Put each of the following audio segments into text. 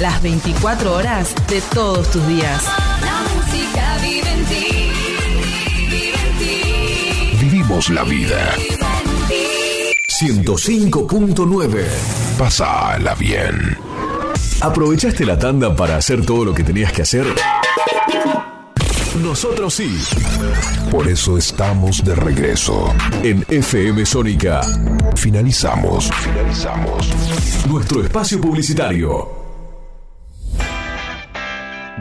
Las 24 horas de todos tus días. La música vive en ti. Vive en ti. Vivimos la vida. Vive en ti. 105.9. Pásala bien. ¿Aprovechaste la tanda para hacer todo lo que tenías que hacer? Nosotros sí. Por eso estamos de regreso. En FM Sónica. Finalizamos. Finalizamos. Nuestro espacio publicitario.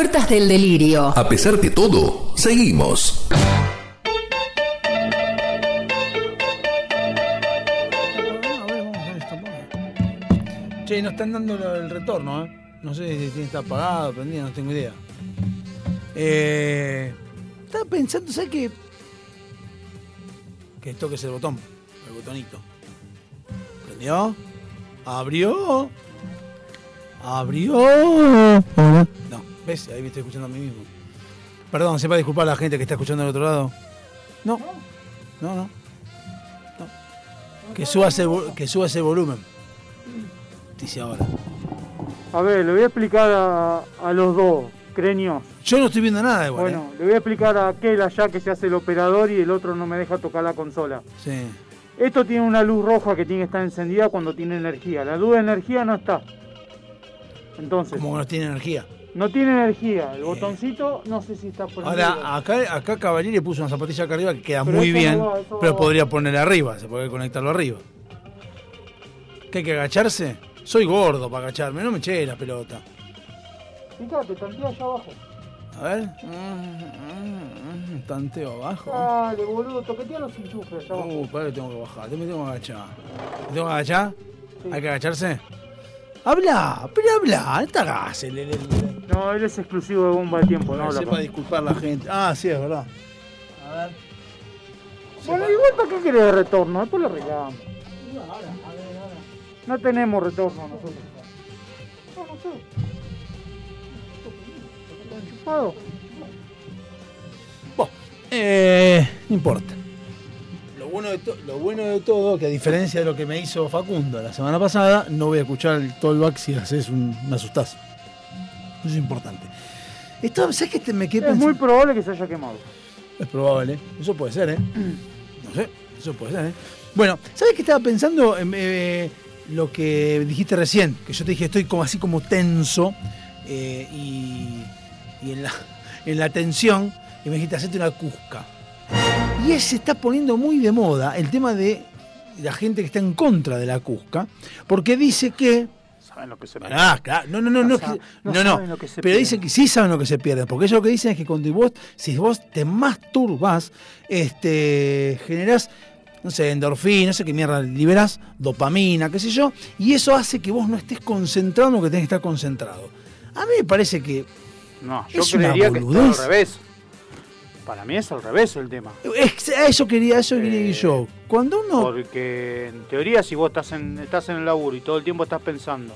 Puertas del delirio. A pesar de todo, seguimos. Che, no están dando el retorno, ¿eh? No sé si está apagado, prendido, no tengo idea. Eh, estaba pensando, ¿sabes qué? Que toques el botón, el botonito. ¿Prendió? ¿Abrió? ¿Abrió? Ahí me estoy escuchando a mí mismo. Perdón, sepa disculpar a la gente que está escuchando del otro lado. No, no, no. no. Que, suba ese, que suba ese volumen. Dice ahora. A ver, le voy a explicar a, a los dos, crenios. Yo no estoy viendo nada igual. Bueno, le voy a explicar a aquel allá que se hace el operador y el otro no me deja tocar la consola. ¿eh? Sí. Esto tiene una luz roja que tiene que estar encendida cuando tiene energía. La luz de energía no está. Entonces, Como que no tiene energía. No tiene energía. El botoncito no sé si está por Ahora, acá, acá Cavalieri puso una zapatilla acá arriba que queda Pero muy eso bien, no va, eso pero va. podría ponerla arriba, se puede conectarlo arriba. ¿Qué hay que agacharse? Soy gordo para agacharme, no me eché la pelota. Fíjate, tantea allá abajo. A ver. Mm, mm, Tanteo abajo. Dale, boludo, toquetea los enchufes. allá abajo. Uh, para que tengo que bajar. Me tengo que agachar. ¿Me tengo que agachar? ¿Hay que agacharse? Habla, pero habla, no te hagas el, el- el- No, él es exclusivo de bomba de tiempo, no no sepa con- disculpar la gente. Ah, sí, es verdad. A ver. Bueno, igual para qué querés de retorno, después lo arreglamos. No tenemos retorno nosotros. No, no sé. Bueno, eh, no importa. Lo bueno, de lo bueno de todo, que a diferencia de lo que me hizo Facundo la semana pasada, no voy a escuchar el Tollback si haces un, me asustás. Eso es importante. Esto, ¿sabes qué te me quedé Es muy probable que se haya quemado. Es probable, eso puede ser, ¿eh? No sé, eso puede ser, ¿eh? Bueno, ¿sabes qué estaba pensando? en, eh, lo que dijiste recién, que yo te dije, estoy como así como tenso eh, y, y en, la, en la tensión, y me dijiste, hacete una cusca. Y se está poniendo muy de moda el tema de la gente que está en contra de la cusca, porque dice que ¿Saben lo que se Pará, claro. No, no, no, no, es no no, no. saben lo que se Pero dicen que sí saben lo que se pierde, porque ellos lo que dicen es que cuando vos, si vos te masturbas, este, generás, no sé, endorfina, no sé qué mierda, liberás dopamina, qué sé yo, y eso hace que vos no estés concentrado en lo que tenés que estar concentrado. A mí me parece que No, yo Es una que boludez. al revés. Para mí es al revés el tema. es- a eso quería, a eso quería Eh, yo. Cuando uno Porque en teoría si vos estás en, estás en el laburo y todo el tiempo estás pensando,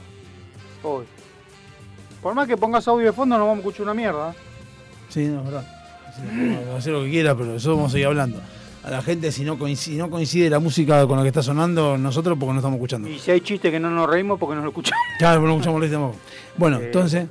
hoy, por más que pongas audio de fondo no vamos a escuchar una mierda. Sí, no, es verdad. Sí, puedo hacer lo que quiera, pero eso vamos a seguir hablando. A la gente, si no coincide, no coincide la música con la que está sonando, nosotros porque no estamos escuchando. Y si hay chistes que no nos reímos porque no lo escuchamos. Claro, no escuchamos la tampoco. Bueno, Eh, entonces,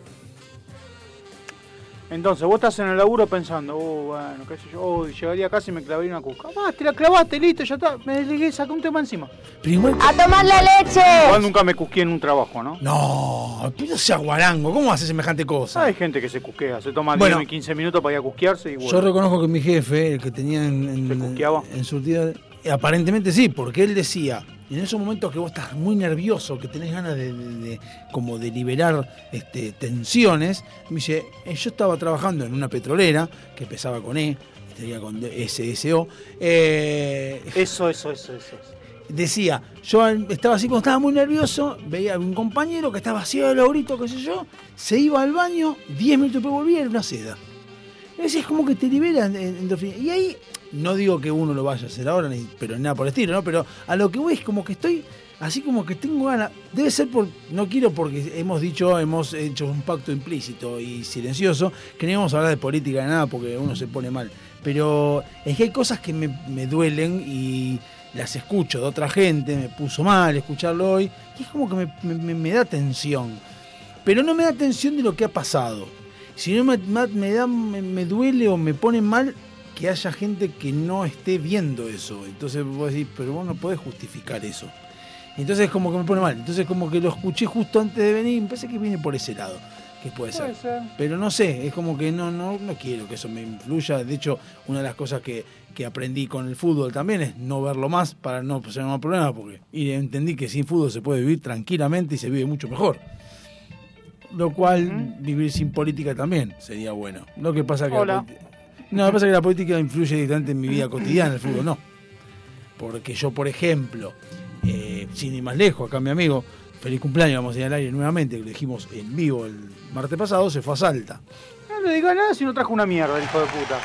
Entonces vos estás en el laburo pensando, oh, bueno, qué sé yo, oh, llegaría a casa y me clavaría una cuca. Va, te la clavaste, listo, ya está. Me desligué, saqué un tema encima. pero igual. ¡A tomar la leche! Igual nunca me cusqué en un trabajo, ¿no? No, no sea guarango, ¿cómo hace semejante cosa? Hay gente que se cusquea, se toma Bueno. 10 y 15 minutos para ir a cusquearse y Yo bueno. reconozco que mi jefe, el que tenía en, en, ¿Se cusqueaba? en surtida, eh, aparentemente sí, porque él decía, en esos momentos que vos estás muy nervioso, que tenés ganas de, de- de- como de liberar este, tensiones, me dice, eh, yo estaba trabajando en una petrolera que empezaba con E, tenía con SSO, eh, Eso, eso, eso, eso. decía, yo estaba así cuando estaba muy nervioso, veía a un compañero que estaba así de laurito, qué sé yo, se iba al baño, 10 minutos después volvía y era una seda. Es, es como que te libera en- en-. Y ahí, no digo que uno lo vaya a hacer ahora, ni, pero nada por el estilo, ¿no? Pero a lo que voy es como que estoy, así como que tengo ganas, debe ser por, no quiero porque hemos dicho, hemos hecho un pacto implícito y silencioso, que no íbamos a hablar de política de nada porque uno se pone mal. Pero es que hay cosas que me, me duelen y las escucho de otra gente, me puso mal escucharlo hoy, y es como que me, me- da tensión. Pero no me da tensión de lo que ha pasado. Si no me- me da, me, me duele o me pone mal que haya gente que no esté viendo eso. Entonces vos decís, pero vos no podés justificar eso. Entonces como que me pone mal. Entonces como que lo escuché justo antes de venir y me parece que viene por ese lado. Que puede ser. Puede ser. Pero no sé, es como que no, no, no quiero que eso me influya. De hecho, una de las cosas que, que aprendí con el fútbol también es no verlo más para no tener más problemas. Porque, y entendí que sin fútbol se puede vivir tranquilamente y se vive mucho mejor. Lo cual, vivir sin política también sería bueno. Lo que pasa que. Hola. No, lo que pasa es que la política influye directamente en mi vida cotidiana, el fútbol no. Porque yo, por ejemplo, eh, sin ir más lejos, acá mi amigo, feliz cumpleaños, vamos a ir al aire nuevamente, que lo dijimos en vivo el martes pasado, se fue a Salta. No le diga nada si no trajo una mierda, el hijo de puta.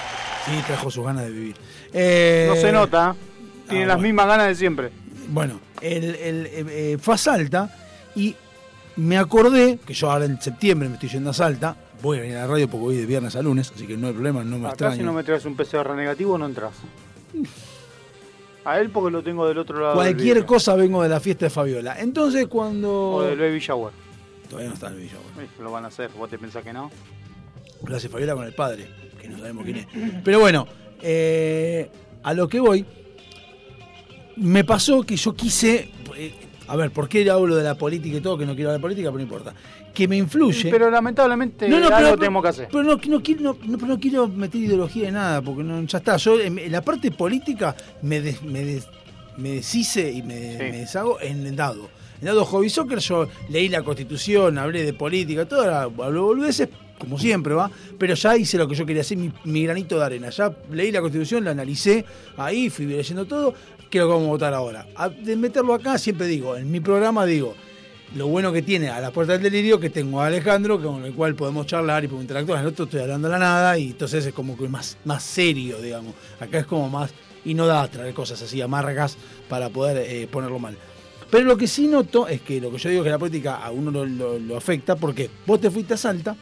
Sí, trajo sus ganas de vivir. Eh, No se nota, ¿eh? Tiene ah, las bueno. mismas ganas de siempre. Bueno, el, el, eh, eh, fue a Salta y me acordé que yo ahora en septiembre me estoy yendo a Salta. Voy a venir a la radio porque voy de viernes a lunes, así que no hay problema, no me Acá extraño. si no me traes un PCR negativo no entras. A él porque lo tengo del otro lado. Cualquier cosa vengo de la fiesta de Fabiola. Entonces cuando... O del baby shower. Todavía no está en el. Eh, Lo van a hacer, vos te pensás que no. Lo hace Fabiola con el padre, que no sabemos quién es. Pero bueno, eh, a lo que voy, me pasó que yo quise. eh, a ver, ¿por qué hablo de la política y todo? Que no quiero hablar de política, pero no importa. Que me influye. Pero lamentablemente algo tenemos que hacer. Pero no, no quiero, no, no- pero no quiero meter ideología de nada, porque no, ya está. Yo en, en la parte política me, des- me, des- me deshice y me, Sí. me deshago en el dado. En el dado hobby soccer yo leí la constitución, hablé de política, todo, hablo boludeces, como siempre, ¿va? Pero ya hice lo que yo quería hacer, mi, mi granito de arena. Ya leí la Constitución, la analicé, ahí fui leyendo todo, creo que vamos a votar ahora. De meterlo acá, siempre digo, en mi programa digo, lo bueno que tiene a la puerta del delirio que tengo a Alejandro, con el cual podemos charlar y podemos interactuar. El otro estoy hablando a la nada y entonces es como que más, más serio, digamos. Acá es como más, y no da a traer cosas así amargas para poder eh, ponerlo mal. Pero lo que sí noto es que lo que yo digo que la política a uno lo, lo- lo afecta porque vos te fuiste a Salta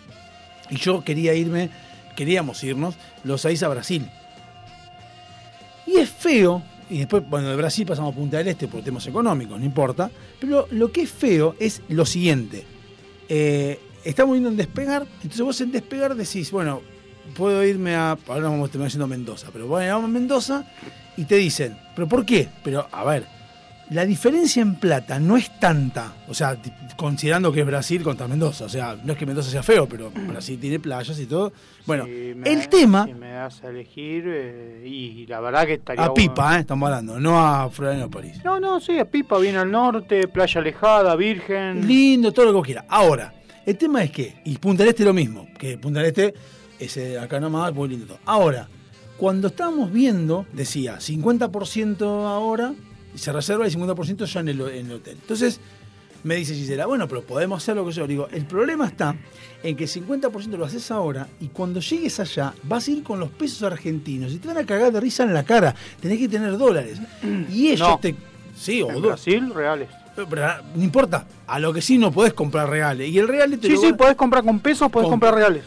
y yo quería irme, queríamos irnos los seis a Brasil. Y es feo, y después, bueno, de Brasil pasamos a Punta del Este por temas económicos, no importa, pero lo que es feo es lo siguiente. Eh, estamos yendo en despegar, entonces vos en despegar decís, bueno, puedo irme a, ahora vamos a terminar yendo a Mendoza, pero bueno, vamos a Mendoza y te dicen, pero ¿por qué? Pero, a ver, la diferencia en plata no es tanta, o sea, considerando que es Brasil contra Mendoza, o sea, no es que Mendoza sea feo, pero Brasil tiene playas y todo. Bueno, Si me- el tema, Si me das a elegir, eh, y, la verdad que estaría. a bueno. Pipa, ¿eh? estamos hablando, no a Florianópolis. No, no, sí, a Pipa, viene al norte, playa alejada, virgen. Lindo, todo lo que vos quieras. Ahora, el tema es que, y Punta del Este lo mismo, que Punta del Este es eh, acá nomás, muy lindo todo. Ahora, cuando estábamos viendo, decía 50% ahora, y se reserva el 50% ya en el, en el hotel. Entonces, me dice Gisela, bueno, pero podemos hacer lo que yo digo. El problema está en que el 50% lo haces ahora y cuando llegues allá vas a ir con los pesos argentinos y te van a cagar de risa en la cara. Tenés que tener dólares. Y ellos No. te... Sí, o En dólares. Brasil, reales. Pero, pero, no importa, a lo que sí no podés comprar reales. Y el real te Sí, lo sí, podés comprar con pesos, podés Compra. comprar reales.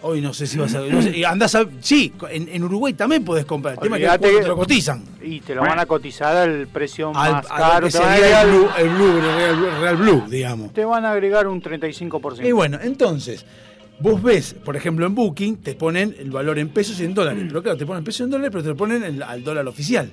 Hoy no sé si vas a. No sé, y andás a sí, en, en Uruguay también podés comprar. El tema es que te lo cotizan. Y te lo van a cotizar al precio Al, más caro. que sería el blue, el blue, el real, real blue, digamos. te van a agregar un 35%. Y bueno, entonces, vos ves, por ejemplo, en Booking, te ponen el valor en pesos y en dólares. Pero claro, te ponen pesos y en dólares, pero te lo ponen al dólar oficial.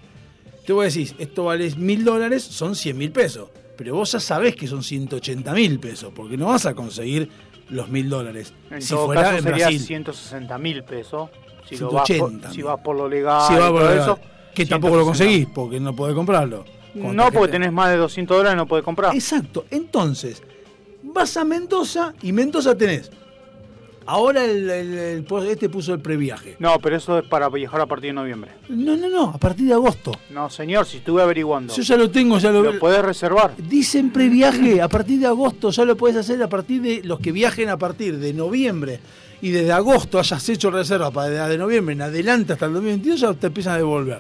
Te voy a decir, esto vale mil dólares, son 100 mil pesos. Pero vos ya sabés que son 180 mil pesos, porque no vas a conseguir los mil dólares. en si todo fuera caso en sería Brasil. 160 mil pesos. Si, lo vas 180 por, si vas por lo legal Si y va por eso. que tampoco lo 160. conseguís, porque no podés comprarlo. No, porque tenés más de 200 dólares no podés comprar. Exacto. Entonces, vas a Mendoza y Mendoza tenés. Ahora el, el- el- este puso el previaje. No, pero eso es para viajar a partir de noviembre. No, no, no, a partir de agosto. No, señor, si estuve averiguando. Yo ya lo tengo, ya lo, Lo podés reservar. Dicen previaje a partir de agosto, ya lo podés hacer a partir de los que viajen a partir de noviembre y desde agosto hayas hecho reserva para de, de noviembre en adelante hasta el 2022 ya te empiezan a devolver.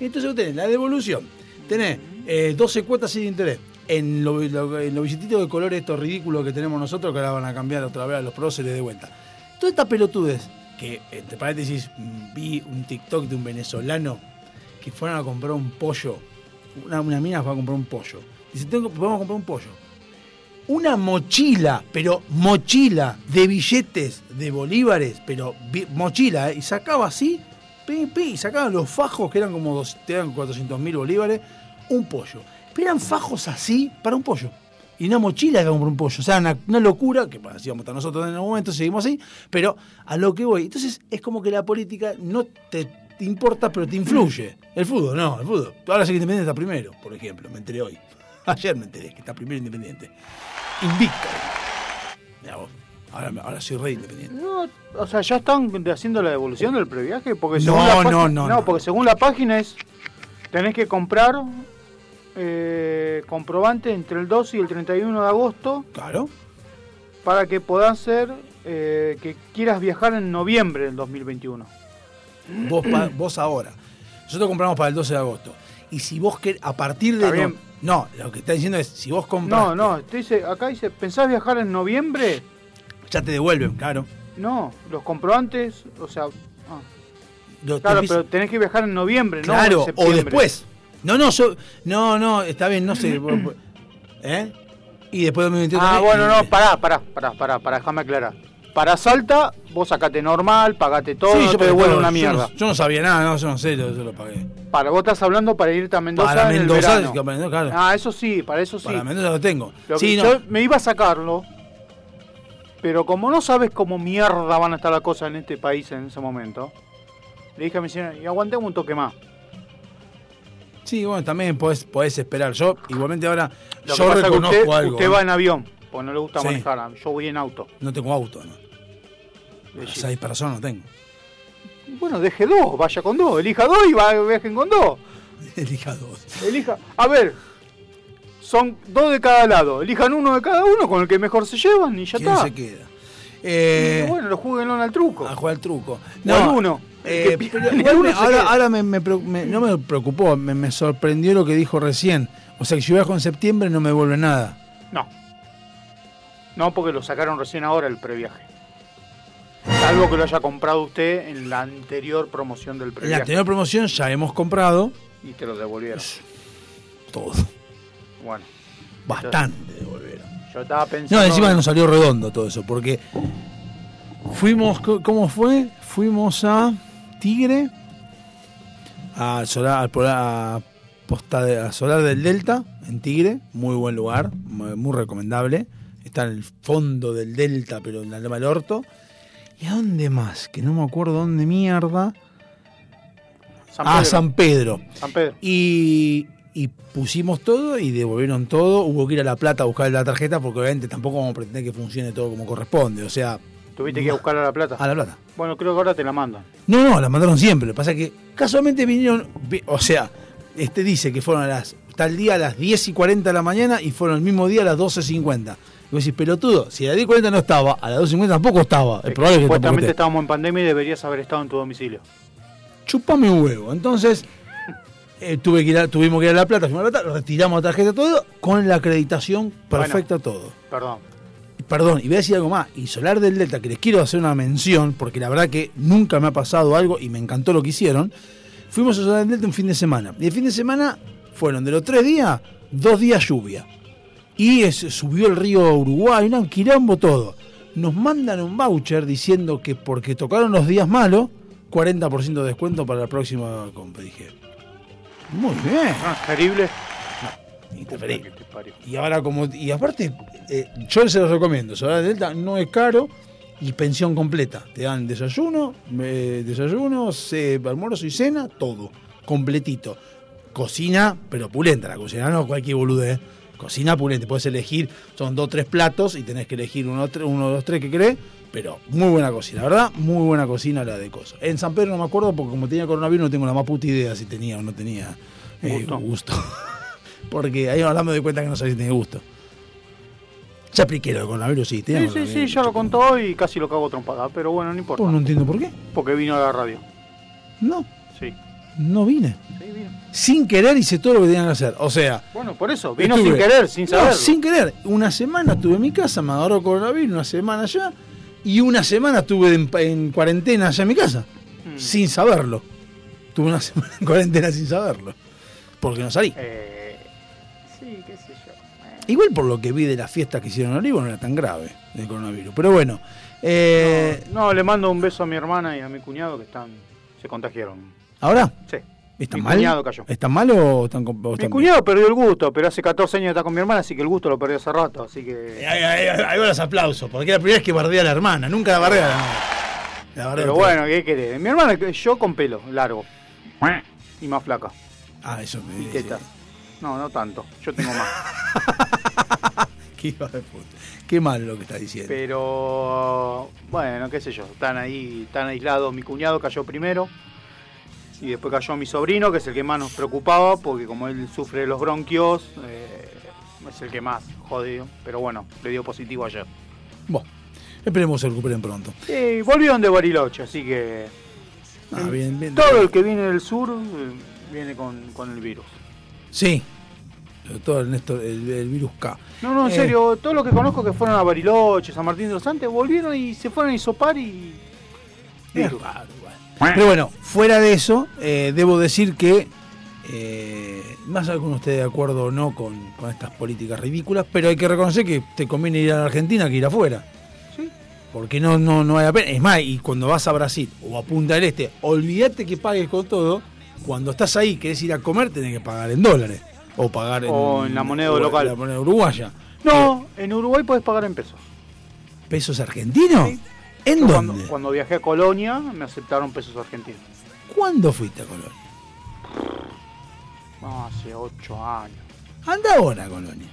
Entonces vos tenés la devolución, tenés eh, 12 cuotas sin interés. En lo- lo- en los billetitos de color estos ridículos que tenemos nosotros, que ahora van a cambiar otra vez a los próceres de vuelta. Toda esta pelotudez, que entre paréntesis mm, vi un TikTok de un venezolano que fueron a comprar un pollo. Una, una mina fue a comprar un pollo. Dice, tengo, vamos a comprar un pollo. Una mochila, pero mochila de billetes de bolívares, pero mochila, ¿eh? y sacaba así, pi, pi, y sacaba los fajos que eran como dos, te eran 400 mil bolívares, un pollo. Pero eran fajos así para un pollo. Y una mochila que compró un pollo. O sea, una, una locura, que bueno, así vamos a estar nosotros en el momento, seguimos así, pero a lo que voy. Entonces es como que la política no te, te importa, pero te influye. El fútbol, no, el fútbol. Ahora sí que Independiente está primero, por ejemplo, me enteré hoy. Ayer me enteré que está primero Independiente. Invicto. Mirá vos, ahora, ahora soy rey Independiente. No, o sea, ya están haciendo la devolución del previaje. Porque No, según la no, no, no. porque según la página es. Tenés que comprar eh, comprobante entre el 12 y el 31 de agosto Claro. para que puedas ser. eh, que quieras viajar en noviembre del 2021. Vos, pa- vos ahora. Nosotros compramos para el 12 de agosto. Y si vos querés, a partir de. No-. No, lo que está diciendo es, si vos compras. No, no, te dice, acá dice, ¿pensás viajar en noviembre? Ya te devuelven, claro. No, los comprobantes, o sea, ah, claro, pero tenés que viajar en noviembre, no Claro, en o después. No, no, yo. No, no, está bien, no sé. ¿Eh? Y después de 2021 Ah, también, bueno, no, pará, pará, pará, pará, pará, déjame aclarar. Para Salta, vos sacate normal, pagate todo, Sí, no yo, te claro, una yo no- mierda. Yo no, sabía nada, no, yo no sé, yo, yo lo pagué. Para, vos estás hablando para irte a Mendoza Para en Mendoza, el verano. es que claro. Ah, eso sí, para eso sí. Para Mendoza lo tengo. Lo sí, no. Yo me iba a sacarlo, pero como no sabes cómo mierda van a estar las cosas en este país en ese momento, le dije a mi señora, y aguantemos un toque más. Sí, bueno, también podés, podés esperar. Yo, igualmente ahora, Lo yo reconozco usted, algo. usted va en avión, pues no le gusta Sí. manejar, yo voy en auto. No tengo auto, ¿no? Jeep. Seis personas no tengo. Bueno, deje dos, vaya con dos. Elija dos y va, viajen con dos. Elija dos. Elija. A ver, son dos de cada lado. Elijan uno de cada uno con el que mejor se llevan y ya ¿Quién está. se queda? Eh, Y bueno, lo jueguen al truco. a jugar al truco. O al uno. Eh, igual ahora ahora me, me preo- me- no me preocupó, me, sorprendió lo que dijo recién. O sea que si yo viajo en septiembre no me devuelve nada. No. No, porque lo sacaron recién ahora el previaje. Salvo que lo haya comprado usted en la anterior promoción del En la previaje. anterior promoción ya hemos comprado Y te lo devolvieron. todo. Bueno, Bastante devolvieron. yo estaba pensando. No, encima nos salió redondo todo eso, porque fuimos, ¿cómo fue? Fuimos a Tigre, a Solar, a a Solar del Delta, en Tigre, muy buen lugar, muy, recomendable. Está en el fondo del Delta, pero en la Loma del Orto. ¿Y a dónde más? Que no me acuerdo dónde mierda. San Ah, Pedro. San Pedro. San Pedro. Y, y pusimos todo y devolvieron todo. Hubo que ir a La Plata a buscar la tarjeta porque obviamente tampoco vamos a pretender que funcione todo como corresponde. O sea, Tuviste que ir a buscar a la plata. a La Plata. Bueno, creo que ahora te la mandan. No, no, la mandaron siempre. Lo que pasa es que casualmente vinieron, vi- o sea, este dice que fueron a las tal día a las 10 y 40 de la mañana y fueron el mismo día a las 12.50. Y vos decís, pelotudo, si a las 10 y 40 no estaba, a las 12.50 tampoco estaba. Es probable que tampoco Supuestamente estábamos en pandemia y deberías haber estado en tu domicilio. chupame un huevo. Entonces, eh, tuve que ir a- tuvimos que ir a La Plata, a La Plata, retiramos la tarjeta todo, con la acreditación perfecta todo. Perdón. Perdón, y voy a decir algo más. Y Solar del Delta, que les quiero hacer una mención, porque la verdad que nunca me ha pasado algo y me encantó lo que hicieron. Fuimos a Solar del Delta un fin de semana. Y el fin de semana fueron de los tres días, dos días lluvia. Y subió el río Uruguay, un quilombo todo. Nos mandan un voucher diciendo que porque tocaron los días malos, 40% de descuento para la próxima compra. Dije, muy bien. Ah, terrible. Y ahora como y aparte eh, yo se los recomiendo, Solar del Delta no es caro y pensión completa. Te dan desayuno, eh, desayuno, almuerzo y cena, todo completito. Cocina, pero pulenta la cocina, no cualquier boludez. Cocina pulenta, puedes elegir, son dos tres platos y tenés que elegir uno, uno dos, tres que querés, pero muy buena cocina, verdad, muy buena cocina la de cosas. En San Pedro no me acuerdo porque como tenía coronavirus no tengo la más puta idea si tenía o no tenía eh, Gusto. gusto. porque ahí hablando de cuenta que no sabía si gusto. Ya expliqué lo del coronavirus, sí. Sí, sí, sí, coronavirus. ya lo contó y casi lo cago trompada. Pero bueno, no importa. Pues no entiendo por qué. Porque vino a la radio. No, Sí. no vine. Sí, vino. Sin querer hice todo lo que tenían que hacer. O sea, Bueno, por eso. Vino estuve- sin querer, sin No, saber. sin querer. Una semana estuve en mi casa, me agarró coronavirus, una semana allá. Y una semana estuve en, en cuarentena allá en mi casa. Mm. Sin saberlo. Tuve una semana en cuarentena sin saberlo. Porque no salí. Eh, Igual por lo que vi de las fiestas que hicieron en Olivo no era tan grave el coronavirus. Pero bueno. eh, No, le mando un beso a mi hermana y a mi cuñado que están se contagiaron. ¿Ahora? Sí. ¿Están Mi mal? cuñado cayó. ¿Están mal o están, Mi bien? cuñado perdió el gusto, pero hace 14 años está con mi hermana, así que el gusto lo perdió hace rato, así Eh, que... Ahí va los aplausos, porque la primera vez que bardea a la hermana, nunca la bardea a la hermana. La bardea Pero bueno, ¿qué querés? Mi hermana, yo con pelo largo y más flaca Ah, eso me y dice. tetas. No, no tanto, yo tengo más. Qué hijo de puta. Qué malo lo que está diciendo. Pero bueno, qué sé yo, están ahí, están aislados. Mi cuñado cayó primero y después cayó mi sobrino, que es el que más nos preocupaba, porque como él sufre de los bronquios, eh, es el que más jodido. Pero bueno, le dio positivo ayer. Bueno, esperemos que se recuperen pronto. Y volvieron de Bariloche, así que Ah, bien, bien. todo el que viene del sur eh, viene con, con el virus. Sí. Sobre todo el, Néstor- el, el virus K. No, no, en Eh, serio, todos los que conozco que fueron a Bariloche, San Martín de los Andes, volvieron y se fueron a hisopar y... Es raro. Pero bueno, fuera de eso, eh, debo decir que, eh, más allá de que uno esté de acuerdo o no con, con estas políticas ridículas, pero hay que reconocer que te conviene ir a la Argentina que ir afuera. Sí. Porque no, no, no hay pena. Es más, y cuando vas a Brasil o a Punta del Este, olvídate que pagues con todo. Cuando estás ahí, querés ir a comer, tenés que pagar en dólares. O pagar en, O en la moneda en local. la moneda uruguaya. No, en Uruguay puedes pagar en pesos. ¿Pesos argentinos? Sí. ¿En Yo dónde? Cuando, cuando viajé a Colonia me aceptaron pesos argentinos. ¿Cuándo fuiste a Colonia? No, hace ocho años. Anda ahora a Colonia.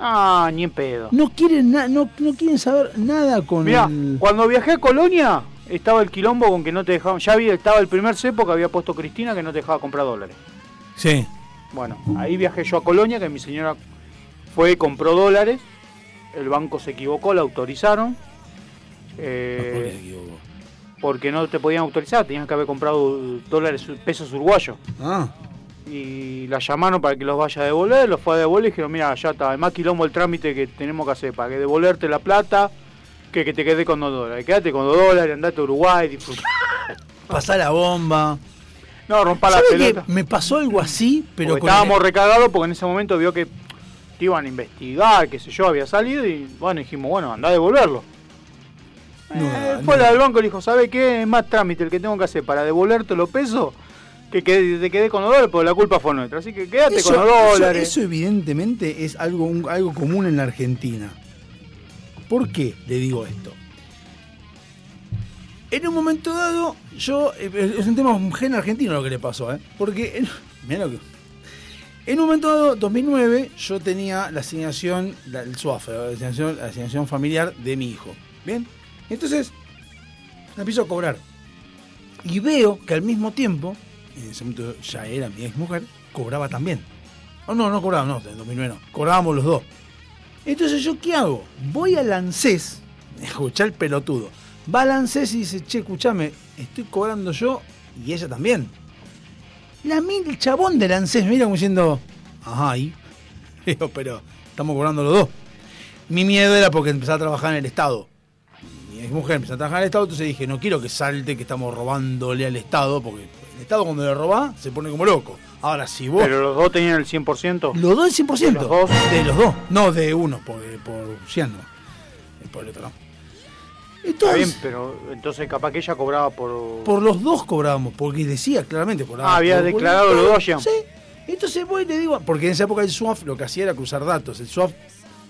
Ah, ni en pedo. No quieren, na- no, no quieren saber nada con Mira, el... cuando viajé a Colonia estaba el quilombo con que no te dejaban. Ya había, estaba el primer cepo que había puesto Cristina que no te dejaba comprar dólares. Sí. Bueno, ahí viajé yo a Colonia, que mi señora fue y compró dólares. El banco se equivocó, la autorizaron. eh, ¿Por qué se equivocó? porque no te podían autorizar, tenías que haber comprado dólares, pesos uruguayos. Ah, Y la llamaron para que los vaya a devolver, los fue a devolver y dijeron, mira, ya está, además quilombo el trámite que tenemos que hacer para que devolverte la plata, que, que te quede con dos dólares. Quédate con dos dólares, andate a Uruguay, disfruta. pasá la bomba. No, rompa la ¿Sabe que pelota. me pasó algo así, pero Porque con estábamos el- recagados porque en ese momento vio que te iban a investigar, qué sé yo, había salido y bueno, dijimos, bueno, anda a devolverlo. No, Eh, no. fue al banco y le dijo, ¿sabe qué? Es más trámite el que tengo que hacer para devolverte los pesos que, que te quedé con los dólares, porque la culpa fue nuestra. Así que quédate Eso, con los eso- dólares. eso evidentemente es algo, un- algo común en la Argentina. ¿Por qué le digo esto? En un momento dado, yo. eh, Es un tema gen argentino lo que le pasó, ¿eh? Porque. En, que- en un momento dado, 2009, yo tenía la asignación, el SUAF, la asignación, familiar de mi hijo. ¿Bien? Entonces, empiezo a cobrar. Y veo que al mismo tiempo, en ese momento ya era mi ex mujer, cobraba también. Oh, no, no cobraba, no, en 2009 no. Cobrábamos los dos. Entonces, ¿yo qué hago? Voy al ANSES, escuchá el pelotudo. Va al ANSES y dice, che, escuchame, estoy cobrando yo y ella también. La mil el chabón del ANSES me mira como diciendo, ajá. Digo, pero estamos cobrando los dos. Mi miedo era porque empezaba a trabajar en el Estado. Mi ex mujer empezó a trabajar en el Estado, entonces dije, no quiero que salte que estamos robándole al Estado, porque el Estado cuando le roba se pone como loco. Ahora, si vos... Pero los dos tenían el 100%. Los dos el 100%. ¿De los dos? De los dos. No, de uno, por, por 100 no. Y por el otro no. Está bien, pero entonces capaz que ella cobraba por... por los dos cobrábamos, porque decía claramente. Cobraba Ah, había por- declarado los dos ya. Sí. Entonces voy y le digo, porque en esa época el SWAF lo que hacía era cruzar datos. El SWAF,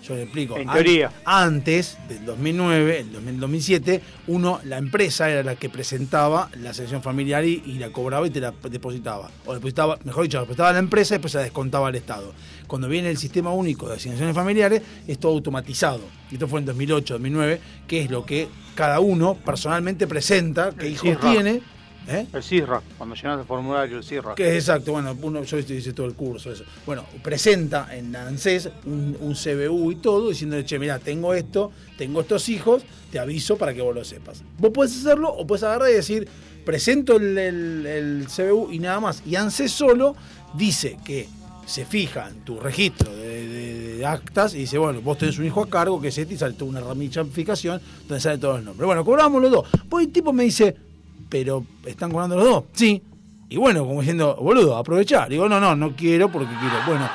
yo le explico. En teoría. Antes del 2009, el 2000 2007, uno, la empresa era la que presentaba la sección familiar y, y la cobraba y te la depositaba. O depositaba, mejor dicho, la depositaba a la empresa y después se la descontaba al Estado. Cuando viene el sistema único de asignaciones familiares, es todo automatizado. Y esto fue en 2008, 2009, que es lo que cada uno personalmente presenta, qué hijos tiene. ¿Eh? El CIRRA, cuando llenas el formulario, el CIRRA. Que es exacto, bueno, uno, yo hice todo el curso, eso. Bueno, presenta en ANSES un, un CBU y todo, diciéndole, che, mira, tengo esto, tengo estos hijos, te aviso para que vos lo sepas. Vos podés hacerlo o puedes agarrar y decir, presento el, el- el CBU y nada más. Y ANSES solo dice que se fija en tu registro de, de- de actas y dice, bueno, vos tenés un hijo a cargo, que es este, y sale toda una ramificación donde salen todos los nombres. Bueno, cobramos los dos. Pues el tipo me dice, pero ¿están cobrando los dos? Sí. Y bueno, como diciendo, boludo, aprovechar. Digo, no, no, no quiero porque quiero. Bueno,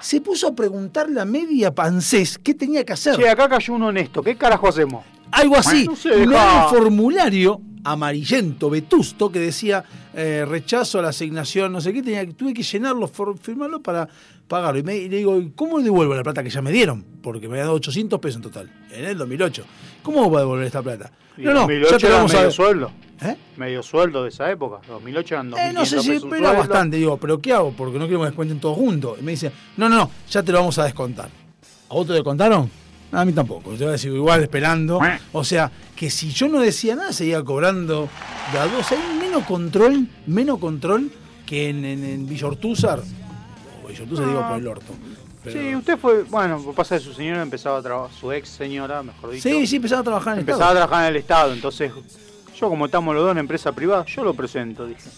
se puso a preguntarle a media pancés qué tenía que hacer. Che, acá cayó un honesto, ¿qué carajo hacemos? Algo así. No un formulario amarillento, vetusto, que decía eh, rechazo a la asignación, no sé qué, tenía, tuve que llenarlo, firmarlo para pagarlo. Y, me, y le digo, ¿cómo devuelvo la plata que ya me dieron? Porque me había dado 800 pesos en total, en el 2008. ¿Cómo voy a devolver esta plata? Y No, no, 2008 ya te vamos a sueldo. ¿Eh? Medio sueldo de esa época. 2008 eran 2.500 Eh, no sé si era sueldo. bastante, digo, pero ¿qué hago? Porque no quiero que me descuenten todos juntos. Y me dice, no, no, no, ya te lo vamos a descontar. ¿A vos te descontaron? A mí tampoco, yo sigo igual esperando. O sea, que si yo no decía nada, seguía cobrando de a dos. Hay menos control, menos control que en, en, en Villa Ortúzar. O Villa Ortúzar digo por el orto. Pero- Sí, usted fue, bueno, pasa que su señora empezaba a trabajar, su ex señora, mejor dicho. sí, sí, empezaba a trabajar en el Empezaba a Estado. trabajar en el Estado, entonces yo como estamos los dos en empresa privada, yo lo presento, dije.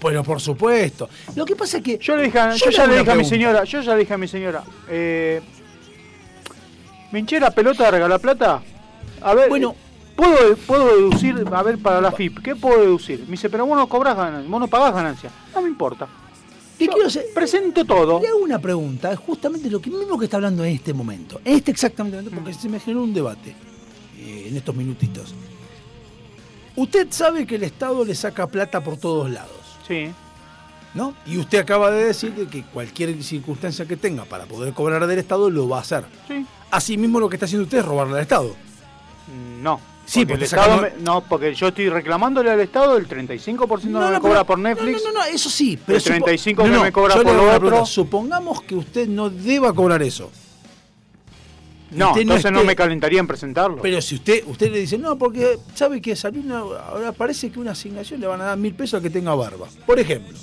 Pero por supuesto. Lo que pasa es que. Yo le dije, a- Yo yo, ya le dije a mi señora, yo ya le dije a mi señora, eh, me hinché la pelota de regalar plata. A ver, Bueno. ¿puedo, puedo deducir, a ver, para la FIP, ¿qué puedo deducir? Me dice, pero vos no cobrás ganancia, vos no pagás ganancia. No me importa. Te Yo quiero hacer- presento todo. Le hago una pregunta, es justamente lo que mismo que está hablando en este momento, en este exactamente momento, porque se me generó un debate eh, en estos minutitos. Usted sabe que el Estado le saca plata por todos lados, Sí. ¿no? Y usted acaba de decir que, cualquier circunstancia que tenga para poder cobrar del Estado lo va a hacer. Sí. Asimismo lo que está haciendo usted es robarle al Estado. Mm, No. Sí, porque el porque Estado sacando- me- no, porque yo estoy reclamándole al Estado el 35% no, me cobra por Netflix. No, no, no, eso sí. Pero El 35 supo- que me cobra por lo otro. pregunta. Supongamos que usted no deba cobrar eso. No, Usted entonces no esté- me calentaría en presentarlo. Pero si usted usted le dice, no, porque sabe que salió una, ahora parece que una asignación le van a dar mil pesos al que tenga barba. Por ejemplo,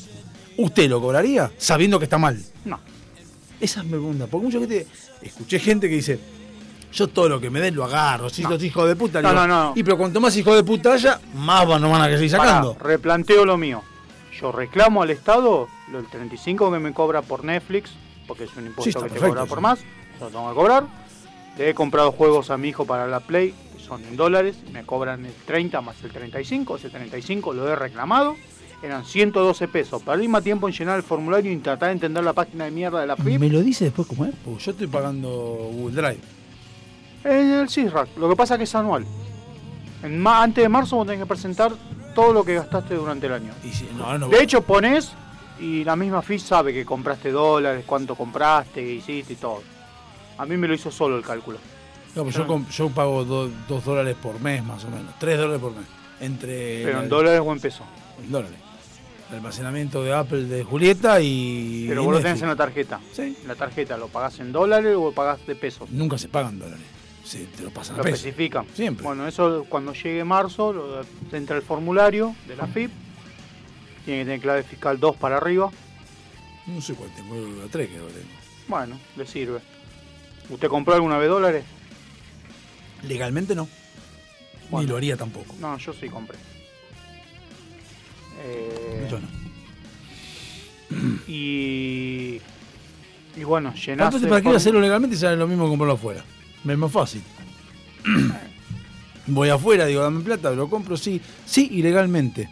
¿usted lo cobraría sabiendo que está mal? No. Esa es mi pregunta. Porque mucha gente, escuché gente que dice, yo todo lo que me den lo agarro, si No. los hijos de puta. No, digo, no, no. Y pero cuanto más hijos de puta haya, más van, no van a seguir sacando. Pará, replanteo lo mío. Yo reclamo al Estado lo del 35 que me cobra por Netflix, porque es un impuesto que te cobra por más, yo lo tengo que cobrar. Le he comprado juegos a mi hijo para la Play, que son en dólares, me cobran el 30 más el 35, ese 35 lo he reclamado, eran 112 pesos. Perdí más tiempo en llenar el formulario y tratar de entender la página de mierda de la FIP. ¿Me lo dice después cómo es? Porque yo estoy pagando Google Drive. En el CISRAC, lo que pasa es que es anual. En ma- antes de marzo vos tenés que presentar todo lo que gastaste durante el año. Y si, no, no, De hecho, pones y la misma FIS sabe que compraste dólares, cuánto compraste, qué hiciste y todo. A mí me lo hizo solo el cálculo. no, pues yo, yo pago do- dos dólares por mes más o menos. Tres dólares por mes. Entre Pero en dólares o en pesos. en dólares. El almacenamiento de Apple de Julieta y. Pero y vos lo tenés en la tarjeta. Sí. La tarjeta lo pagás en dólares o pagás de pesos. Nunca se pagan dólares. Sí, te lo pasan Lo a pesos. especifican. Siempre. Bueno, eso cuando llegue marzo, lo, entra el formulario de la FIP. Tiene que tener clave fiscal 2 para arriba. No sé cuál tengo, la 3 que tengo. Bueno, le sirve. ¿Usted compró alguna vez dólares? Legalmente no. Ni lo haría tampoco. No, yo sí compré. Eh, Yo no. y, y bueno, llenaste. Entonces, ¿para qué form- hacerlo legalmente y sale lo mismo que comprarlo afuera? Es más fácil. Voy afuera, digo, dame plata, lo compro, sí. Sí, ilegalmente.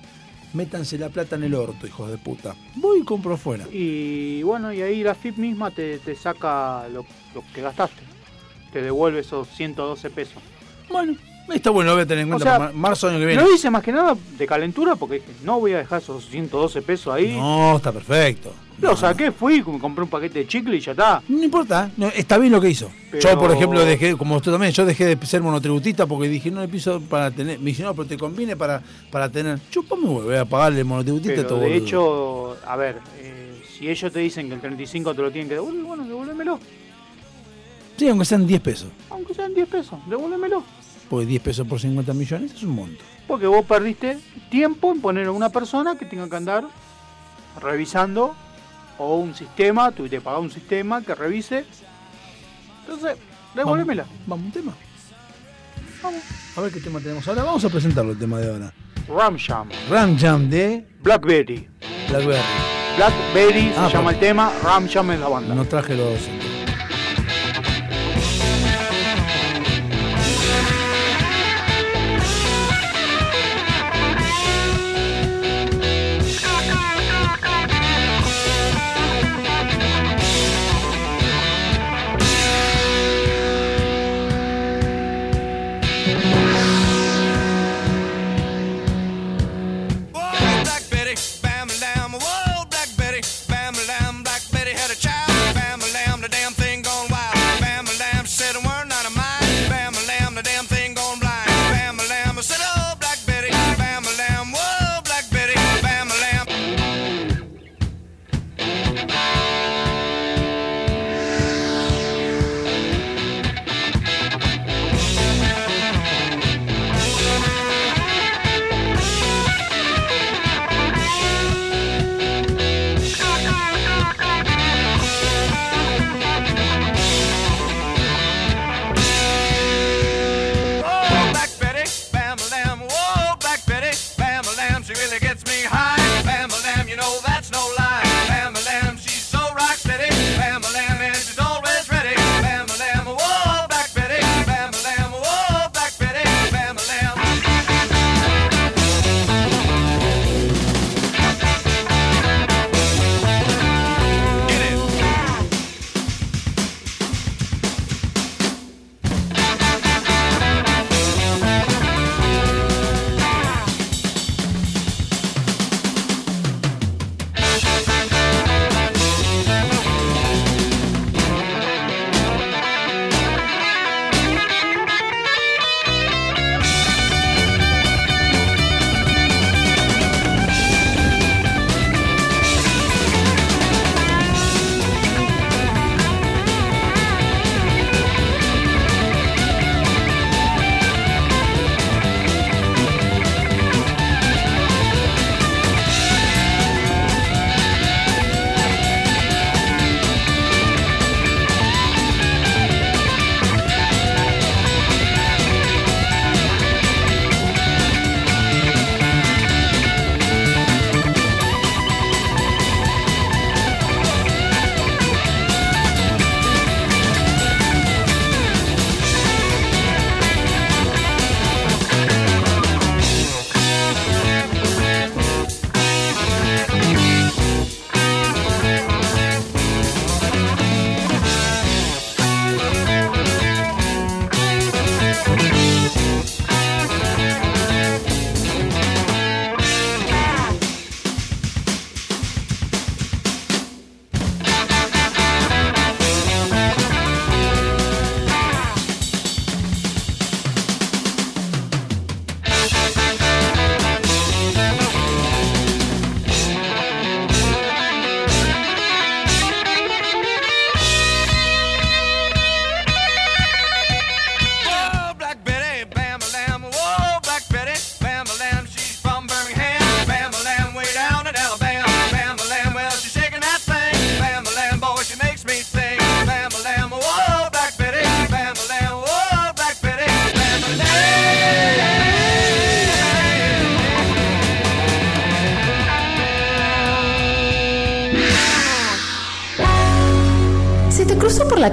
Métanse la plata en el orto, hijos de puta. Voy y compro afuera. Y bueno, y ahí la FIP misma te, te saca lo, lo que gastaste. Te devuelve esos 112 pesos. Bueno, está bueno, lo voy a tener en O cuenta sea, para mar- marzo año que viene. Lo hice más que nada de calentura porque dije, no voy a dejar esos 112 pesos ahí. No, está perfecto. Lo saqué, fui, me compré un paquete de chicle y ya está. No importa, no, está bien lo que hizo. Pero- Yo, por ejemplo, dejé, como usted también, yo dejé de ser monotributista porque dije, no le piso para tener. Me dice, no, pero te conviene para, para tener. Chupame, huevo, voy a pagarle el monotributista Pero todo de boludo. hecho, a ver, eh, si ellos te dicen que el 35 te lo tienen que devolver, bueno, devuélvemelo. Sí, aunque sean 10 pesos. Aunque sean 10 pesos, devuélvemelo. Porque 10 pesos por 50 millones es un monto. Porque vos perdiste tiempo en poner a una persona que tenga que andar revisando o un sistema, tú te pagas un sistema que revise. Entonces, devuélvemela. Vamos, vamos, un tema. Vamos. A ver qué tema tenemos ahora. Vamos a presentarlo el tema de ahora. Ram Jam, Ram Jam de Blackberry. Blackberry. Blackberry Ah, se llama por- el tema, Ram Jam es la banda. No traje los.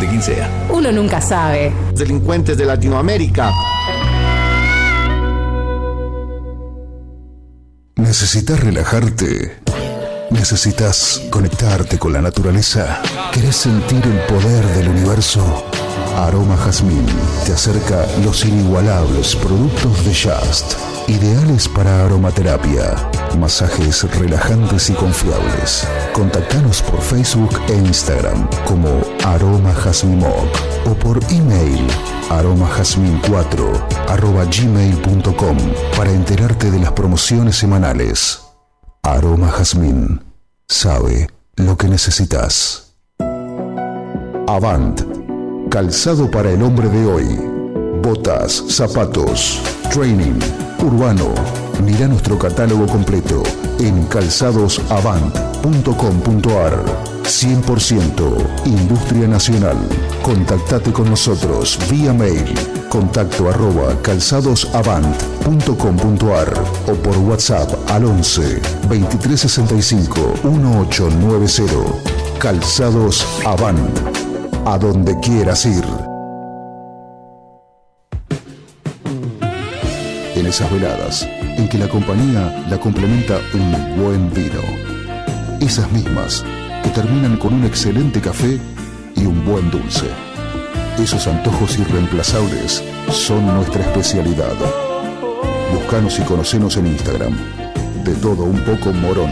de quien sea. Uno nunca sabe. delincuentes de Latinoamérica. ¿Necesitas relajarte? ¿Necesitas conectarte con la naturaleza? ¿Querés sentir el poder del universo? Aroma Jazmín te acerca los inigualables productos de Just, ideales para aromaterapia, masajes relajantes y confiables. Contactanos por Facebook e Instagram como Aroma Moc o por email aromajazmin4 arroba gmail.com para enterarte de las promociones semanales. Aroma Jazmín sabe lo que necesitas. Avant, calzado para el hombre de hoy. Botas, zapatos, training, urbano. Mira nuestro catálogo completo en calzadosavant.com.ar. 100% Industria Nacional. Contactate con nosotros vía mail contacto arroba calzadosavant.com.ar o por WhatsApp al 11 2365 1890. Calzados Avant. A donde quieras ir. En esas veladas en que la compañía la complementa un buen vino. Esas mismas que terminan con un excelente café y un buen dulce. Esos antojos irreemplazables son nuestra especialidad. Buscanos y conocenos en Instagram. De todo un poco morón.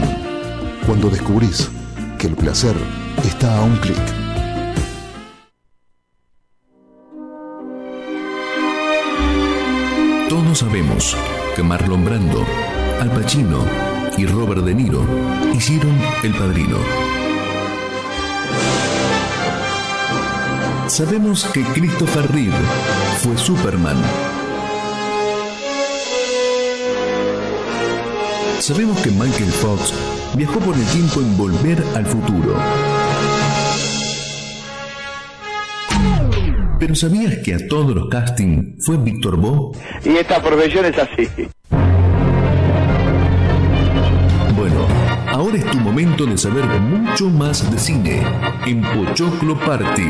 Cuando descubrís que el placer está a un clic. Todos sabemos que Marlon Brando, Al Pacino y Robert De Niro hicieron El Padrino. Sabemos que Christopher Reeve fue Superman. Sabemos que Michael Fox viajó por el tiempo en Volver al Futuro. Pero ¿sabías que a todos los castings fue Víctor Bo? Y esta profesión es así. Bueno, ahora es tu momento de saber mucho más de cine en Pochoclo Party.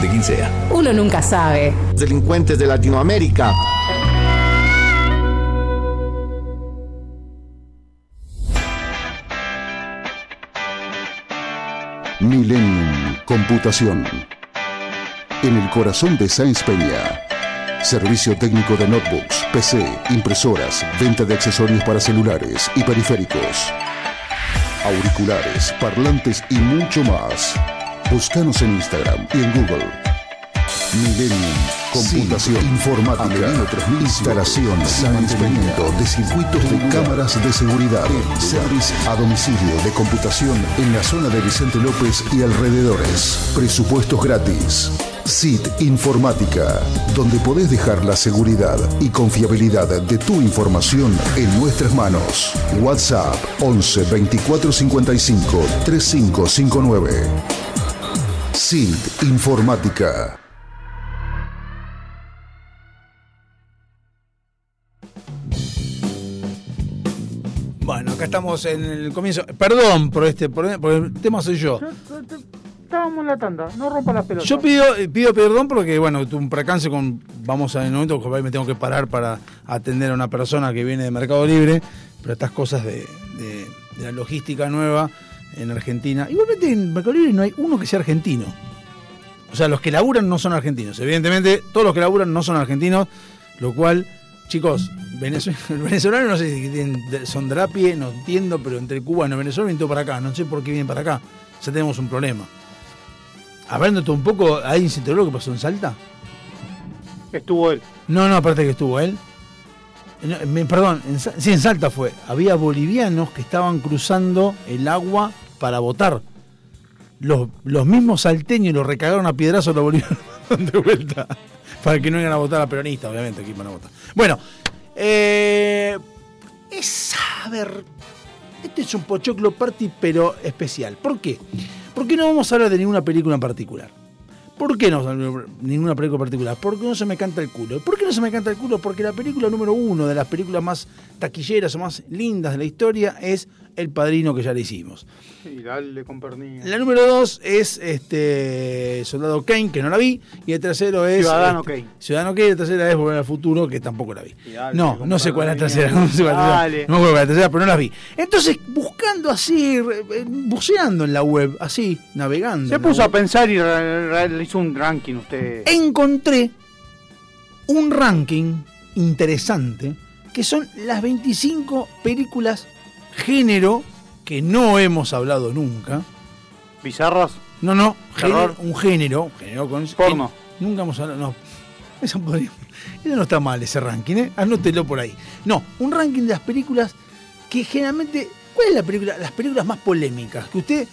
de quien sea. Uno nunca sabe. Delincuentes de Latinoamérica. Millennium Computación. En el corazón de Sáenz Peña. Servicio técnico de notebooks, PC, impresoras, venta de accesorios para celulares y periféricos. Auriculares, parlantes y mucho más. Búscanos en Instagram y en Google. Millennium Computación. Informática Instalación mantenimiento de circuitos de cámaras de seguridad. Service a domicilio de computación en la zona de Vicente López y alrededores. Presupuestos gratis. SIT Informática Donde podés dejar la seguridad y confiabilidad de tu información en nuestras manos. WhatsApp 11 24 55 3559 SIT Informática Bueno, acá estamos en el comienzo. Perdón por este, por, por el tema soy yo. Estábamos en la tanda, no rompa las pelotas. Yo pido, pido perdón porque, bueno, tuve un percance con. Vamos a en el momento que me tengo que parar para atender a una persona que viene de Mercado Libre. pero estas cosas de, de- de la logística nueva en Argentina. Igualmente en Mercado Libre no hay uno que sea argentino. O sea, los que laburan no son argentinos. Evidentemente, todos los que laburan no son argentinos, lo cual, chicos, venezol- el venezolano no sé si tienen- son drapie, no entiendo, pero entre cubanos y venezolanos vienen todo para acá. No sé por qué vienen para acá. Ya tenemos un problema. Hablando un poco, ¿alguien se enteró lo que pasó en Salta? Estuvo él. No, no, aparte que estuvo él. No, me- perdón, en, sí, en Salta fue. Había bolivianos que estaban cruzando el agua para votar. Los, los mismos salteños los recagaron a piedrazos a los bolivianos de vuelta. Para que no iban a votar a peronistas, obviamente, que iban a votar. Bueno, eh, es, a ver, este es un pochoclo party, pero especial. ¿Por qué? Porque no vamos a hablar de ninguna película en particular. ¿Por qué no ninguna película particular? Porque no se me canta el culo. ¿Por qué no se me canta el culo? Porque la película número uno de las películas más taquilleras o más lindas de la historia es El Padrino que ya le hicimos. Y dale con pernil. La número dos es este Soldado Kane, que no la vi, y el tercero es Ciudadano este, Kane. Ciudadano Kane, y la tercera es Volver al Futuro, que tampoco la vi. Dale, No, no sé cuál es la tercera, no sé cuál es la tercera. Dale. No me acuerdo cuál es la tercera, pero no la vi. Entonces, buscando así, eh, buceando en la web, así, navegando. Se puso a pensar y hizo un ranking usted. encontré un ranking interesante que son las 25 películas género que no hemos hablado nunca. Bizarras. No, no, género- un género, un género con Porno. que nunca hemos hablado, no. Eso, podría- eso no está mal ese ranking, ¿eh? Anótelo por ahí. No, un ranking de las películas que generalmente. ¿Cuál es la película? Las películas más polémicas. Que usted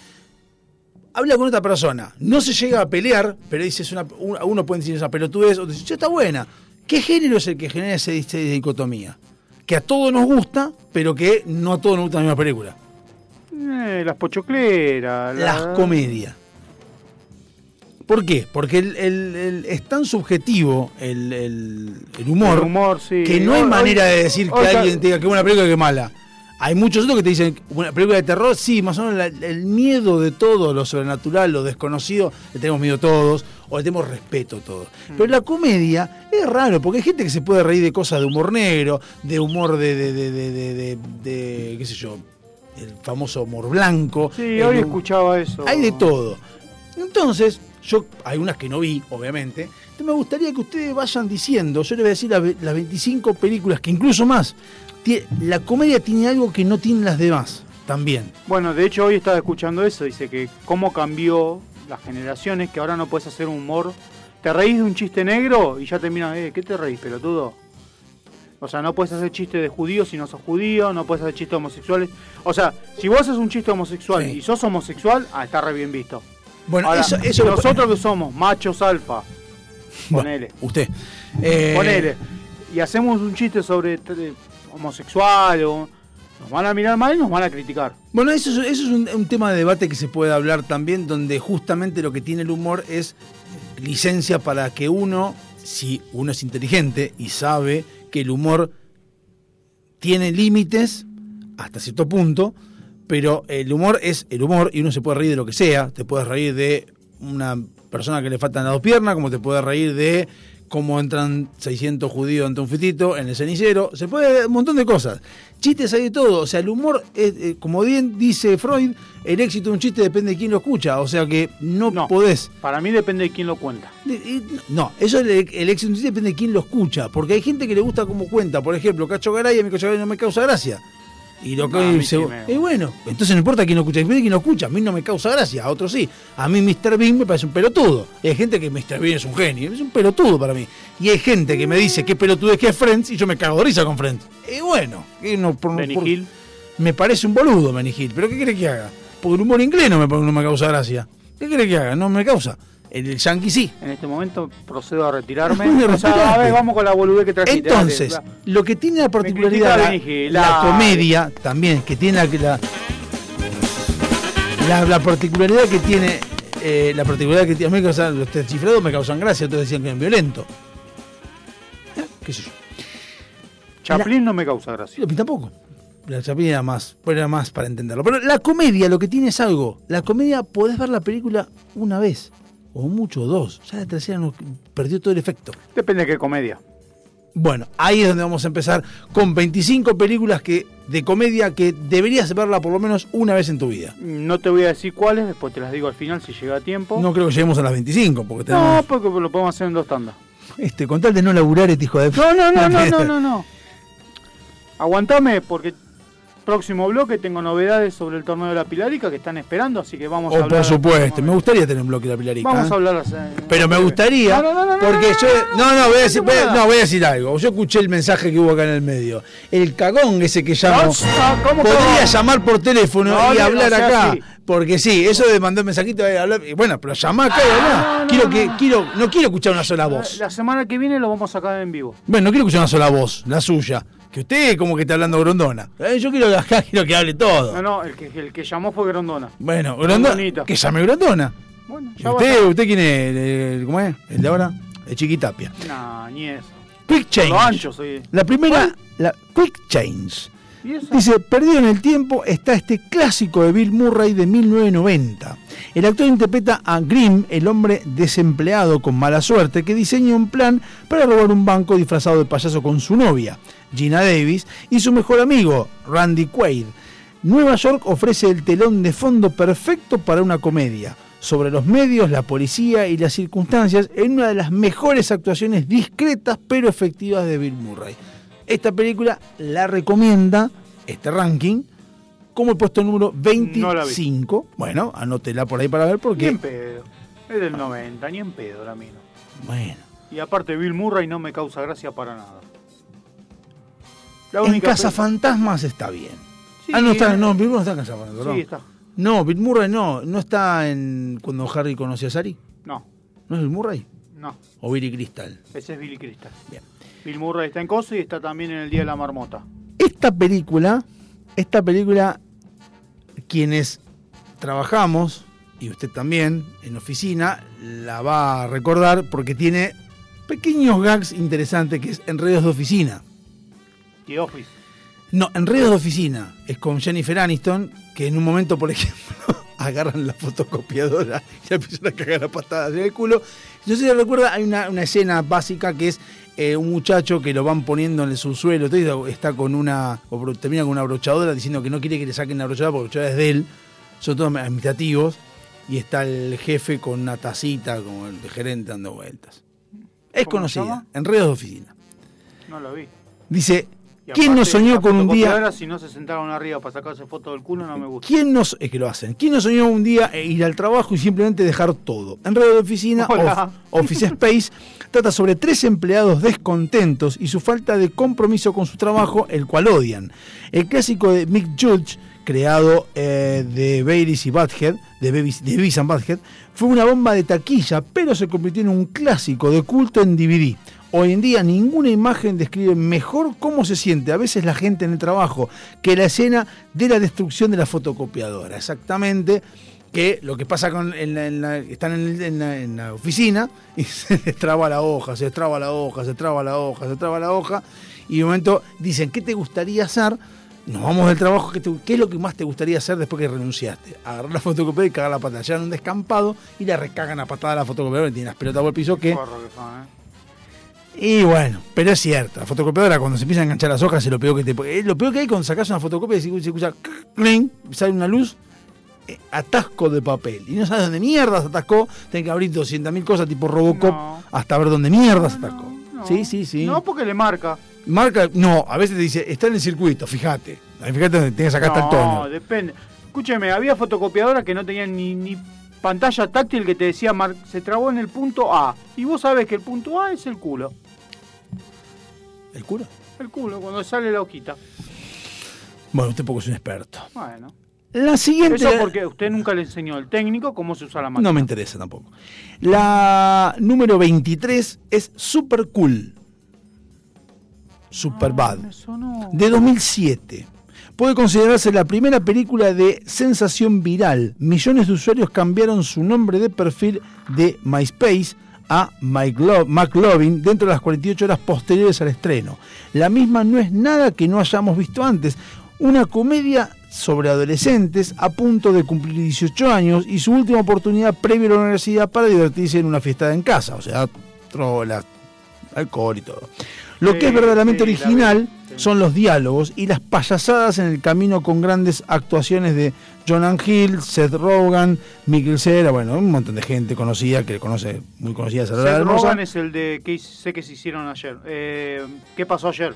habla con otra persona, no se llega a pelear, pero dice es una, un- uno puede decir esa pelotudez, otro dice, "Che, está buena. ¿Qué género es el que genera esa, esa dicotomía? Que a todos nos gusta, pero que no a todos nos gusta la misma película. Eh, las pochocleras. la- Las comedias. ¿Por qué? Porque el- el- el- es tan subjetivo el, humor, humor, sí. que no hay manera de decir que alguien te diga que es buena película que es mala. Hay muchos otros que te dicen, una película de terror, sí, más o menos la- el miedo de todo, lo sobrenatural, lo desconocido, le tenemos miedo todos, o le tenemos respeto todos. Mm. Pero la comedia es raro, porque hay gente que se puede reír de cosas de humor negro, de humor de, de, de, de, qué sé yo, el famoso humor blanco. Sí, hoy hum- escuchaba eso. hay de todo. Entonces, yo, hay unas que no vi, obviamente. Entonces me gustaría que ustedes vayan diciendo, yo les voy a decir las las 25 películas, que incluso más, la comedia tiene algo que no tienen las demás, también. Bueno, de hecho hoy estaba escuchando eso, dice que cómo cambió las generaciones, que ahora no puedes hacer humor. Te reís de un chiste negro y ya terminas, eh, ¿qué te reís, pelotudo? O sea, no puedes hacer chistes de judíos si no sos judío, no puedes hacer chistes homosexuales. O sea, si vos haces un chiste homosexual Sí. y sos homosexual, ah, está re bien visto. Bueno, Ahora, eso, eso nosotros que somos machos alfa, Bueno, ponele. usted. Eh, ponele, y hacemos un chiste sobre eh, homosexual, o, nos van a mirar mal y nos van a criticar. Bueno, eso es, un, un tema de debate que se puede hablar también, donde justamente lo que tiene el humor es licencia para que uno, si uno es inteligente y sabe que el humor tiene límites hasta cierto punto, pero el humor es el humor y uno se puede reír de lo que sea. Te puedes reír de una persona que le faltan las dos piernas, como te puedes reír de cómo entran 600 judíos ante un fitito en el cenicero. Se puede un montón de cosas. Chistes hay de todo. O sea, el humor, es, eh, como bien dice Freud, el éxito de un chiste depende de quién lo escucha. O sea que no, No. podés. Para mí depende de quién lo cuenta. Y- No, eso el, el éxito de un chiste depende de quién lo escucha. Porque hay gente que le gusta cómo cuenta. Por ejemplo, Cacho Garay, a mi Cacho Garay no me causa gracia. Y lo que No, se- y bueno, entonces no importa quién lo escucha, quién lo escucha. A mí no me causa gracia, a otros sí. A mí Mr. Bean me parece un pelotudo. Y hay gente que Mr. Bean es un genio, es un pelotudo para mí. Y hay gente que me dice qué pelotudo es que es Friends y yo me cago de risa con Friends. Y bueno, que no, por, por- me parece un boludo Hill, pero ¿qué quiere que haga? El humor inglés no me, no me causa gracia. ¿Qué quiere que haga? No me causa. El, el yankee sí. En este momento procedo a retirarme. Bueno, o sea, a ver, vamos con la boludez que trajiste. Entonces, dale. lo que tiene la particularidad, la, la comedia también, que tiene la, la, la- la particularidad que tiene, eh, la particularidad que tiene, a mí me causan- los descifrados me causan gracia, todos decían que eran violentos. Eh, ¿Qué sé yo? Chaplin no me causa gracia. Tampoco. La Chaplin era más, era más para entenderlo. Pero la comedia lo que tiene es algo. La comedia podés ver la película una vez, o mucho, o dos. Ya la tercera no, perdió todo el efecto. Depende de qué comedia. Bueno, ahí es donde vamos a empezar con 25 películas que de comedia que deberías verla por lo menos una vez en tu vida. No te voy a decir cuáles, después te las digo al final si llega a tiempo. No creo que lleguemos a las 25 porque No, tenemos porque lo podemos hacer en dos tandas. este con tal de no laburar este hijo de No, no, no, no, no, no, no. Aguantame porque próximo bloque tengo novedades sobre el torneo de la Pilarica que están esperando, así que vamos a Oh, hablar. por supuesto, me gustaría tener un bloque de la Pilarica. Vamos ¿eh? a hablar. eh, Pero me gustaría, No, no, no, no, porque no, yo. No, no, voy a decir, voy a- no. voy a decir algo. Yo escuché el mensaje que hubo acá en el medio. El cagón ese que llamó. ¿cómo podría cagón? llamar por teléfono No, y hablar o sea, acá. sí. Porque sí, eso de mandar mensajito y hablar. Bueno, pero llamá acá y hablar. no, no, quiero no, que, no. quiero, no quiero escuchar una sola voz. La semana que viene lo vamos a sacar en vivo. Bueno, no quiero escuchar una sola voz, la suya. Que usted como que está hablando grondona. Eh, Yo quiero acá quiero que hable todo. No, no, el que, el que llamó fue Grondona. Bueno, grondona. Que llame grondona. Bueno, ¿Y ya va a usted. ¿Usted quién es? El- el- ¿Cómo es? ¿El de ahora? El Chiquitapia. Nah, ni eso. Quick Change. Lo ancho soy. La primera, la Quick Change. Dice, perdido en el tiempo está este clásico de Bill Murray de 1990. El actor interpreta a Grimm, el hombre desempleado con mala suerte, que diseña un plan para robar un banco disfrazado de payaso con su novia, Gina Davis, y su mejor amigo, Randy Quaid. Nueva York ofrece el telón de fondo perfecto para una comedia, sobre los medios, la policía y las circunstancias, en una de las mejores actuaciones discretas pero efectivas de Bill Murray. Esta película la recomienda, este ranking, como el puesto número No la vi. 25. Bueno, anótela por ahí para ver Ni porque... en pedo. Es del 90, ni en pedo la mina. Bueno, Y aparte Bill Murray no me causa gracia para nada. La en Casa Fantasmas está bien. Sí, ah, no está, eh. no, Bill Murray no está en Casa Fantasmas. Sí, está. No, Bill Murray no, no está en cuando Harry conoció a Sari. No, ¿No es Bill Murray? no. O Billy Crystal. Ese es Billy Crystal. Bien. Bill Murray está en Coso y está también en el Día de la Marmota. Esta película, esta película, quienes trabajamos, y usted también, en oficina, la va a recordar porque tiene pequeños gags interesantes que es Enredos de Oficina. The Office. No, Enredos de Oficina es con Jennifer Aniston, que en un momento, por ejemplo, agarran la fotocopiadora y la empiezan a cagar a patadas en el culo. No sé si se recuerda, hay una, una escena básica que es eh, un muchacho que lo van poniendo en el subsuelo, está con una, o termina con una brochadora diciendo que no quiere que le saquen la brochadora porque la brochadora es de él, son todos administrativos, y está el jefe con una tacita como el gerente dando vueltas. Es ¿Cómo conocida? Enredos de Oficina. No lo vi. Dice, ¿quién no soñó con un día... Si no se sentaron arriba para sacarse foto del culo, no me gusta. ¿Quién nos, es que lo hacen? ¿Quién no soñó un día eh, ir al trabajo y simplemente dejar todo? Enredo de oficina, of- Office Space, trata sobre tres empleados descontentos y su falta de compromiso con su trabajo, el cual odian. El clásico de Mick Judge, creado eh, de Beavis y Butthead, de Beavis, de and Butthead, fue una bomba de taquilla, pero se convirtió en un clásico de culto en DVD. Hoy en día ninguna imagen describe mejor cómo se siente a veces la gente en el trabajo que la escena de la destrucción de la fotocopiadora. Exactamente que lo que pasa con en la- en la- están en, la, en la oficina y se les traba la hoja, se les traba la hoja, se traba la hoja, se traba la hoja y de momento dicen, ¿qué te gustaría hacer? Nos vamos del trabajo, ¿qué, es lo que más te gustaría hacer después que renunciaste? Agarrar la fotocopiadora y cagar la patada. Llegan un descampado y le recagan a patada a la fotocopiadora y tiene las pelotas por el piso que... ¿eh? Y bueno, pero es cierto, la fotocopiadora cuando se empiezan a enganchar las hojas es lo peor que te es lo peor que hay cuando sacas una fotocopia y se se escucha sale una luz, eh, atasco de papel. Y no sabes dónde mierda se atascó, tenés que abrir 200.000 cosas tipo Robocop No. hasta ver dónde mierda se atascó. No. Sí, sí, sí. No, porque le marca. Marca, no, a veces te dice, está en el circuito, fíjate. Fíjate donde tenés acá está el no, tono. depende. Escúcheme, había fotocopiadoras que no tenían ni, ni pantalla táctil que te decía mar- se trabó en el punto A. Y vos sabés que el punto A es el culo. ¿El cura? El culo, cuando sale la hojita. Bueno, usted poco es un experto. Bueno. La siguiente. Eso porque usted nunca le enseñó al técnico cómo se usa la máquina. No me interesa tampoco. La número 23 es Super Cool. Super Bad. Eso no. De 2007. Puede considerarse la primera película de sensación viral. Millones de usuarios cambiaron su nombre de perfil de MySpace a McLovin dentro de las 48 horas posteriores al estreno. La misma no es nada que no hayamos visto antes. Una comedia sobre adolescentes a punto de cumplir 18 años y su última oportunidad previa a la universidad para divertirse en una fiesta en casa. O sea, trolas, alcohol y todo. Lo que es verdaderamente sí, original. Son los diálogos y las payasadas en el camino con grandes actuaciones de Jonan Hill, Seth Rogen, Mikkel Cera, bueno, un montón de gente conocida que conoce, muy conocida Seth. Rogen es el de que sé que se hicieron ayer. Eh, ¿Qué pasó ayer?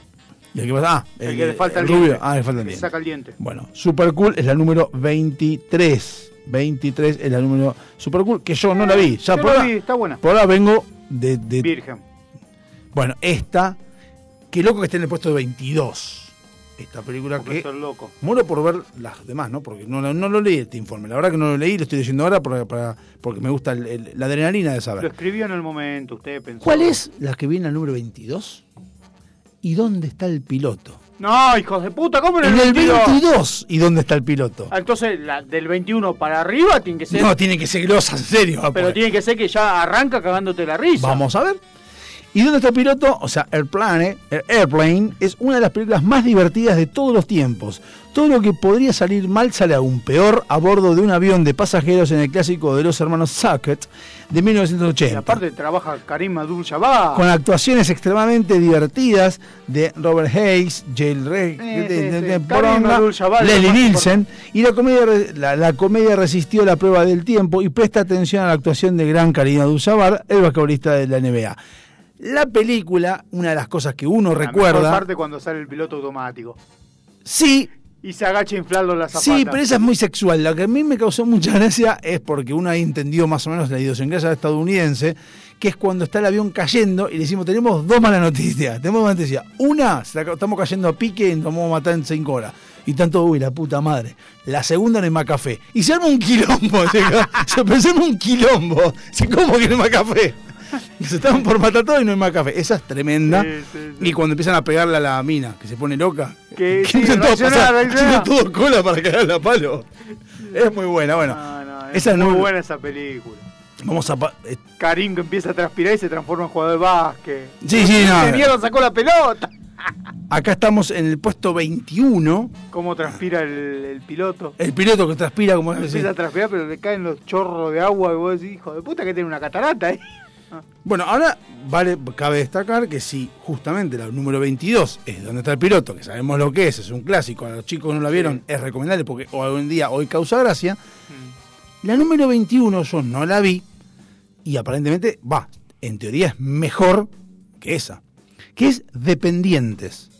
¿Y el que pasa? Ah, El, que le falta el, rubio. diente. Ah, le falta el diente. saca el diente. Bueno, Super Cool es la número 23. 23 es la número Super Cool, que yo no la vi. Ya Yo por, la vi, está buena. por ahora vengo de, de- Virgen. Bueno, esta. Qué loco que esté en el puesto de 22. Esta película que. Profesor loco. Muero por ver las demás, ¿no? Porque no, no lo leí este informe. La verdad que no lo leí, lo estoy diciendo ahora para, para- porque me gusta el- el- la adrenalina de Lo saber. escribió en el momento, usted pensó. ¿Cuál es la que viene al número 22? ¿Y dónde está el piloto? No, hijos de puta, ¿cómo en el En el 22? 22. ¿Y dónde está el piloto? Ah, Entonces, la, del 21 para arriba tiene que ser. No, tiene que ser grosa, en serio. pero pues. tiene que ser que ya arranca cagándote la risa. Vamos a ver. ¿Y dónde está el piloto? O sea, Airplane, Air- Airplane es una de las películas más divertidas de todos los tiempos. Todo lo que podría salir mal sale aún peor a bordo de un avión de pasajeros en el clásico de los hermanos Sackett de Y 1980. aparte trabaja Karim Abdul-Jabbar. Con actuaciones extremadamente divertidas de Robert Hayes, Jail Rey, de- de- de Leslie Nielsen. Y la comedia, la, la comedia resistió la prueba del tiempo y presta atención a la actuación del gran Karim Abdul-Jabbar, el basquetbolista de la NBA. La película, una de las cosas que uno La mejor recuerda, parte cuando sale el piloto automático. sí, Y se agacha a inflarlo la zapata. Sí, pero esa es muy sexual. Lo que a mí me causó mucha gracia es porque uno ahí entendió más o menos la idiosincrasia estadounidense, que es cuando está el avión cayendo y le decimos, tenemos dos malas noticias. Tenemos dos malas noticias. Una, la- estamos cayendo a pique y nos vamos a matar en cinco horas. Y tanto, uy, la puta madre. La segunda no hay más café. Y se arma un quilombo. se, se pensó en un quilombo. ¿Cómo que no hay más café? Se estaban por matar todo y no hay más café. Esa es tremenda. Sí, sí, sí. Y cuando empiezan a pegarle a la mina, que se pone loca. Que haciendo todo cola para cagarle a palo. Es muy buena, bueno. No, no, es esa muy no- buena esa película. Vamos a. eh, Karim que empieza a transpirar y se transforma en jugador de básquet. Sí, sí, no. ¿Qué mierda sacó la pelota? Acá estamos en el puesto 21. Cómo transpira el, el piloto. El piloto que transpira como Empieza a transpirar, pero le caen los chorros de agua y vos decís, hijo de puta, que tiene una catarata ahí. Bueno, ahora vale, cabe destacar que si justamente la número 22 es donde está el piloto, que sabemos lo que es, es un clásico, a los chicos no la vieron, es recomendable porque hoy en día hoy causa gracia. La número 21 yo no la vi y aparentemente, va, en teoría es mejor que esa, que es Dependientes.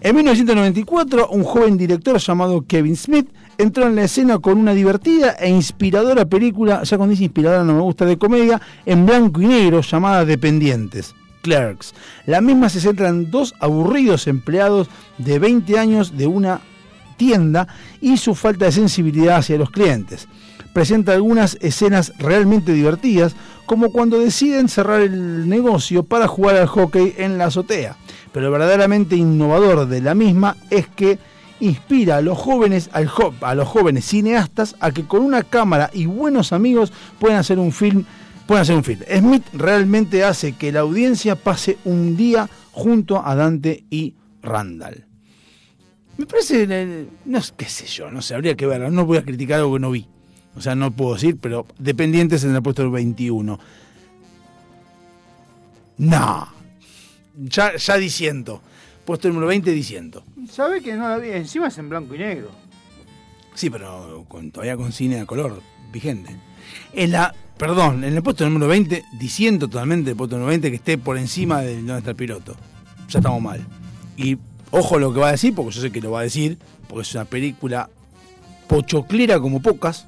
En 1994, un joven director llamado Kevin Smith entró en la escena con una divertida e inspiradora película, ya cuando dice inspiradora no me gusta, de comedia, en blanco y negro llamada Dependientes. Clerks. La misma se centra en dos aburridos empleados de 20 años de una tienda y su falta de sensibilidad hacia los clientes. Presenta algunas escenas realmente divertidas, como cuando deciden cerrar el negocio para jugar al hockey en la azotea. Pero lo verdaderamente innovador de la misma es que inspira a los jóvenes, a los jóvenes cineastas a que con una cámara y buenos amigos puedan hacer un film, puedan hacer un film. Smith realmente hace que la audiencia pase un día junto a Dante y Randall. Me parece, eh, no qué sé yo, no sé, habría que verlo. No voy a criticar algo que no vi. O sea, no puedo decir, pero dependientes en el puesto 21. No. Ya, ya diciendo. Puesto número 20 diciendo. ¿Sabe que no la vi? Encima es en blanco y negro. Sí, pero con, todavía con cine a color vigente. En la, perdón, en el puesto número 20, diciendo totalmente el puesto número 20 que esté por encima de donde está el piloto. Ya estamos mal. Y ojo lo que va a decir, porque yo sé que lo va a decir, porque es una película pochoclera como pocas.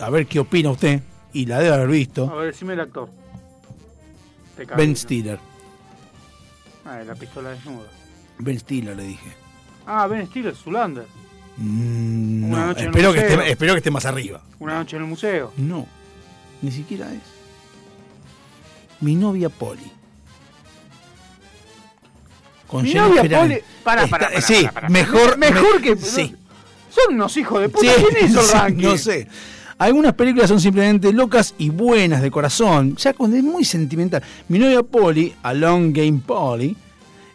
A ver qué opina usted, y la debe haber A visto. ver, decime el actor. Te Ben. Stiller. Ah, de la pistola desnuda. Ben Stiller le dije. Ah, Ben Stiller, Zulander. Mm, no, espero que, esté, espero que esté más arriba. Una noche en el museo. No, ni siquiera es. Mi novia Polly. Con Mi novia. Polly- pará, pará, Sí, pará, pará. mejor. Mejor que- Sí. Son unos hijos de puta. Sí, ¿Quién hizo el sí, ranking? No sé. Algunas películas son simplemente locas y buenas de corazón, ya cuando es muy sentimental. Mi novia Polly, A Long Game Polly,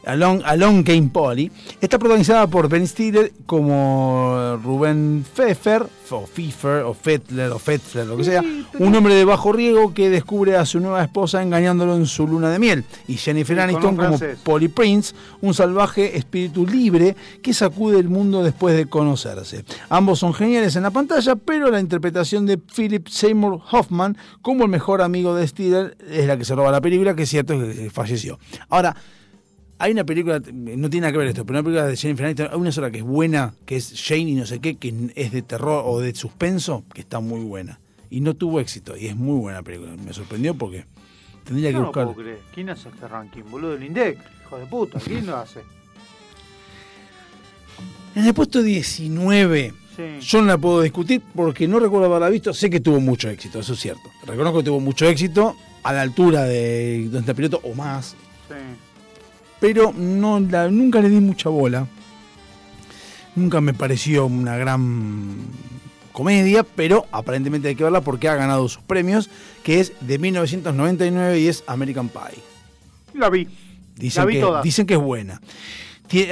Along, Along Came Polly, está protagonizada por Ben Stiller como Rubén Pfeffer, o Pfeffer, o Fettler, o Fettler, lo que sea, un hombre de bajo riego que descubre a su nueva esposa engañándolo en su luna de miel, y Jennifer Sí, Aniston como. Polly Prince, un salvaje espíritu libre que sacude el mundo después de conocerse. Ambos son geniales en la pantalla, pero la interpretación de Philip Seymour Hoffman como el mejor amigo de Stiller es la que se roba la película, que es cierto que falleció. Ahora, hay una película, no tiene nada que ver esto, pero una película de Jennifer Aniston, hay una sola que es buena, que es Jane y no sé qué, que es de terror o de suspenso, que está muy buena. Y no tuvo éxito, y es muy buena película. Me sorprendió porque tendría que No buscar. puedo creer. ¿Quién hace este ranking, boludo? El INDEC, hijo de puta. ¿Quién lo hace? En el puesto 19, Sí. yo no la puedo discutir porque no recuerdo haberla visto. Sé que tuvo mucho éxito, eso es cierto. Reconozco que tuvo mucho éxito a la altura de Donde está el piloto o más, Sí. Pero no la- nunca le di mucha bola. Nunca me pareció una gran comedia, pero aparentemente hay que verla porque ha ganado sus premios, que es de 1999 y es American Pie. La vi. Dicen, La vi que, toda. dicen que es buena.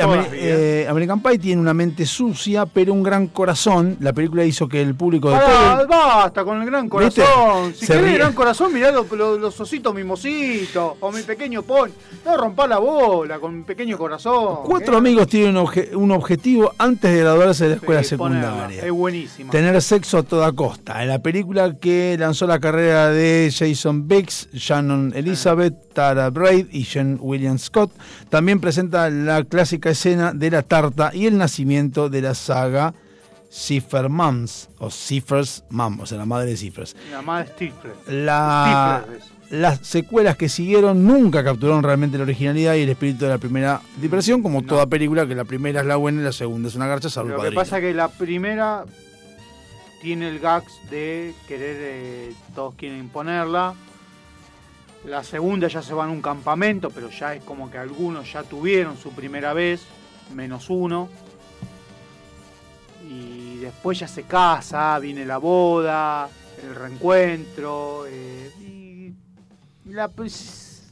Amer- eh, American Pie tiene una mente sucia, pero un gran corazón. La película hizo que el público de Pará, todo el- basta con el gran ¿Viste? corazón. Si querés ríe. gran corazón, mirá los, los, los ositos mimositos. O mi pequeño pon. No rompa la bola con mi pequeño corazón. Cuatro ¿eh? amigos tienen un, obje- un objetivo antes de graduarse de la escuela Sí, ponerla. secundaria. Es buenísima. Tener sexo a toda costa. En la película que lanzó la carrera de Jason Biggs, Shannon Elizabeth, Tara Braid y Jen William Scott, también presenta la clásica escena de la tarta y el nacimiento de la saga Cipher Moms, o Cipher's Mom, o sea, la madre de Ciphers. La madre Stifler. La- las secuelas que siguieron nunca capturaron realmente la originalidad y el espíritu de la primera diversión, como toda película, que la primera es la buena y la segunda es una garcha, salvo Lo que pasa es que la primera tiene el gags de querer, eh, todos quieren imponerla. La segunda ya se va en un campamento, pero ya es como que algunos ya tuvieron su primera vez, menos uno. Y después ya se casa, viene la boda, el reencuentro. eh, y la, pues,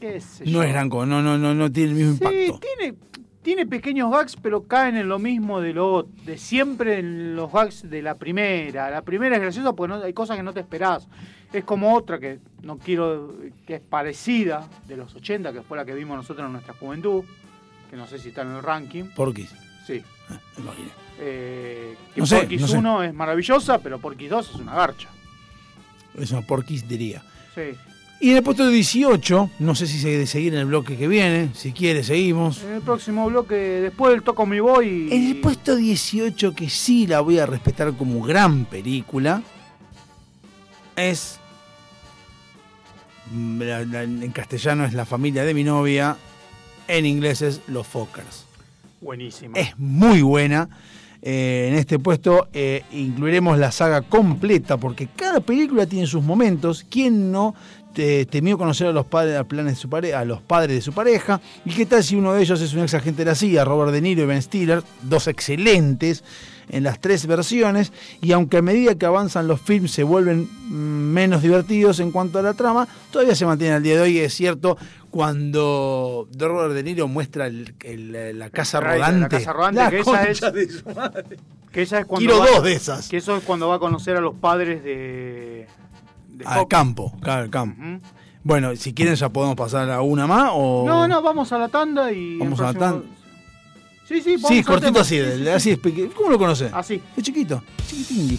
qué sé No es gran no, no, no, no tiene el mismo Sí, impacto. tiene, tiene pequeños gags, pero caen en lo mismo de lo de siempre en los gags de la primera. La primera es graciosa porque no, hay cosas que no te esperás. Es como otra que no quiero que es parecida de los 80, que fue la que vimos nosotros en nuestra juventud, que no sé si está en el ranking. Porquis, Sí. imaginé. Eh, que No sé, Porky's no sé. 1 es maravillosa, pero Porky's 2 es una garcha. Eso, Porquis diría. Sí. Y en el puesto 18, no sé si se de seguir en el bloque que viene, si quiere seguimos. En el próximo bloque, después del Toco Mi Boy. En el puesto 18, que sí la voy a respetar como gran película, es. mm, la- la- en castellano es La familia de mi novia, en inglés es Los Fockers. Buenísima. Es muy buena. Eh, en este puesto eh, incluiremos la saga completa porque cada película tiene sus momentos. ¿Quién no te- temió conocer a los padres, a, planes de su pare- a los padres de su pareja? ¿Y qué tal si uno de ellos es un ex agente de la CIA, Robert De Niro y Ben Stiller, dos excelentes en las tres versiones? Y aunque a medida que avanzan los films se vuelven mm, menos divertidos en cuanto a la trama, todavía se mantienen al día de hoy. Es cierto, cuando Robert De Niro muestra el- el- la casa la rodante. casa rodante, que esa es- de su madre. Que esa es cuando Quiero va- dos de esas. Que eso es cuando va a conocer a los padres de. De Al campo, claro, al campo. Bueno, si quieren ya podemos pasar a una más o... No, no, vamos a la tanda y. Vamos a la tanda. Sí, sí, vamos Sí, cortito así, Sí, sí, sí. así ¿Cómo lo conoces? Así. Es chiquito, chiquitingui.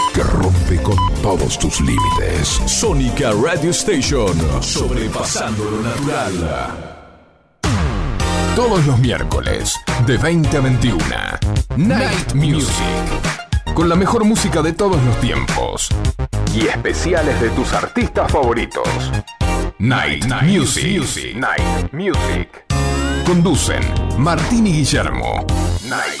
que rompe con todos tus límites. Sónica Radio Station, sobrepasando lo natural. Todos los miércoles, de 20 a 21. Night Music. Con la mejor música de todos los tiempos. Y especiales de tus artistas favoritos. Night, Music. Night Music. Conducen Martín y Guillermo. Night Music.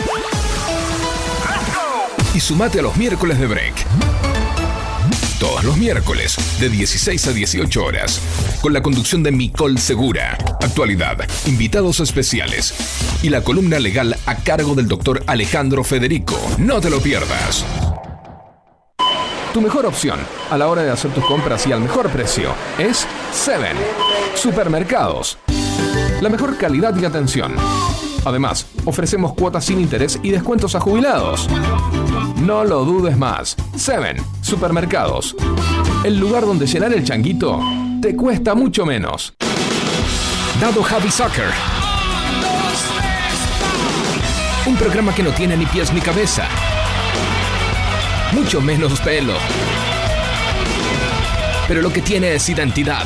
y sumate a los miércoles de break. Todos los miércoles, de 16 a 18 horas, con la conducción de Micol Segura, actualidad, invitados especiales y la columna legal a cargo del doctor Alejandro Federico. No te lo pierdas. Tu mejor opción a la hora de hacer tus compras y al mejor precio es Seven Supermercados. La mejor calidad y atención. Además, ofrecemos cuotas sin interés y descuentos a jubilados. No lo dudes más. Seven Supermercados. El lugar donde llenar el changuito te cuesta mucho menos. Dado Javi Soccer. Un programa que no tiene ni pies ni cabeza. Mucho menos pelo. Pero lo que tiene es identidad.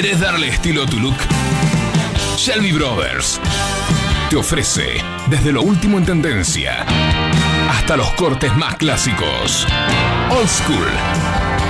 ¿Quieres darle estilo a tu look? Shelby Brothers te ofrece desde lo último en tendencia hasta los cortes más clásicos. Old School.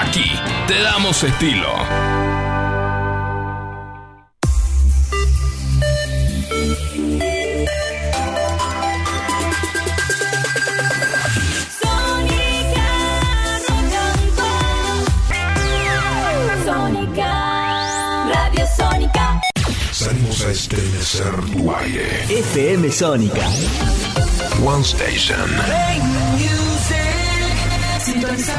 Aquí te damos estilo. Sónica Rock and Pop. Sónica Radio Sónica. Salimos a estremecer tu aire. FM Sónica. One Station.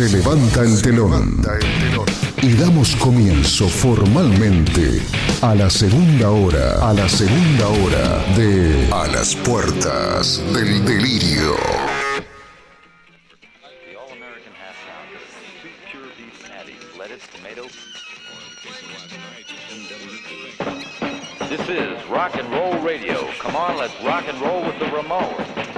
Se levanta el telón. Y damos comienzo formalmente a la segunda hora, a la segunda hora de A las puertas del delirio. This is rock and roll radio. Come on, let's rock and roll with the Ramones.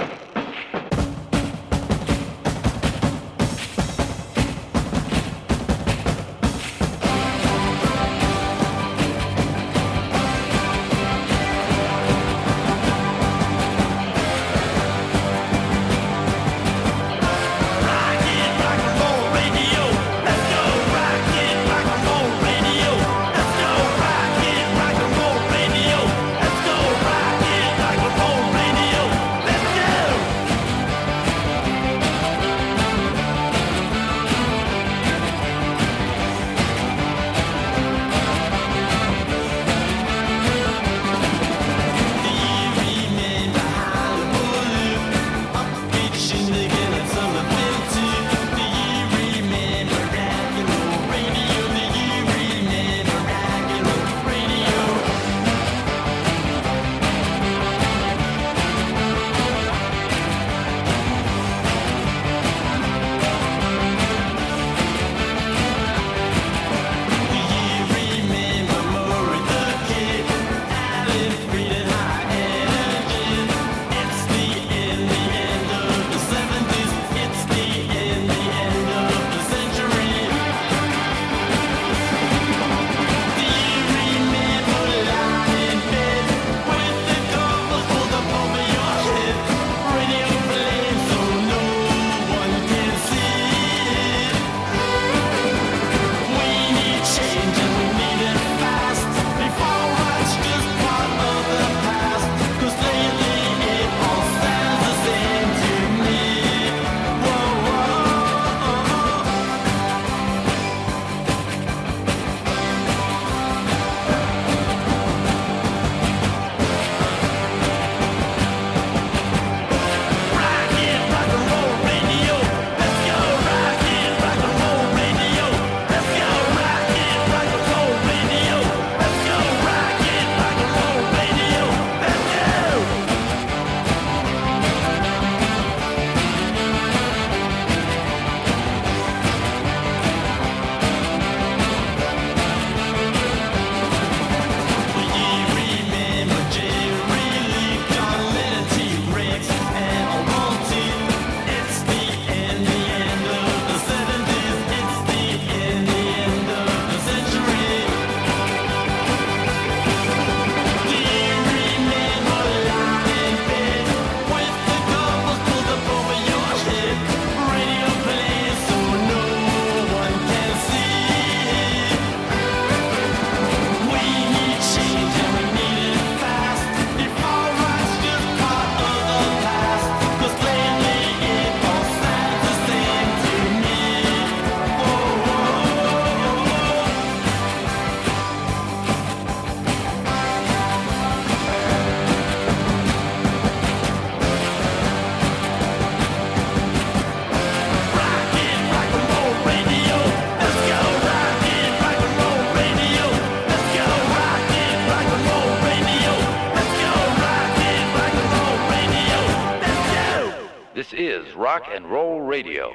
And radio.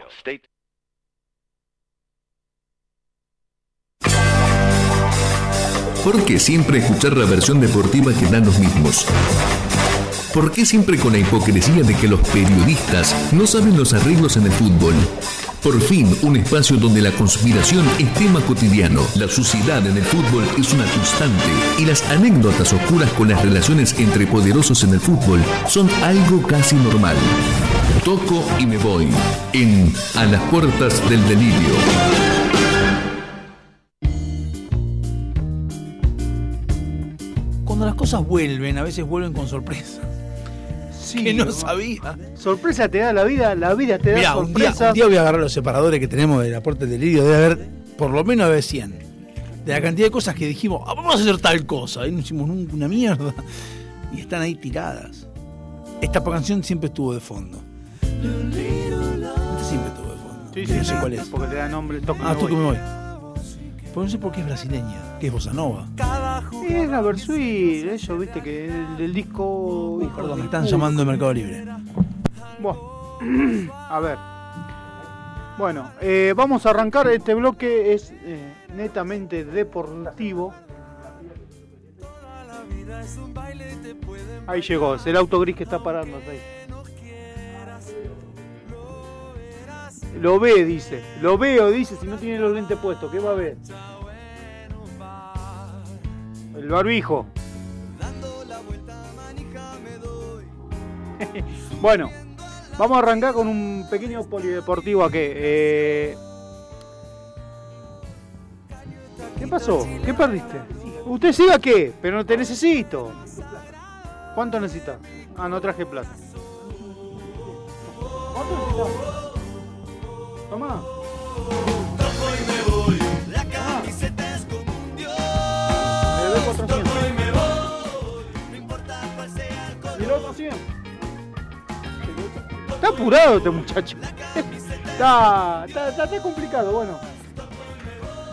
¿Por qué siempre escuchar la versión deportiva que dan los mismos? ¿Por qué siempre con la hipocresía de que los periodistas no saben los arreglos en el fútbol? Por fin, un espacio donde la conspiración es tema cotidiano, la suciedad en el fútbol es una constante y las anécdotas oscuras con las relaciones entre poderosos en el fútbol son algo casi normal. Toco y me voy en A las puertas del delirio. Cuando las cosas vuelven, a veces vuelven con sorpresa. que no sabía. Sorpresa te da la vida, la vida te da Mirá, un día, sorpresa. un día voy a agarrar los separadores que tenemos del aporte del delirio. Debe haber, por lo menos, debe 100. De la cantidad de cosas que dijimos, "Ah, vamos a hacer tal cosa. Y no hicimos nunca una mierda. Y están ahí tiradas. Esta canción siempre estuvo de fondo. Esta siempre estuvo de fondo. Sí, que sí, no sé cuál es. Porque le da nombre Toco Ah, toque Voy. me voy. Pues no sé por qué es brasileña, que es bossa nova. Es la Versuit, eso, viste, que el del disco. hijo Perdón, me están puta. llamando de Mercado Libre. Bueno, a ver. Bueno, eh, vamos a arrancar. Este bloque es eh, netamente deportivo. Ahí llegó, es el auto gris que está parando hasta ahí. Lo ve, dice. Lo veo, dice, si no tiene los lentes puestos. ¿Qué va a ver? El barbijo. bueno, vamos a arrancar con un pequeño polideportivo aquí. Eh, ¿Qué pasó? ¿Qué perdiste? ¿Usted siga qué? Pero no te necesito. ¿Cuánto necesitas? Ah, no traje plata. ¿Cuánto? Tomá. Me debe 400. ¿Y el otro 100? Está apurado este muchacho. está, está, está, está complicado, bueno.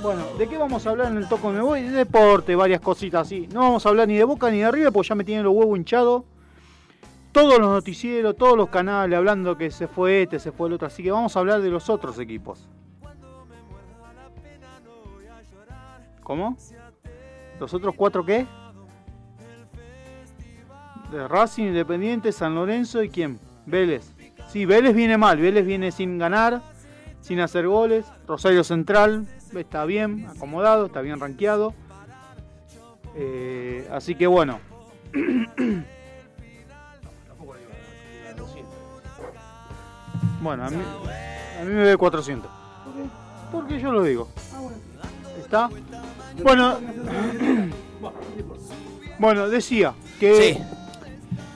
Bueno, ¿de qué vamos a hablar en el Toco Me Voy? De deporte, varias cositas así. No vamos a hablar ni de Boca ni de River porque ya me tienen los huevos hinchados. Todos los noticieros, todos los canales hablando que se fue este, se fue el otro. Así que vamos a hablar de los otros equipos. ¿Cómo? ¿Los otros cuatro qué? De Racing, Independiente, San Lorenzo y quién? Vélez. Sí, Vélez viene mal, Vélez viene sin ganar, sin hacer goles. Rosario Central está bien acomodado, está bien rankeado. Eh, así que bueno. bueno, a mí, a mí me ve 400. Porque yo lo digo. ¿Está? Bueno, bueno, decía que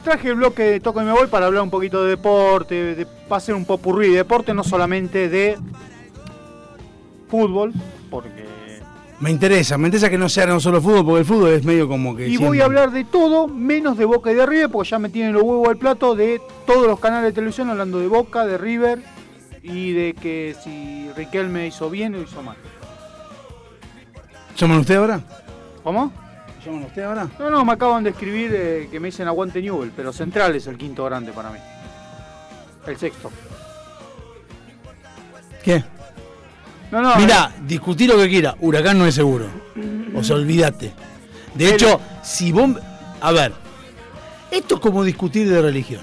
traje el bloque de Toco y Me Voy para hablar un poquito de deporte, de, va a ser un popurrí de deporte, no solamente de fútbol, porque... Me interesa, me interesa que no sea no solo fútbol, porque el fútbol es medio como que. Y siempre- voy a hablar de todo, menos de Boca y de River, porque ya me tienen los huevos al plato de todos los canales de televisión hablando de Boca, de River y de que si Riquelme hizo bien o hizo mal. ¿Llaman usted ahora? ¿Cómo? ¿Llaman usted ahora? No, no, me acaban de escribir eh, que me dicen aguante Newell, pero Central es el quinto grande para mí. El sexto. ¿Qué? No, no. Mira, discutí lo que quiera, Huracán no es seguro. O sea, olvídate. De hecho, si vos. A ver, esto es como discutir de religión.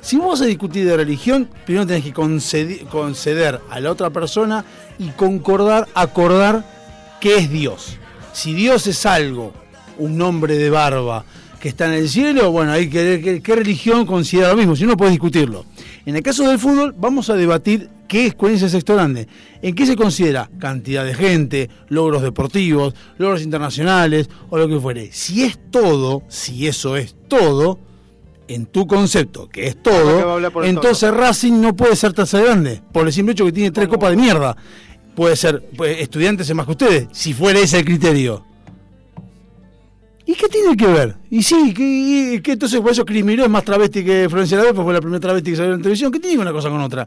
Si vos vas a discutir de religión, primero tenés que concedi- conceder a la otra persona y concordar, acordar qué es Dios. Si Dios es algo, un nombre de barba que está en el cielo, bueno, hay que ver qué, religión considera lo mismo, si no puedes discutirlo. En el caso del fútbol, vamos a debatir qué es, cuál es sexto grande. ¿En qué se considera? Cantidad de gente, logros deportivos, logros internacionales o lo que fuere. Si es todo, si eso es todo, en tu concepto, que es todo, entonces Racing no puede ser tercer grande, por el simple hecho que tiene tres copas de mierda. Puede ser pues, estudiantes es más que ustedes, si fuera ese el criterio. ¿Y qué tiene que ver? Y sí, que, entonces por eso Crimiró es más travesti que Florencia Laverde, porque fue la primera travesti que salió en televisión. ¿Qué tiene una cosa con otra?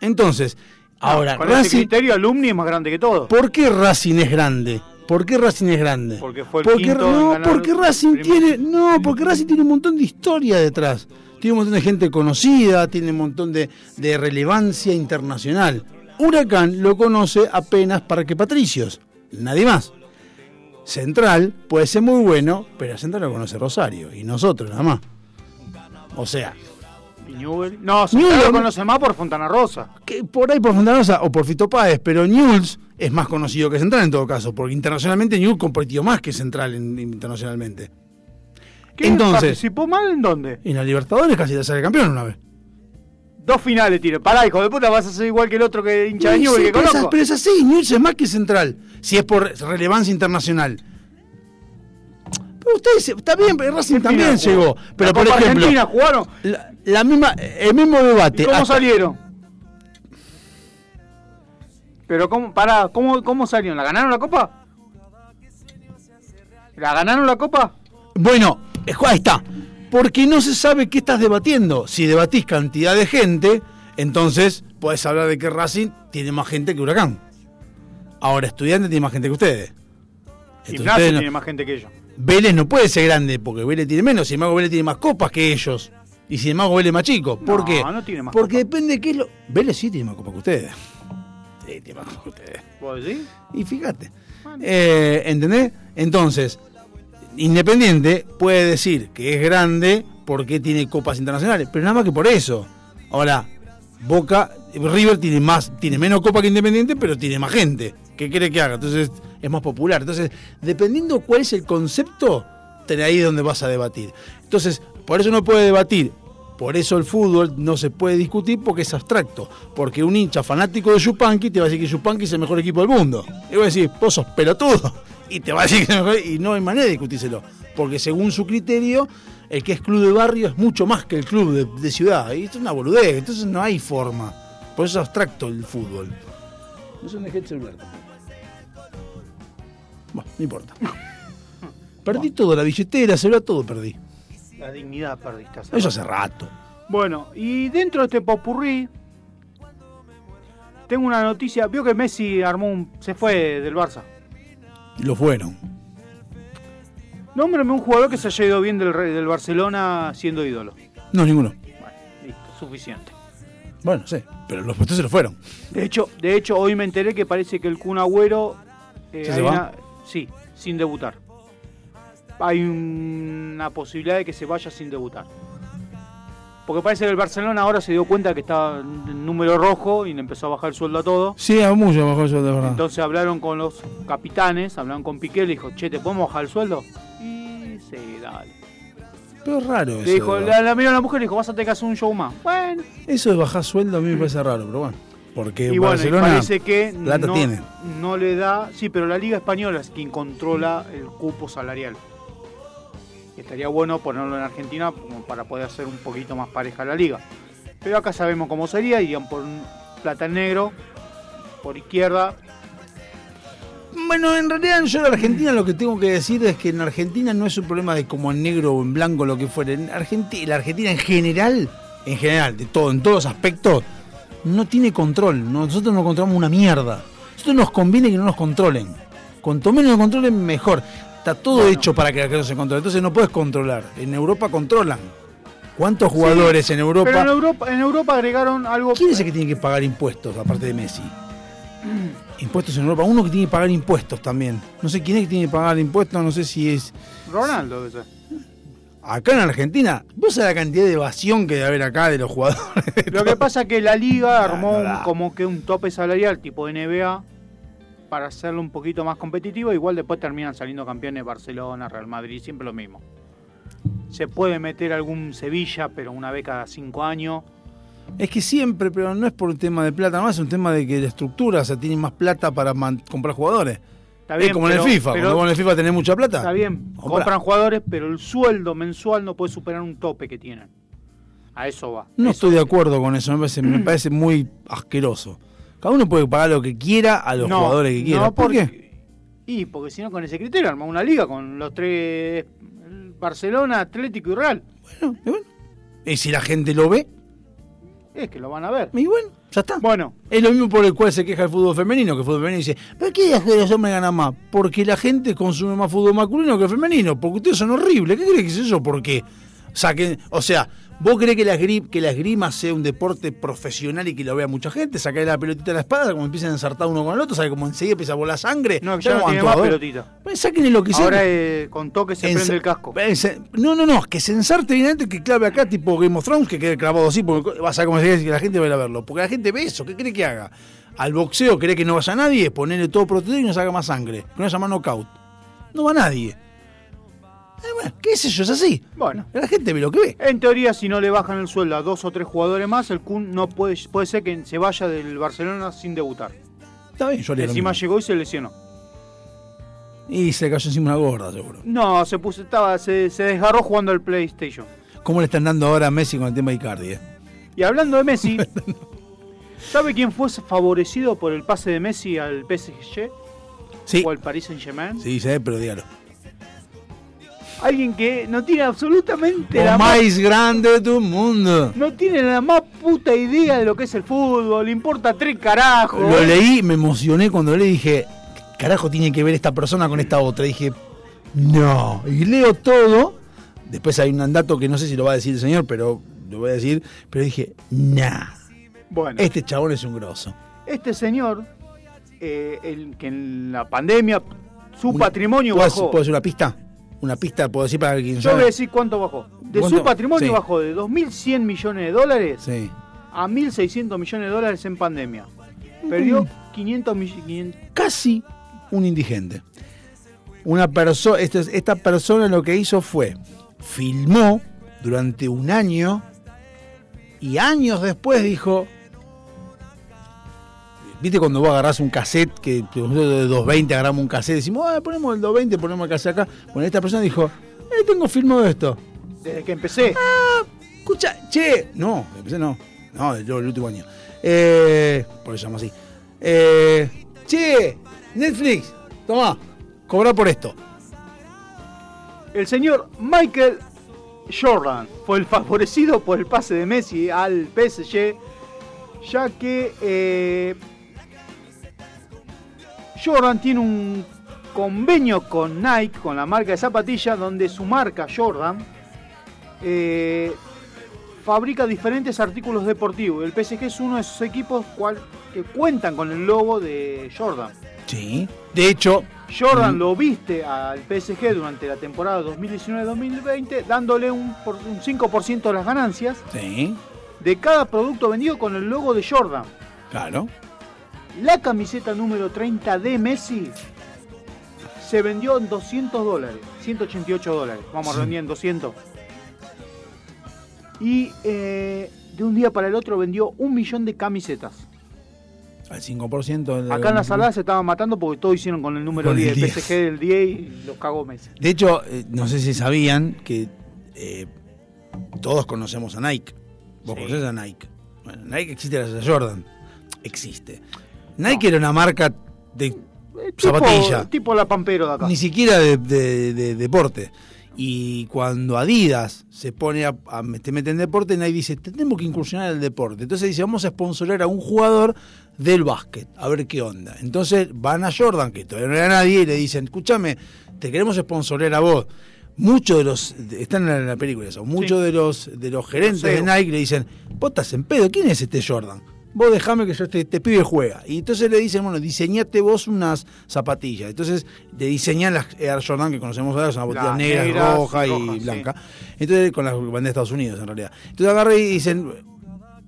Entonces, ahora, Con ese Racing, criterio, Alumni es más grande que todo. ¿por qué Racing es grande? ¿Por qué Racing es grande? Porque fue el Porque, quinto en no, ganar porque Racing primer- tiene, no, porque Racing tiene un montón de historia detrás. Tiene un montón de gente conocida, tiene un montón de, de relevancia internacional. Huracán lo conoce apenas Parque Patricios, nadie más. Central puede ser muy bueno, pero Central lo conoce Rosario y nosotros nada más. O sea, Y Newell. No, Central Newell- lo conoce más por Fontana Rosa. que por ahí por Fontana Rosa o por Fito Páez, pero Newell's es más conocido que Central en todo caso, porque internacionalmente Newell's competió más que Central en- internacionalmente. ¿Qué Entonces, ¿Participó mal en dónde? en la Libertadores casi le sale campeón una vez. Dos finales tiene. Pará, hijo de puta, vas a ser igual que el otro que hincha de Sí, Newell que pero, es, pero es así, Newell's es más que Central, si es por relevancia internacional. Pero ustedes, está bien, Racing también llegó. Pero por ejemplo, Argentina jugaron. la, la misma, el mismo debate. ¿Y cómo hasta- salieron? Pero cómo, pará, ¿cómo, cómo salieron? ¿La ganaron la copa? ¿La ganaron la copa? Bueno, eh, ahí está. Porque no se sabe qué estás debatiendo. Si debatís cantidad de gente, entonces podés hablar de que Racing tiene más gente que Huracán. Ahora, Estudiante tiene más gente que ustedes. Entonces, Gimnasia ustedes no- tiene más gente que ellos. Vélez no puede ser grande porque Vélez tiene menos. Sin embargo, Vélez tiene más copas que ellos. Y sin embargo, Vélez más chico. ¿Por No, qué? no tiene más Porque depende de qué es lo. Vélez sí tiene más copas que ustedes. Sí, tiene más copas que ustedes. ¿Vos decís? Y fíjate. Eh, ¿Entendés? Entonces, Independiente puede decir que es grande porque tiene copas internacionales, pero nada más que por eso. Ahora, Boca, River tiene más, tiene menos copa que Independiente, pero tiene más gente. ¿Qué quiere que haga? Entonces es más popular. Entonces, dependiendo cuál es el concepto, te- ahí donde vas a debatir. Entonces, por eso no puede debatir. Por eso el fútbol no se puede discutir porque es abstracto. Porque un hincha fanático de Yupanqui te va a decir que Yupanqui es el mejor equipo del mundo. Y va a decir, vos sos pelotudo. Y te va a decir que es el mejor. Y no hay manera de discutírselo. Porque según su criterio, el que es club de barrio es mucho más que el club de, de ciudad. Y esto es una boludez. Entonces no hay forma. Por eso es abstracto el fútbol. No se dejé el celular. Bueno, no importa. Perdí todo, la billetera, el celular, todo perdí. La dignidad perdiste. hace Eso rato. hace rato. Bueno, y dentro de este popurrí, tengo una noticia. Vio que Messi armó un, se fue del Barça. Lo fueron. Nómbrame un jugador que se haya ido bien del, del Barcelona siendo ídolo. No, ninguno. Listo, suficiente. Bueno, sí. Pero los puestos se lo fueron. De hecho, de hecho, hoy me enteré que parece que el Kun Agüero. eh, ¿Sí hay se va? una- sí, sin debutar. Hay una posibilidad de que se vaya sin debutar. Porque parece que el Barcelona ahora se dio cuenta que estaba en número rojo y le empezó a bajar el sueldo a todo. Sí, a mucho mejor eso de verdad. Entonces hablaron con los capitanes, hablaron con Piqué, le dijo, che, ¿te podemos bajar el sueldo? Y sí, dale. Pero es raro eso. Le dijo, la, la miró a la mujer y dijo, vas a tener que hacer un show más. Bueno, Eso de bajar sueldo a mí me parece raro, pero bueno. Porque y bueno, y Barcelona parece que plata no, tiene. no le da. Sí, pero la Liga Española es quien controla el cupo salarial. Estaría bueno ponerlo en Argentina como para poder hacer un poquito más pareja la liga. Pero acá sabemos cómo sería, irían por un plata negro, por izquierda. Bueno, en realidad yo en Argentina lo que tengo que decir es que en Argentina no es un problema de como en negro o en blanco lo que fuera. En Argentina, la Argentina en general, en general, de todo, en todos aspectos, no tiene control. Nosotros no controlamos una mierda. Nosotros nos conviene que no nos controlen. Cuanto menos nos controlen, mejor. Está todo hecho para que no se controle. Entonces no puedes controlar. En Europa controlan. ¿Cuántos jugadores Sí, en Europa? Pero en Europa, en Europa agregaron algo. ¿Quién es el que tiene que pagar impuestos, aparte de Messi? Impuestos en Europa. Uno que tiene que pagar impuestos también. No sé quién es que tiene que pagar impuestos, no sé si es. Ronaldo, ser. Acá en Argentina, vos sabés la cantidad de evasión que debe haber acá de los jugadores. Lo que pasa es que la liga armó no un- da. como que un tope salarial tipo NBA para hacerlo un poquito más competitivo. Igual después terminan saliendo campeones Barcelona, Real Madrid, siempre lo mismo. Se puede meter algún Sevilla, pero una vez cada cinco años. Es que siempre, pero no es por un tema de plata, no es un tema de que la estructura, o sea, tiene más plata para comprar jugadores. Está es bien, como en pero- el FIFA, pero- cuando vos en el FIFA tenés mucha plata. Está bien, compran jugadores, pero el sueldo mensual no puede superar un tope que tienen. A eso va. No estoy de acuerdo con eso, me parece, me parece muy asqueroso. Cada uno puede pagar lo que quiera a los No, jugadores que quiera. no, ¿Por porque- qué? Y porque si no, con ese criterio arma una liga con los tres: el Barcelona, Atlético y Real. Y si la gente lo ve, Es que lo van a ver. y bueno, ya está. Bueno, Es lo mismo por el cual se queja el fútbol femenino, que el fútbol femenino dice, ¿por qué los hombres ganan más? Porque la gente consume más fútbol masculino que femenino, porque ustedes son horribles. ¿Qué crees que es eso? ¿Por qué? O sea, que, o sea, ¿vos crees que la, que la esgrima sea un deporte profesional y que lo vea mucha gente? Sacar la pelotita de la espada, como empiezan a ensartar uno con el otro, ¿sabe? Como enseguida empieza a volar sangre. no, ya no tiene más pelotita. Pues sáquenle lo que sea. Ahora eh, con toque se En- prende el casco. No, no, no, que se ensarte bien antes que clave acá, tipo Game of Thrones, que quede clavado así, porque vas a cómo se dice que la gente va a ir a verlo. Porque la gente ve eso, ¿qué cree que haga? Al boxeo, ¿cree que no vaya nadie? Ponerle todo protegido y no saca más sangre. Que no haya más knockout. No va nadie. Eh, bueno, ¿qué sé yo? Es así. Bueno, La gente ve lo que ve. en teoría, si no le bajan el sueldo a dos o tres jugadores más, el Kun no puede, puede ser que se vaya del Barcelona sin debutar. Está bien, yo lo Encima llegó y se lesionó. Y se cayó encima una gorda, seguro. No, se puso, estaba, se, se desgarró jugando al PlayStation. ¿Cómo le están dando ahora a Messi con el tema de Icardi? eh? Y hablando de Messi, ¿sabe quién fue favorecido por el pase de Messi al PSG Sí. o al Paris Saint Germain? Sí, sé, pero dígalo. Alguien que no tiene absolutamente la más, grande del mundo. no tiene la más puta idea de lo que es el fútbol, le importa tres carajos. Lo leí, me emocioné cuando leí dije, ¿qué carajo tiene que ver esta persona con esta otra? dije, no. Y leo todo. Después hay un dato que no sé si lo va a decir el señor, pero lo voy a decir. Pero dije, nah. Bueno, Este chabón es un grosso. este señor, eh, el que en la pandemia su Una- patrimonio ¿Puedo, bajó. ¿Puedo decir una pista? Una pista, puedo decir para quien Yo sabe? voy a decir cuánto bajó. De ¿Cuánto? su patrimonio Sí. bajó de 2.100 millones de dólares Sí. a 1.600 millones de dólares en pandemia. Perdió Mm. 500 millones. Casi un indigente. Una persona, esta, esta persona lo que hizo fue, filmó durante un año y años después dijo, ¿viste cuando vos agarrás un cassette, que nosotros de 220 agarramos un cassette, decimos, ah, ponemos el 220, ponemos el cassette acá? Bueno, esta persona dijo, eh, tengo filmado esto. Desde que empecé. Escucha, che, no, empecé no, no, yo el último año. Eh, por eso llamo así. Eh, che, Netflix, toma, cobra por esto. El señor Michael Jordan fue el favorecido por el pase de Messi al PSG, ya que eh, Jordan tiene un convenio con Nike, con la marca de zapatillas, donde su marca Jordan eh, fabrica diferentes artículos deportivos. El PSG es uno de esos equipos cual- que cuentan con el logo de Jordan. Sí. De hecho, Jordan Mm. lo viste al PSG durante la temporada 2019-2020, dándole un, un 5% de las ganancias sí, de cada producto vendido con el logo de Jordan. claro. La camiseta número 30 de Messi se vendió en 200 dólares, 188 dólares, vamos a Sí. redondear en 200. Y eh, de un día para el otro vendió un millón de camisetas. Al 5%. del- Acá en la salada se estaban matando porque todos hicieron con el número Con el 10, el 10. PSG del 10 y los cagó Messi. De hecho, eh, no sé si sabían que eh, todos conocemos a Nike. Vos Sí. conocés a Nike. Bueno, Nike existe gracias a Jordan. Existe. Nike era una marca de zapatilla. Tipo, tipo la Pampero de acá. Ni siquiera de, de- de deporte. Y cuando Adidas se pone a, a te mete en deporte, Nike dice, tenemos que incursionar en el deporte. Entonces dice, vamos a sponsorar a un jugador del básquet, a ver qué onda. Entonces van a Jordan, que todavía no era nadie, y le dicen, escúchame, te queremos sponsorar a vos. Muchos de los, están en la película eso, muchos de los de los gerentes de. Nike le dicen, vos estás en pedo, ¿quién es este Jordan? Vos dejame que yo este, este pibe juega. Y entonces le dicen, bueno, diseñate vos unas zapatillas. Entonces le diseñan las Air Jordan que conocemos ahora, son zapatillas Las negras, negras, roja y blanca. Entonces, con la bandera de Estados Unidos en realidad. Entonces agarran y dicen,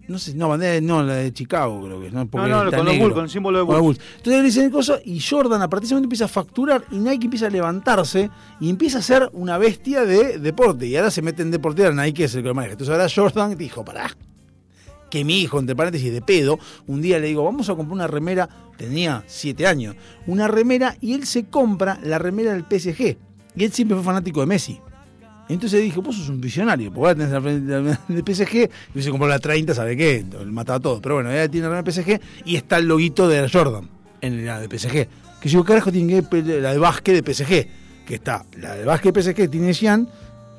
no sé, no, bandera, no, la de Chicago creo que es, ¿no? Porque no, no, con los. Bulls, con el símbolo de Bulls. Bulls. Entonces le dicen cosas y Jordan a partir de ese momento empieza a facturar y Nike empieza a levantarse y empieza a ser una bestia de deporte. Y ahora se mete en deporte, ahora Nike es el que lo maneja. Entonces ahora Jordan dijo, pará, que mi hijo, entre paréntesis, de pedo, un día le digo, vamos a comprar una remera, tenía siete años, una remera y él se compra la remera del PSG. Y él siempre fue fanático de Messi. Entonces dije, vos sos un visionario, porque ahora tenés la del PSG, y hubiese comprado la 30, ¿sabe qué? Él mataba todo. Pero bueno, ella tiene la remera del PSG y está el loguito de Jordan en la de PSG. Que yo, carajo, tiene que la de básquet de PSG. Que está la de básquet de PSG, tiene Jean,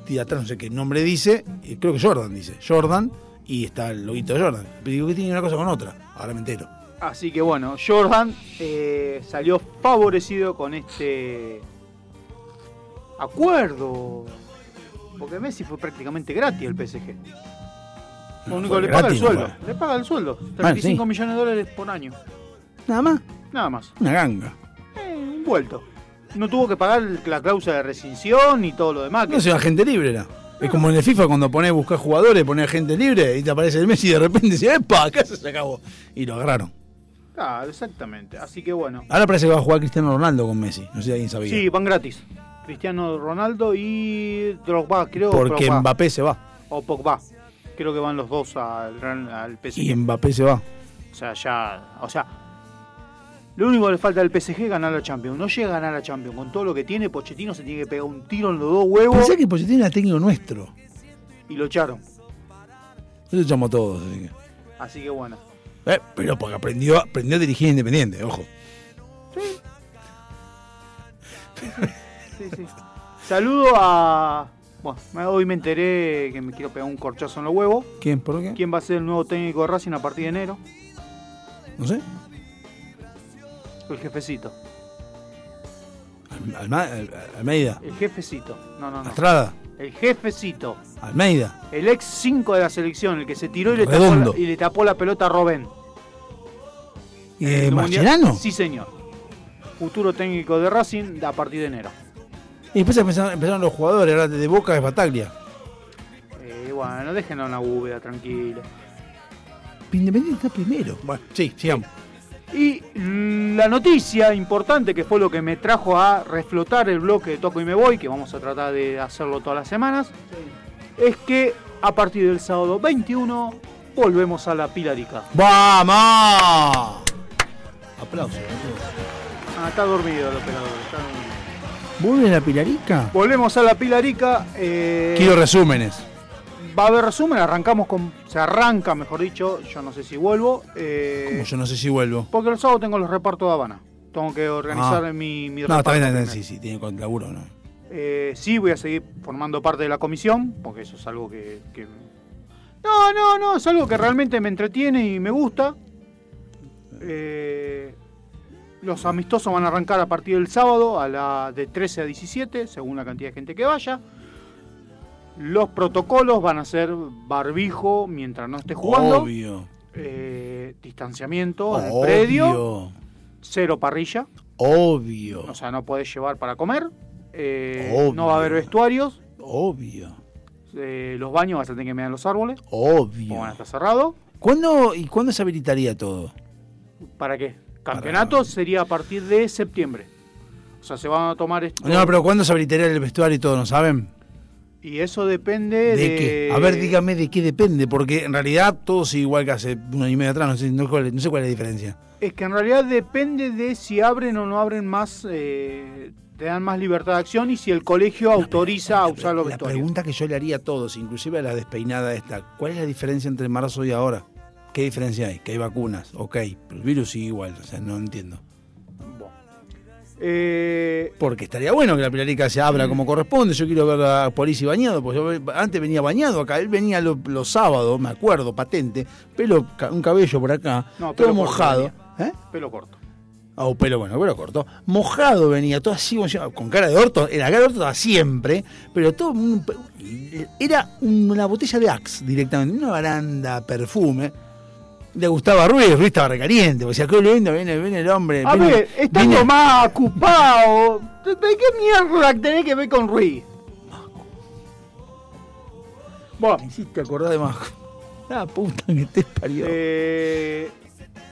y atrás no sé qué nombre dice, creo que Jordan dice, Jordan, y está el loguito de Jordan. Pero digo que tiene una cosa con otra, ahora me entero. Así que bueno, Jordan eh, salió favorecido con este acuerdo. Porque Messi fue prácticamente gratis el PSG. Lo único que le paga el no sueldo. fue. Le paga el sueldo. Bueno, 35 sí. millones de dólares por año. Nada más, Nada más. una ganga. Eh, un vuelto. No tuvo que pagar la cláusula de rescisión y todo lo demás. que- No sé, agente libre era. Es como en el FIFA cuando pones buscar jugadores, pones agente libre y te aparece el Messi y de repente dice, ¡epa! Acá se acabó. Y lo agarraron. Claro, exactamente. Así que bueno. Ahora parece que va a jugar Cristiano Ronaldo con Messi. No sé si alguien sabía. Sí, van gratis. Cristiano Ronaldo y Drogba, creo. Porque Drogba. Mbappé se va. O Pogba. Creo que van los dos al, al PSG. Y Mbappé se va. O sea, ya. O sea. Lo único que le falta al PSG es ganar la Champions. No llega a ganar la Champions. Con todo lo que tiene, Pochettino se tiene que pegar un tiro en los dos huevos Pensé que Pochettino era técnico nuestro. y lo echaron. Lo echamos todos. Así que. Así que bueno. Eh, pero porque aprendió, aprendió a dirigir independiente, ojo. Sí, sí. Saludo a. Bueno, hoy me enteré que me quiero pegar un corchazo en los huevos. ¿Quién? ¿Por qué? ¿Quién va a ser el nuevo técnico de Racing a partir de enero? No sé. El jefecito. Alma- Al- Almeida. El jefecito. No, no, no. Estrada. El jefecito. Almeida. El ex 5 de la selección, el que se tiró y le, tapó Redondo. la, y le tapó la pelota a Robén. Eh, El Mundial- ¿Mascherano? Sí, señor. Futuro técnico de Racing a partir de enero. Y después empezaron, empezaron los jugadores, ahora de Boca es Bataglia. Eh, bueno, déjenlo en la búveda, tranquilo. Independiente está primero. Bueno, sí, sigamos. Y la noticia importante, que fue lo que me trajo a reflotar el bloque de Toco y Me Voy, que vamos a tratar de hacerlo todas las semanas, es que a partir del sábado 21 volvemos a la Pilarica. ¡Vamos! Aplausos. Ah, está dormido el operador. está dormido. ¿Vuelve la Pilarica? Volvemos a la Pilarica. eh, Quiero resúmenes. Va a haber resumen, arrancamos con. Se arranca, mejor dicho, yo no sé si vuelvo. eh, Como yo no sé si vuelvo. porque el sábado tengo los repartos de Habana. Tengo que organizar Ah. mi, mi No, está reparto bien, está bien, sí, sí, tiene con laburo, ¿no? Eh, sí, voy a seguir formando parte de la comisión, porque eso es algo que, que- No, no, no, es algo que realmente me entretiene y me gusta. Eh, los amistosos van a arrancar a partir del sábado, a la de 13 a 17, según la cantidad de gente que vaya. Los protocolos van a ser barbijo mientras no esté jugando. Obvio. Eh, distanciamiento en el Obvio. predio. Cero parrilla. Obvio. O sea, no podés llevar para comer. Eh, Obvio. no va a haber vestuarios. Obvio. Eh, los baños vas a tener que mirar los árboles. Obvio. Van a estar cerrados. ¿Cuándo, ¿Y cuándo se habilitaría todo? ¿Para qué? Campeonato sería a partir de septiembre. O sea, se van a tomar esto. No, pero ¿cuándo se habilitaría el vestuario y todo? ¿No saben? Y eso depende ¿De, de. qué? A ver, dígame de qué depende, porque en realidad todo sigue igual que hace un año y medio atrás, no sé, no, cuál- no sé cuál es la diferencia. Es que en realidad depende de si abren o no abren más. eh, te dan más libertad de acción y si el colegio autoriza a usar los La vestuarios. pregunta que yo le haría a todos, inclusive a la despeinada esta, ¿cuál es la diferencia entre marzo y ahora? ¿Qué diferencia hay? Que hay vacunas, ok, pero el virus sigue igual, o sea, no entiendo. Eh, Porque estaría bueno que la pilarica se abra como corresponde. Yo quiero ver a Polisi bañado, porque yo antes venía bañado acá. Él venía lo- los sábados, me acuerdo, patente. Pelo, un cabello por acá, no, todo mojado. venía. Pelo corto. Ah, un pelo bueno, pelo corto. Mojado venía, todo así, con cara de orto. En la cara de orto estaba siempre, pero todo. era una botella de Axe directamente, una baranda, perfume. Le gustaba a Ruiz, Ruiz estaba recaliente. O sea, qué lindo, viene, viene el hombre. A viene- ver, estando viene- más ocupado, ¿de de qué mierda tenés que ver con Ruiz? Bueno, Me hiciste acordar de más. La puta que te parió. Eh,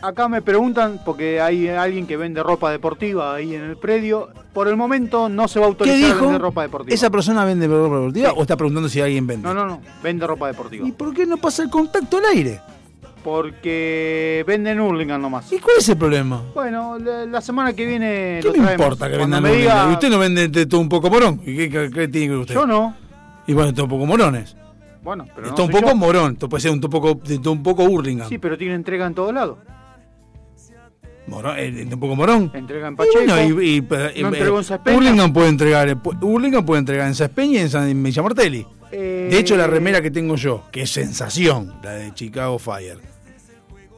acá me preguntan, porque hay alguien que vende ropa deportiva ahí en el predio. Por el momento no se va a ¿Qué autorizar a dijo? vender ropa deportiva. ¿Esa persona vende ropa deportiva o está preguntando si alguien vende? No, no, no, vende ropa deportiva. ¿Y por qué no pasa el contacto al aire? Porque venden Hurlingham nomás. ¿Y cuál es el problema? Bueno, la, la semana que viene ¿Qué lo traemos. importa que vendan me Hurlingham? diga- ¿Y usted no vende de todo un poco morón? ¿Y qué, qué- qué tiene que ver usted? Yo no. Y bueno, todo un poco morones. Bueno, pero no Está un soy poco yo. morón, esto puede ser un poco, de todo un poco Hurlingham. Sí, pero tiene entrega en todos lados. Morón, eh, un poco morón. Entrega en Y Pacheco. bueno, y, y- y- no eh, entregó en Saspeña. Hurlingham puede entregar, eh, Hurlingham puede entregar en Saspeña y en San Villa Martelli. Eh, De hecho, la remera que tengo yo, que es sensación, la de Chicago Fire,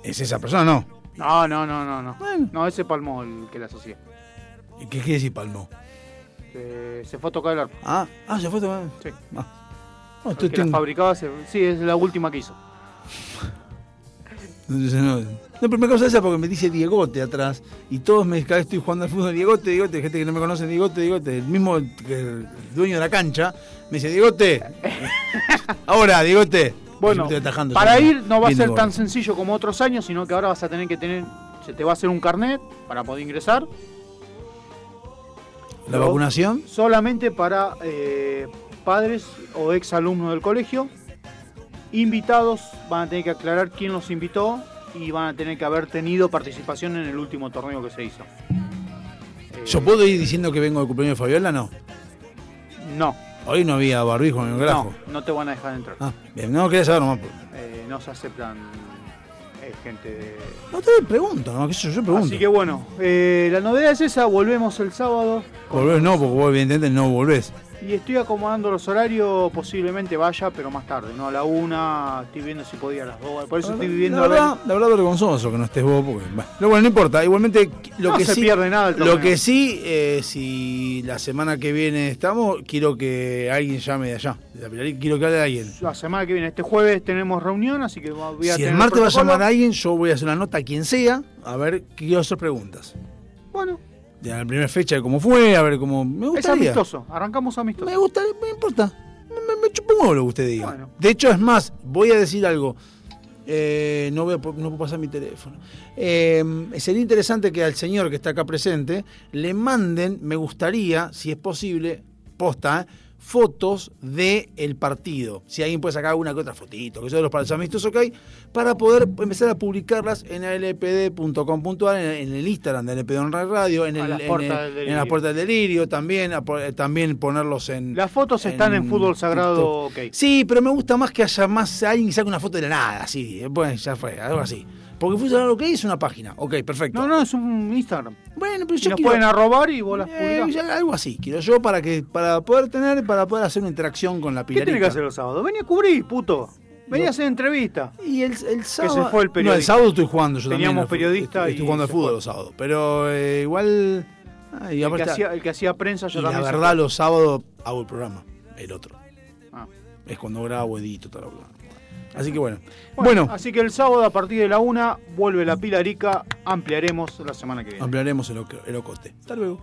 es esa persona, ¿no? No, no, no, no, no. No, ese palmó el que la asocia. ¿Y ¿Qué quiere decir Palmo? Se, se fue a tocar el arpa. Ah, ah, se fue a tomar. Sí. Ah. No, El estoy- que la fabricaba, se- sí, es la última que hizo. Entonces, no, no, pero me causa esa porque me dice Diegote atrás y todos me cada vez estoy jugando al fútbol Diegote, Diegote, gente que no me conoce, Diegote, Diegote, el mismo el dueño de la cancha me dice Diegote. Ahora, Diegote. Bueno, atajando, para yo, ir no va a ser tan sencillo como otros años, sino que ahora vas a tener que tener, se te va a hacer un carnet para poder ingresar. ¿La vacunación? Solamente para eh, padres o ex alumnos del colegio. Invitados van a tener que aclarar quién los invitó y van a tener que haber tenido participación en el último torneo que se hizo. Eh, ¿Yo puedo ir diciendo que vengo del cumpleaños de Fabiola? No. No, Hoy no había barbijo en el grafo. no, no te van a dejar entrar. Ah, bien, no quería saber nomás. Eh, no se aceptan eh, gente de, No te pregunto, no, que yo, yo pregunto. Así que bueno, eh, la novedad es esa, volvemos el sábado. Volvés no, porque vos evidentemente no volvés. Y estoy acomodando los horarios, posiblemente vaya, pero más tarde, ¿no? A la una, estoy viendo si podía a las dos. Por eso estoy viviendo la a ver- verdad, la verdad vergonzoso que no estés vos, porque no, bueno, no importa. Igualmente lo No que se sí, pierde nada el lo que sí, eh, si la semana que viene estamos, quiero que alguien llame de allá, de la Pilarica, quiero que hable de alguien. La semana que viene, este jueves tenemos reunión, así que voy a Si tener el martes va a llamar a alguien, yo voy a hacer una nota a quien sea, a ver qué quiero hacer preguntas. Bueno. De la primera fecha de cómo fue, a ver cómo. Me Es gustaría. amistoso, arrancamos amistoso. Me gusta, me importa. Me, me, chupa un huevo lo que usted diga. De hecho, es más, voy a decir algo. Eh, no, voy a no puedo pasar mi teléfono. Eh, sería interesante que al señor que está acá presente le manden, me gustaría, si es posible, posta, ¿eh? Fotos del el partido. Si alguien puede sacar alguna que otra fotito, que son de los partidos que hay, para poder empezar a publicarlas en lpd.com.ar, en, en el Instagram de LPD Radio, en, el, en, el- las delirio. puertas del delirio, también, a eh, también ponerlos en... Las fotos están en Fútbol Sagrado, TikTok. ok. Sí, pero me gusta más que haya más alguien que saque una foto de la nada, así, eh, pues ya fue, algo así. Porque Fútbol Sagrado OK es una página, ok, perfecto. No, no, es un Instagram. Bueno, pero Y yo nos quiero- pueden arrobar y vos las Eh, algo así, quiero yo para que para poder tener, para poder hacer una interacción con la ¿Qué pilarica. tiene que hacer los sábados? Vení a cubrir, puto. Vení No. a hacer entrevista. Y el, el sábado. Que se fue el No, periodista. el sábado estoy jugando yo también. Teníamos periodista Estoy, y estoy jugando al fútbol fue. los sábados. Pero eh, igual. ah, y El que, hacía, el que hacía prensa yo y la también. se verdad, los sábados hago el programa. El otro. Ah. Es cuando grabo, edito, toda la bola. Así que bueno. Bueno, Bueno, así que el sábado a partir de la una vuelve la Pilarica. Ampliaremos la semana que viene. ampliaremos el, el ocote. Hasta luego.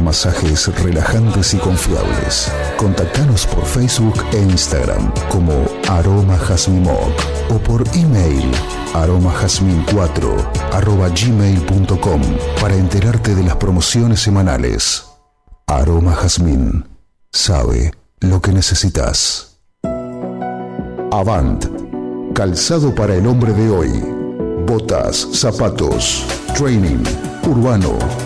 masajes relajantes y confiables. Contactanos por Facebook e Instagram como Aroma o por email aromajazmin4 arroba gmail.com para enterarte de las promociones semanales. Aroma Jazmín sabe lo que necesitas. Avant, calzado para el hombre de hoy. Botas, zapatos, training, urbano.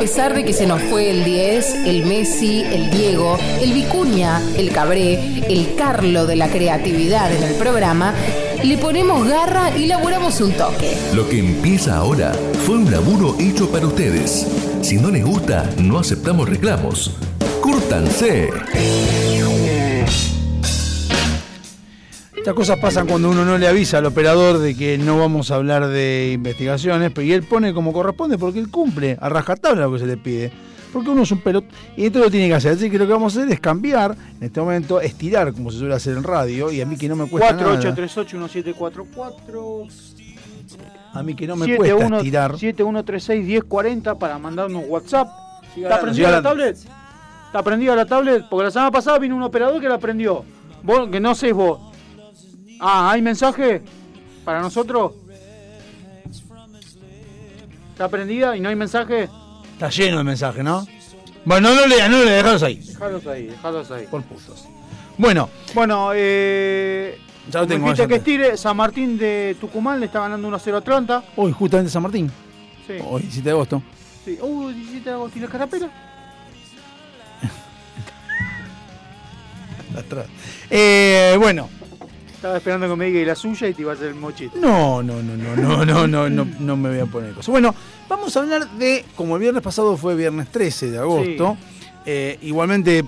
Pesar de que se nos fue el 10, el Messi, el Diego, el Vicuña, el Cabré, el Carlo de la creatividad en el programa, le ponemos garra y laburamos un toque. Lo que empieza ahora fue un laburo hecho para ustedes. Si no les gusta, no aceptamos reclamos. ¡Cúrtanse! Estas cosas pasan cuando uno no le avisa al operador de que no vamos a hablar de investigaciones, pero y él pone como corresponde porque él cumple a rajatabla lo que se le pide. Porque uno es un pelot y esto lo tiene que hacer. Así que lo que vamos a hacer es cambiar, en este momento, estirar como se suele hacer en radio. Y a mí que no me cuesta nada. 4838-1744. A mí que no me cuesta estirar. 7136-1040 para mandarnos WhatsApp. ¿Está prendida la hablando. tablet? ¿Está prendida la tablet? Porque la semana pasada vino un operador que la prendió. Vos, que no sé vos. Ah, ¿hay mensaje para nosotros? ¿Está prendida y no hay mensaje? Está lleno de mensajes, ¿no? Bueno, no lo lean, no lo lean, dejalos ahí. Dejalos ahí, dejalos ahí. Por putos. Bueno, Bueno, eh. Ya lo tengo, que estire, San Martín de Tucumán le está ganando 1-0 a Atlanta. hoy justamente San Martín. Sí. Hoy, 17 de agosto. sí. Uh, 17 de agosto y la carapela. Atrás. Eh, bueno. Estaba esperando que me diga y la suya y te iba a hacer el mochito. No, no, no, no, no, no, no, no, no me voy a poner cosas. Bueno, vamos a hablar de, como el viernes pasado fue viernes 13 de agosto, eh, igualmente,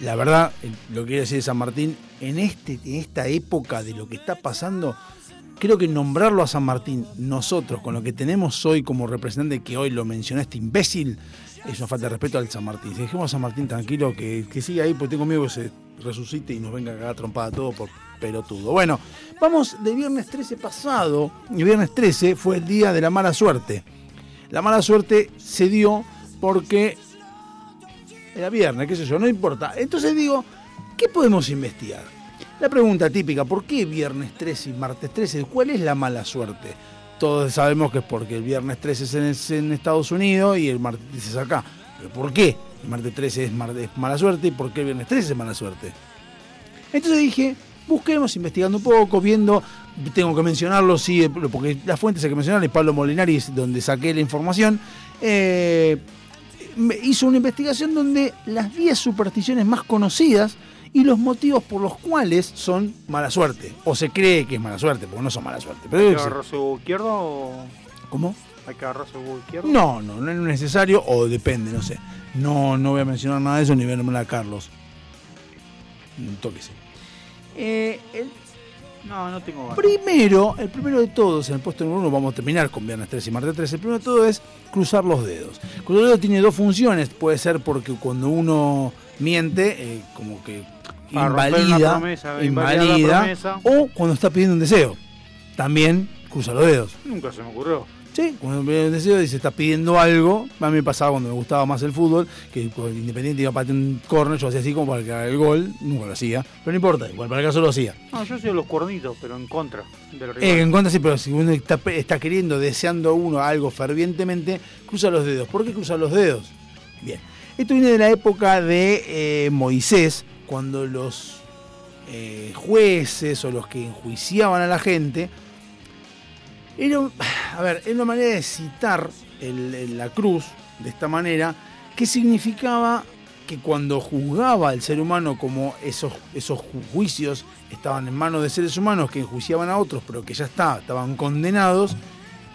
la verdad, lo que quiero decir de San Martín, en, este, en esta época de lo que está pasando, creo que nombrarlo a San Martín, nosotros, con lo que tenemos hoy como representante, que hoy lo mencionó este imbécil, es una falta de respeto al San Martín. Si dejemos a San Martín tranquilo, que, que siga ahí, porque tengo miedo que se resucite y nos venga a cagar trompada todo por pelotudo. Bueno, vamos de viernes 13 pasado. El viernes 13 fue el día de la mala suerte. La mala suerte se dio porque era viernes, qué sé yo, no importa. Entonces digo, ¿qué podemos investigar? La pregunta típica, ¿por qué viernes 13 y martes 13? ¿Cuál es la mala suerte? Todos sabemos que es porque el viernes 13 es en, es en Estados Unidos y el martes 13 es acá. ¿Pero por qué? El martes 13 es, mar- es mala suerte y por qué el viernes 13 es mala suerte. Entonces dije, busquemos investigando un poco, viendo, tengo que mencionarlo, sí, porque las fuentes hay que mencionar, es Pablo Molinari, es donde saqué la información. eh, hizo una investigación donde las 10 supersticiones más conocidas y los motivos por los cuales son mala suerte. O se cree que es mala suerte, porque no son mala suerte. Pero ¿Le yo qué sé. agarró su izquierdo? ¿Cómo? Hay que agarrarse el huevo izquierdo. No, no, no es necesario, o depende, no sé. No, no voy a mencionar nada de eso ni verme a Carlos. Un toque sí. Eh, el- No, no tengo ganas. Primero, el primero de todos, en el puesto número uno, vamos a terminar con viernes 3 y martes 3. El primero de todo es cruzar los dedos. Cruzar los dedos tiene dos funciones. Puede ser porque cuando uno miente, eh, como que invalida, promesa, invalida, o cuando está pidiendo un deseo. También cruza los dedos. Nunca se me ocurrió. Sí, cuando deseo dice, está pidiendo algo. A mí me pasaba cuando me gustaba más el fútbol, que el Independiente iba a patear un córner, yo hacía así como para que haga el gol, nunca lo hacía. Pero no importa, igual para el caso lo hacía. No, yo soy los cuernitos, pero en contra del rival. Eh, en contra sí, pero si uno está, está queriendo, deseando uno algo fervientemente, cruza los dedos. ¿Por qué cruza los dedos? Bien. Esto viene de la época de eh, Moisés, cuando los eh, jueces o los que enjuiciaban a la gente, era, a ver, era una manera de citar la cruz de esta manera, que significaba que cuando juzgaba al ser humano como esos, esos ju- juicios estaban en manos de seres humanos que enjuiciaban a otros, pero que ya está, estaban condenados,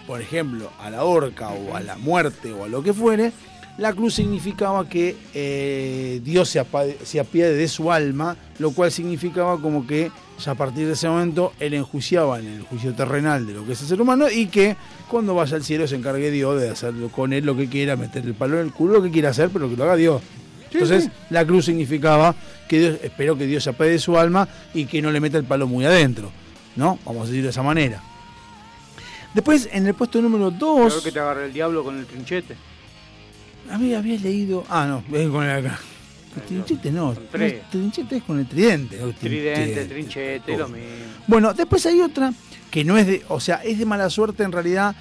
por ejemplo, a la horca o a la muerte o a lo que fuere, la cruz significaba que eh, Dios se, se apiade de su alma, lo cual significaba como que ya a partir de ese momento él enjuiciaba en el juicio terrenal de lo que es el ser humano y que cuando vaya al cielo se encargue Dios de hacerlo con él lo que quiera, meter el palo en el culo, lo que quiera hacer, pero que lo haga Dios. Entonces, sí. la cruz significaba que Dios, espero que Dios se apiade de su alma y que no le meta el palo muy adentro, ¿no? Vamos a decirlo de esa manera. Después, en el puesto número 2. Creo que te agarre el diablo con el trinchete. A mí había leído. Ah, no, con el acá. El trinchete no. El trinchete es con el tridente. ¿no? Tridente, trinchete, lo mismo. Bueno, después hay otra que no es de. O sea, es de mala suerte en realidad.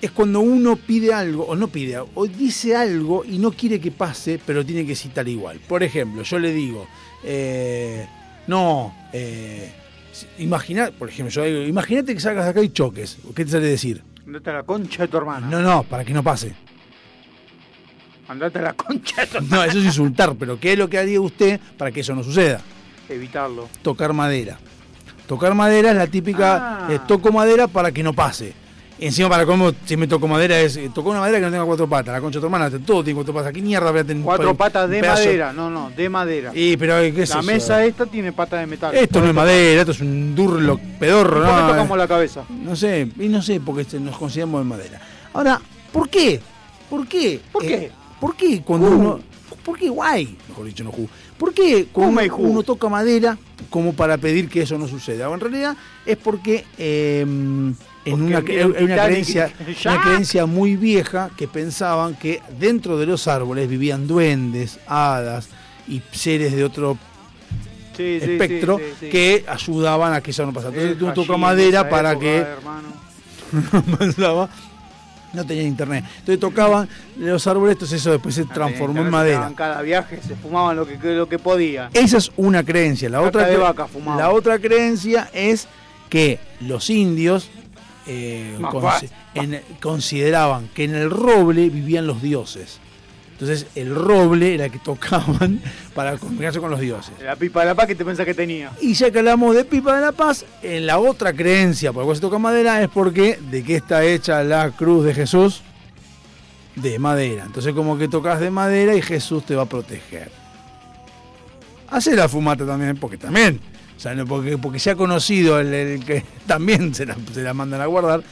Es cuando uno pide algo, o no pide, o dice algo y no quiere que pase, pero tiene que citar igual. Por ejemplo, yo le digo, eh, no, eh, imagina, por ejemplo, yo digo, imagínate que salgas de acá y choques. ¿Qué te sale decir? Andate a la concha de tu hermana. No, no, para que no pase. Andate a la concha. No, eso es insultar, pero ¿qué es lo que haría usted para que eso no suceda? Evitarlo. Tocar madera. Tocar madera es la típica, Ah. eh, toco madera para que no pase. Encima, para cómo, si me toco madera, es, eh, tocó una madera que no tenga cuatro patas. La concha de tu hermana, todo tiene cuatro patas. ¿Qué mierda voy a tener? Cuatro un patas de madera. No, no, de madera. Y, pero, eh, ¿qué es la eso? mesa esta tiene patas de metal. Esto no es madera, esto es un durlo pedorro, ¿Por qué ¿no? tocamos la cabeza? No sé, y no sé, porque nos consideramos de madera. Ahora, ¿por qué? ¿Por qué? ¿Por Eh, qué? ¿Por qué cuando Uh. uno... ¿Por qué guay? Mejor dicho, no ju. ¿Por qué cuando uno, toca madera como para pedir que eso no suceda? O en realidad es porque... eh, en una, en una creencia, una creencia muy vieja que pensaban que dentro de los árboles vivían duendes, hadas y seres de otro Sí, espectro sí, sí. que ayudaban a que eso no pasara. Entonces tú tocas madera para que no pasaba. No tenían internet. Entonces tocaban los árboles, entonces eso después se transformó en madera. Cada viaje se fumaban lo que, lo que podían. Esa es una creencia. La otra, de vaca la otra creencia es que los indios eh, en- consideraban que en el roble vivían los dioses. Entonces el roble era que tocaban para comunicarse con los dioses. La pipa de la paz que te pensás que tenía. Y ya que hablamos de pipa de la paz, en la otra creencia por la cual se toca madera es porque de qué está hecha la cruz de Jesús de madera. Entonces como que tocas de madera y Jesús te va a proteger. Hace la fumata también, porque también, o sea, no, porque, porque se ha conocido el, el que también se la, se la mandan a guardar.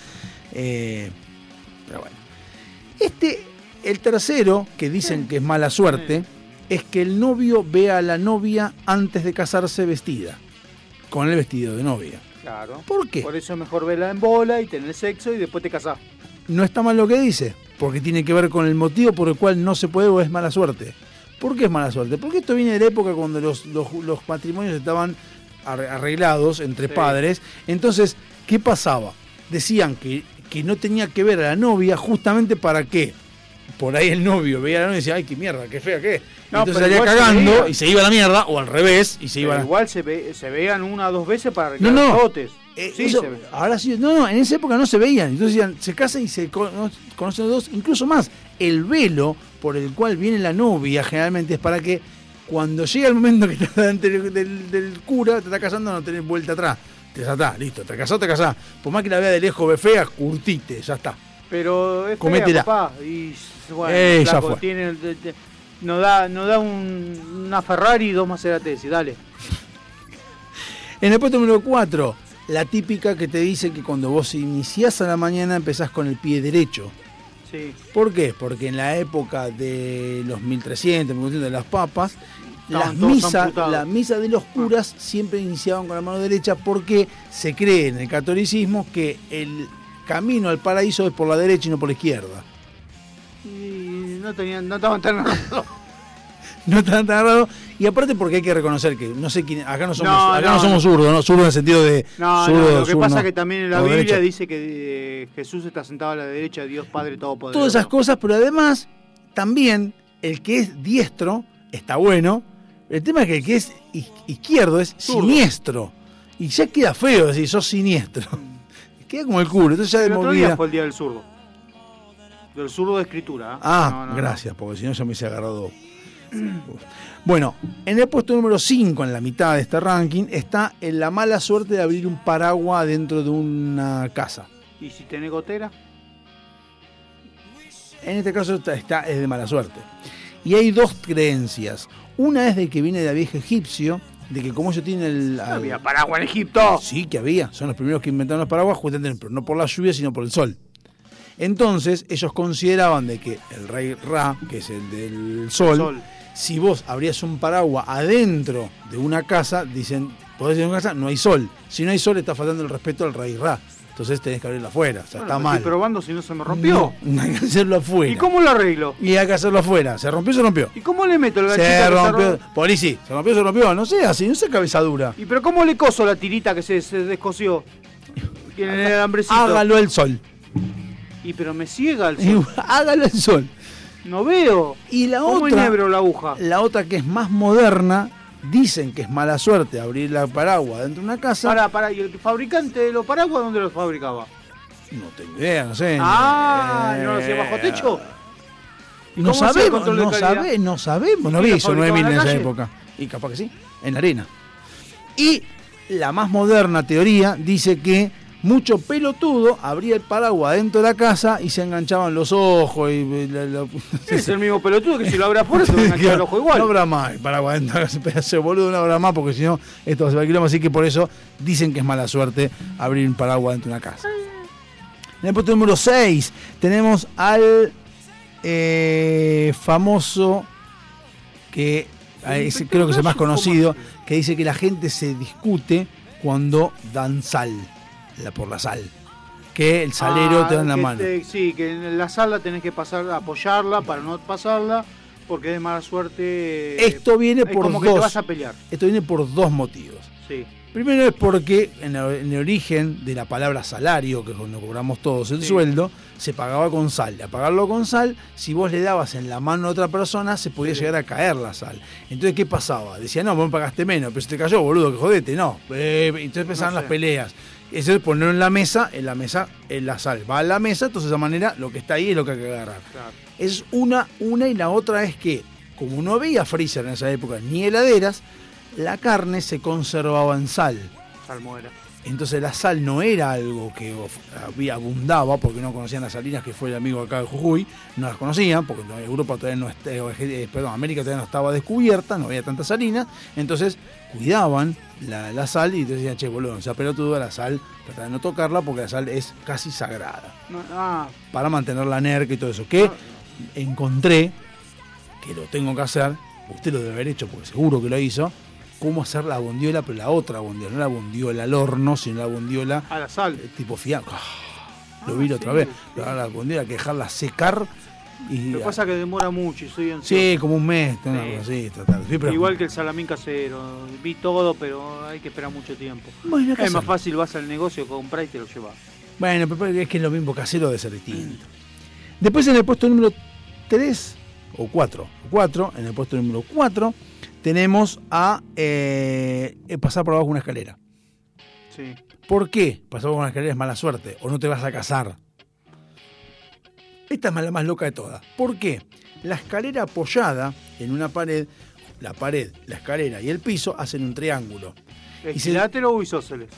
Eh, pero bueno. Este, el tercero, que dicen que es mala suerte, es que el novio vea a la novia antes de casarse vestida, con el vestido de novia. Claro. ¿Por qué? Por eso es mejor verla en bola y tener sexo y después te casás. No está mal lo que dice, porque tiene que ver con el motivo por el cual no se puede o es mala suerte. ¿Por qué es mala suerte? Porque esto viene de la época cuando los, los- los matrimonios estaban arre- arreglados entre Sí. padres. Entonces, ¿qué pasaba? Decían que, que no tenía que ver a la novia justamente para qué. Por ahí el novio veía a la novia y decía, ay, qué mierda, qué fea, qué. No, Entonces salía se cagando veía. y se iba a la mierda, o al revés, y se iba a Pero la... igual se, ve, se veían una o dos veces para No, arreglar no. Eh, sí, eso- se ve. ahora sí, no, no, en esa época no se veían. Entonces decían, se casan y se cono- conocen los dos. Incluso más, el velo por el cual viene la novia generalmente es para que cuando llega el momento que estás delante del, del- del cura, te está casando, no tenés vuelta atrás. Te desatás, listo, te casás, te casás. Por más que la vea de lejos, ve fea, curtite, ya está. Pero es fea, papá. Y bueno, Eh, ya fue. tiene, te- te- nos da, nos da un- una Ferrari y dos Maserati, dale. En el puesto número 4, la típica que te dice que cuando vos iniciás a la mañana empezás con el pie derecho. Sí. ¿Por qué? Porque en la época de los 1300, 1400 de las papas, las misas, la misa de los curas siempre iniciaban con la mano derecha porque se cree en el catolicismo que el camino al paraíso es por la derecha y no por la izquierda. No tenían, no estaban tan. No tan tan raro. Y aparte porque hay que reconocer que no sé quién, acá no somos, No, acá no, no, somos zurdos, ¿no? Zurdos en el sentido de No, zurdo, no, lo que zurdo, pasa es que también en la Biblia derecha. dice que eh, Jesús está sentado a la derecha de Dios Padre Todopoderoso. Todas esas cosas, pero además, también el que es diestro está bueno. El tema es que el que es iz- izquierdo es Zurdo. siniestro. Y ya queda feo decir, sos siniestro. queda como el culo. Entonces ya El me otro día olvida. fue el día del zurdo. Del zurdo de escritura. Ah, No, no, no. gracias, porque si no ya me hubiese agarrado. Bueno, en el puesto número 5, en la mitad de este ranking, está en la mala suerte de abrir un paraguas dentro de una casa. ¿Y si tenés gotera? En este caso está, está- es de mala suerte. Y hay dos creencias. Una es de que viene de viejo egipcio, de que como ellos tienen el... al- Había paraguas en Egipto. Sí, que había. Son los primeros que inventaron los paraguas, justamente, pero no por la lluvia, sino por el sol. Entonces, ellos consideraban de que el rey Ra, que es el del sol, Sol. si vos abrías un paraguas adentro de una casa, dicen, podés ir a una casa, no hay sol. Si no hay sol, está faltando el respeto al rey Ra. Entonces tenés que abrirlo afuera. O sea, Bueno, está mal. Estoy probando si no se me rompió. No, hay que hacerlo afuera. ¿Y cómo lo arreglo? Y hay que hacerlo afuera. ¿Se rompió? Se rompió. ¿Y cómo le meto el gachito? Se rompió. ro- Polici, se rompió, se rompió. No sé, así, no sé cabezadura. ¿Y pero cómo le coso la tirita que se, se descosió? El alambrecito. Hágalo al sol. Y pero me ciega el sol. Hágalo al sol. No veo. Y la ¿Cómo otra. la aguja? La otra que es más moderna, dicen que es mala suerte abrir la paraguas dentro de una casa. Pará, pará. ¿Y el fabricante de los paraguas dónde los fabricaba? No tengo idea, no sé. Ah, Eh, ¿no lo hacía bajo techo? ¿Y No el sabemos, no, sabe- no sabemos. No ¿Y vi eso 9.000 fabricaba en en esa época. Y capaz que sí, en la arena. Y la más moderna teoría dice que mucho pelotudo abría el paraguas dentro de la casa y se enganchaban los ojos y... y la- la- Es el mismo pelotudo que si lo abre afuera se va a enganchar el ojo igual. No habrá más el paraguas dentro de ese pedazo de boludo, no habrá más porque si no esto va a. Así que por eso dicen que es mala suerte abrir un paraguas dentro de una casa. En el puesto número 6 tenemos al eh, famoso que eh, es- creo que es el más conocido, que dice que la gente se discute cuando dan sal, la, por la sal. Que el salero Ah, te da en la mano. te- sí, que en la sala tenés que pasar, apoyarla para no pasarla, porque de mala suerte. Esto viene es por como dos. que te vas a pelear. Esto viene por dos motivos. Sí. Primero es porque en el, en el origen de la palabra salario, que es cuando cobramos todos el Sí. sueldo, se pagaba con sal. Y a pagarlo con sal, si vos le dabas en la mano a otra persona, se podía llegar a caer la sal. Entonces, ¿qué pasaba? Decía, no, vos me pagaste menos, pero se te cayó, boludo, que jodete. No. Eh, entonces empezaban No sé. las peleas. Eso es ponerlo en la mesa, en la mesa, en la sal. Va a la mesa, entonces de esa manera lo que está ahí es lo que hay que agarrar. Claro. Es una, una y la otra es que, como no había freezer en esa época ni heladeras, la carne se conservaba en sal. Salmuera. Entonces la sal no era algo que había, abundaba, porque no conocían las salinas, que fue el amigo acá de Jujuy, no las conocían, porque Europa todavía no está- eh, perdón, América todavía no estaba descubierta, no había tantas salinas, entonces cuidaban la, la sal y entonces decían, che, boludo, o sea, pelotudo, la sal, trata de no tocarla porque la sal es casi sagrada, No, ah, para mantener la nerca y todo eso, que encontré, que lo tengo que hacer, usted lo debe haber hecho porque seguro que lo hizo, cómo hacer la bondiola, pero la otra bondiola, no la bondiola al horno, sino la bondiola a la sal. eh, tipo fiambre. lo vi otra sí, vez, sí. la bondiola hay que dejarla secar y... Lo que pasa es que demora mucho y soy ansioso. Sí, como un mes, Sí. cosa así. Sí, pero- Igual que el salamín casero. Vi todo, pero hay que esperar mucho tiempo. Bueno, es más fácil, vas al negocio, compras y te lo llevas. Bueno, pero es que es lo mismo casero de ser distinto. Después en el puesto número 3 o 4, 4, en el puesto número 4 tenemos a eh, eh, pasar por abajo una escalera. Sí. ¿Por qué? Pasar por una escalera es mala suerte o no te vas a casar. Esta es la más loca de todas. ¿Por qué? La escalera apoyada en una pared, la pared, la escalera y el piso hacen un triángulo. ¿Equilátero o isósceles?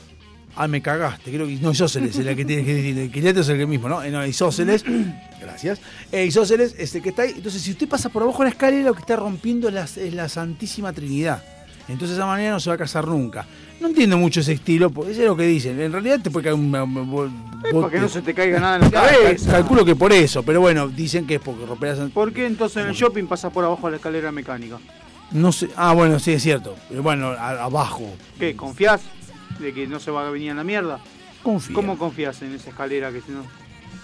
Ah, me cagaste, creo que. No, Isósceles es la que tiene que decir. El quilato es el que mismo, ¿no? Eh, no, Isósceles. Gracias. Eh, Isósceles es el que está ahí. Entonces, si usted pasa por abajo de la escalera, lo que está rompiendo es la, es la Santísima Trinidad. Entonces, esa manera no se va a casar nunca. No entiendo mucho ese estilo, porque eso es lo que dicen. En realidad te puede caer un. Es para que no se te caiga nada en la cabeza. Calculo que por eso, pero bueno, dicen que es porque romper la ¿Por qué entonces en el shopping pasas por abajo de la escalera mecánica? No sé. Ah, bueno, sí, es cierto. Pero bueno, a- abajo. ¿Qué? ¿Confías de que no se va a venir a la mierda? Confío. ¿Cómo confías en esa escalera que si no?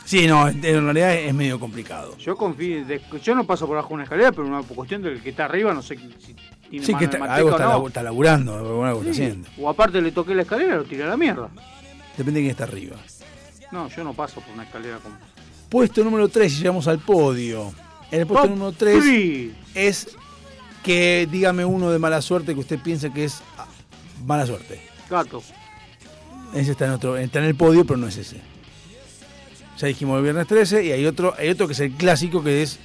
Sí, no, en realidad es medio complicado. Yo confío, yo no paso por abajo de una escalera, pero una cuestión del que está arriba, no sé si tiene Sí, que está, algo está, no. está laburando, algo está haciendo. O aparte le toqué la escalera, lo tiré a la mierda. Depende de quién está arriba. No, yo no paso por una escalera como. Puesto número 3 y llegamos al podio. En el puesto Top número 3 three. es que dígame uno de mala suerte que usted piense que es ah, mala suerte. Gato. Ese está en otro, está en el podio, pero no es ese. Ya dijimos el viernes 13 y hay otro, hay otro que es el clásico que es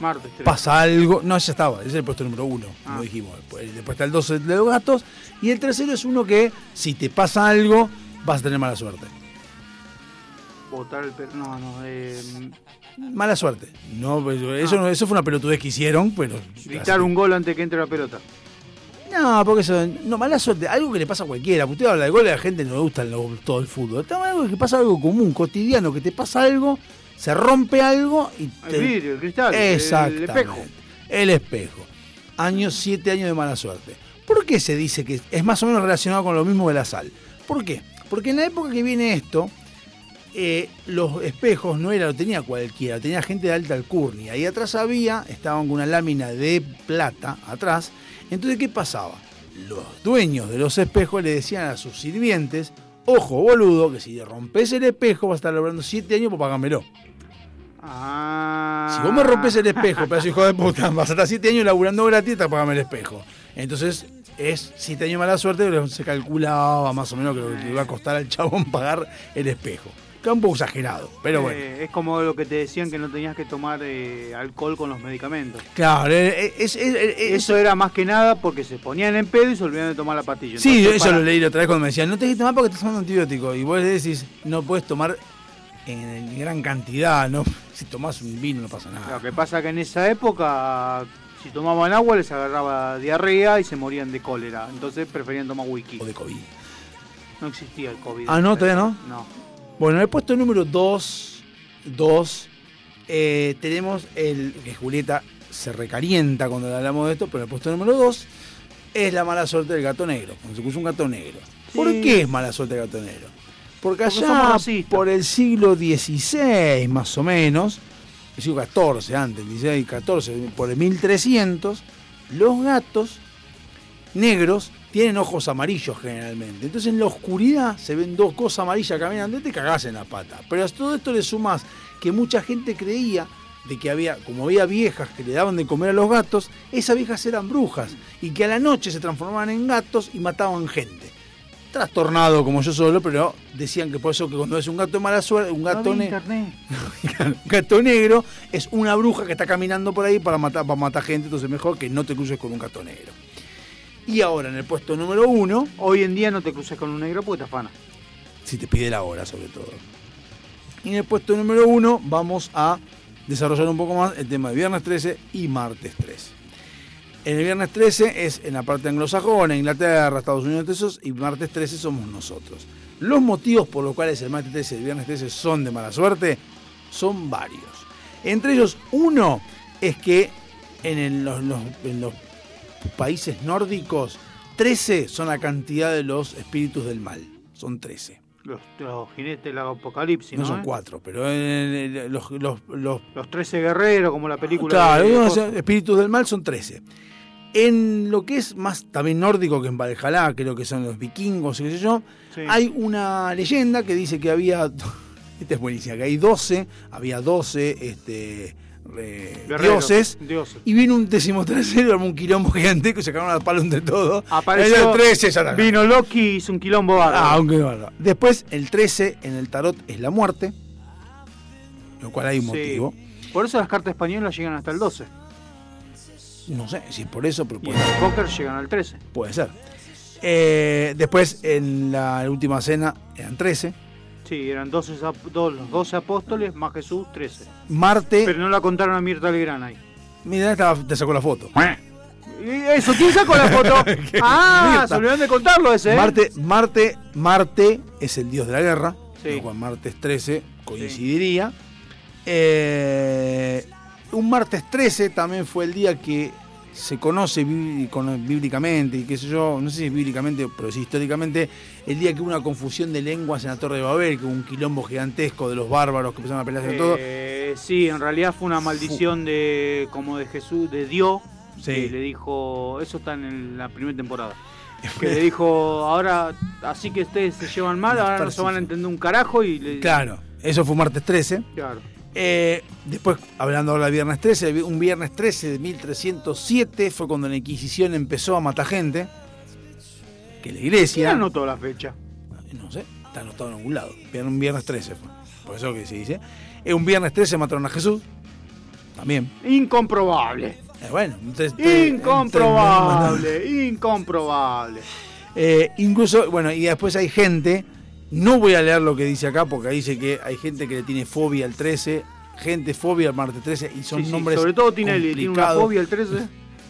Martes 3. pasa algo. No, ya estaba, ese es el puesto número 1, Ah. como dijimos. Después, después está el 12 de los gatos y el tercero es uno que si te pasa algo vas a tener mala suerte. Botar el perro. No, no. Eh, Mala suerte. No, pues, eso, no- eso fue una pelotudez que hicieron, pero. gritar un gol antes que entre la pelota. No, porque eso. No, mala suerte. Algo que le pasa a cualquiera. Usted habla de gol a la gente no le gusta el- todo el fútbol. Está algo que pasa algo común, cotidiano, que te pasa algo, se rompe algo y El te. vidrio, el cristal, el- Exactamente. el espejo. El espejo. Años, siete años de mala suerte. ¿Por qué se dice que es más o menos relacionado con lo mismo de la sal? ¿Por qué? Porque en la época que viene esto, eh, los espejos no era, lo tenía cualquiera, tenía gente de alta alcurnia. Ahí atrás había, estaban con una lámina de plata atrás. Entonces, ¿qué pasaba? Los dueños de los espejos le decían a sus sirvientes, ojo boludo, que si le rompes el espejo vas a estar logrando siete años para pagármelo. Ah. Si vos me rompes el espejo, pedazo hijo de puta, vas a estar siete años laburando gratis para pagarme el espejo. Entonces, es siete años mala suerte, pero se calculaba más o menos que lo que le iba a costar al chabón pagar el espejo. Queda un poco exagerado, pero bueno. Eh, es como lo que te decían que no tenías que tomar eh, alcohol con los medicamentos. Claro, eh, es, es- es- Eso era más que nada porque se ponían en pedo y se olvidaban de tomar la pastilla. Sí, Entonces, eso para- lo leí otra vez cuando me decían, no tenés que tomar porque estás tomando antibiótico. Y vos le decís, no puedes tomar en, gran cantidad, no si tomás un vino no pasa nada. Lo que pasa que en esa época, si tomaban agua les agarraba diarrea y se morían de cólera. Entonces preferían tomar whisky. O de COVID. No existía el COVID. Ah, no, todavía no. No. Bueno, en el puesto número 2, tenemos el que Julieta se recalienta cuando le hablamos de esto, pero el puesto número 2 es la mala suerte del gato negro, cuando se puso un gato negro. ¿Por qué es mala suerte del gato negro? Porque allá por el siglo XVI más o menos, el siglo XIV antes, el 16 y 14, por el 1300, los gatos negros tienen ojos amarillos generalmente. Entonces en la oscuridad se ven dos cosas amarillas caminando y te cagás en la pata. Pero a todo esto le sumás que mucha gente creía de que había, como había viejas que le daban de comer a los gatos, esas viejas eran brujas y que a la noche se transformaban en gatos y mataban gente. Trastornado como yo solo, pero decían que por eso que cuando es un gato de mala suerte, un gato, No ne- un gato negro es una bruja que está caminando por ahí para matar, para matar gente, entonces mejor que no te cruces con un gato negro. Y ahora en el puesto número uno, Hoy en día no te cruces con un negro porque te afana. si te pide la hora sobre todo. Y en el puesto número uno vamos a desarrollar un poco más el tema de viernes 13 y martes 13. En el viernes 13 es en la parte anglosajona, Inglaterra, Estados Unidos, esos, y martes 13 somos nosotros. Los motivos por los cuales el martes 13 y el viernes 13 son de mala suerte son varios. Entre ellos, uno es que en, el- los, los- en los países nórdicos, 13 son la cantidad de los espíritus del mal. Son 13. Los, los jinetes del apocalipsis, no ¿no? son eh? cuatro, pero en- en- los, los, los Los 13 guerreros, como la película. Claro, de- unos espíritus del mal son 13. En lo que es más también nórdico que en Valhalla, creo que son los vikingos y qué sé yo, Sí. hay una leyenda que dice que había, esta es buenísima, que hay 12, había 12 este, eh, dioses, dioses. y vino un decimotercero, armó un quilombo gigantesco y sacaron al palo entre todos. Apareció, El 13 ya está. vino Loki y hizo un quilombo bárbaro. Ah, aunque no. Después, el 13 en el tarot es la muerte, lo cual hay un Sí. motivo. Por eso las cartas españolas llegan hasta el 12. No sé si es por eso, pero Y puede en el póker llegan al 13. Puede ser. Eh, después, en la última cena, eran 13. Sí, eran 12, ap- do- los 12 apóstoles más Jesús, 13. Marte. Pero no la contaron a Mirta Legrand ahí. Mira, estaba- te sacó la foto. Y eso, ¿quién sacó la foto? ah, Mirta. se olvidaron de contarlo ese, ¿eh? Marte, Marte, Marte es el dios de la guerra. Sí. cual martes 13 coincidiría. Eh, un martes 13 también fue el día que se conoce bí- con- bíblicamente, y qué sé yo, no sé si es bíblicamente, pero sí históricamente, el día que hubo una confusión de lenguas en la Torre de Babel, que hubo un quilombo gigantesco de los bárbaros que empezaron a pelearse en todo. Eh, sí, en realidad fue una maldición de como de Jesús, de Dios, Sí. que le dijo, eso está en la primera temporada, que le dijo, ahora, así que ustedes se llevan mal, ahora no se van a entender un carajo y le... Claro, eso fue martes 13. Claro. Eh, después, hablando ahora del viernes 13, un viernes 13 de 1307 fue cuando la Inquisición empezó a matar gente. Que la iglesia. ¿Quién anotó la fecha? No sé, está anotado en algún lado. Un viernes 13 fue. Por eso que se dice. Eh, un viernes 13 mataron a Jesús. También. Incomprobable. Eh, bueno, entonces, Incomprobable, incomprobable. Eh, incluso, bueno, y después hay gente, no voy a leer lo que dice acá, porque dice que hay gente que le tiene fobia al 13, gente fobia al martes 13, y son Sí, sí, nombres. sobre todo tiene, tiene una fobia el 13.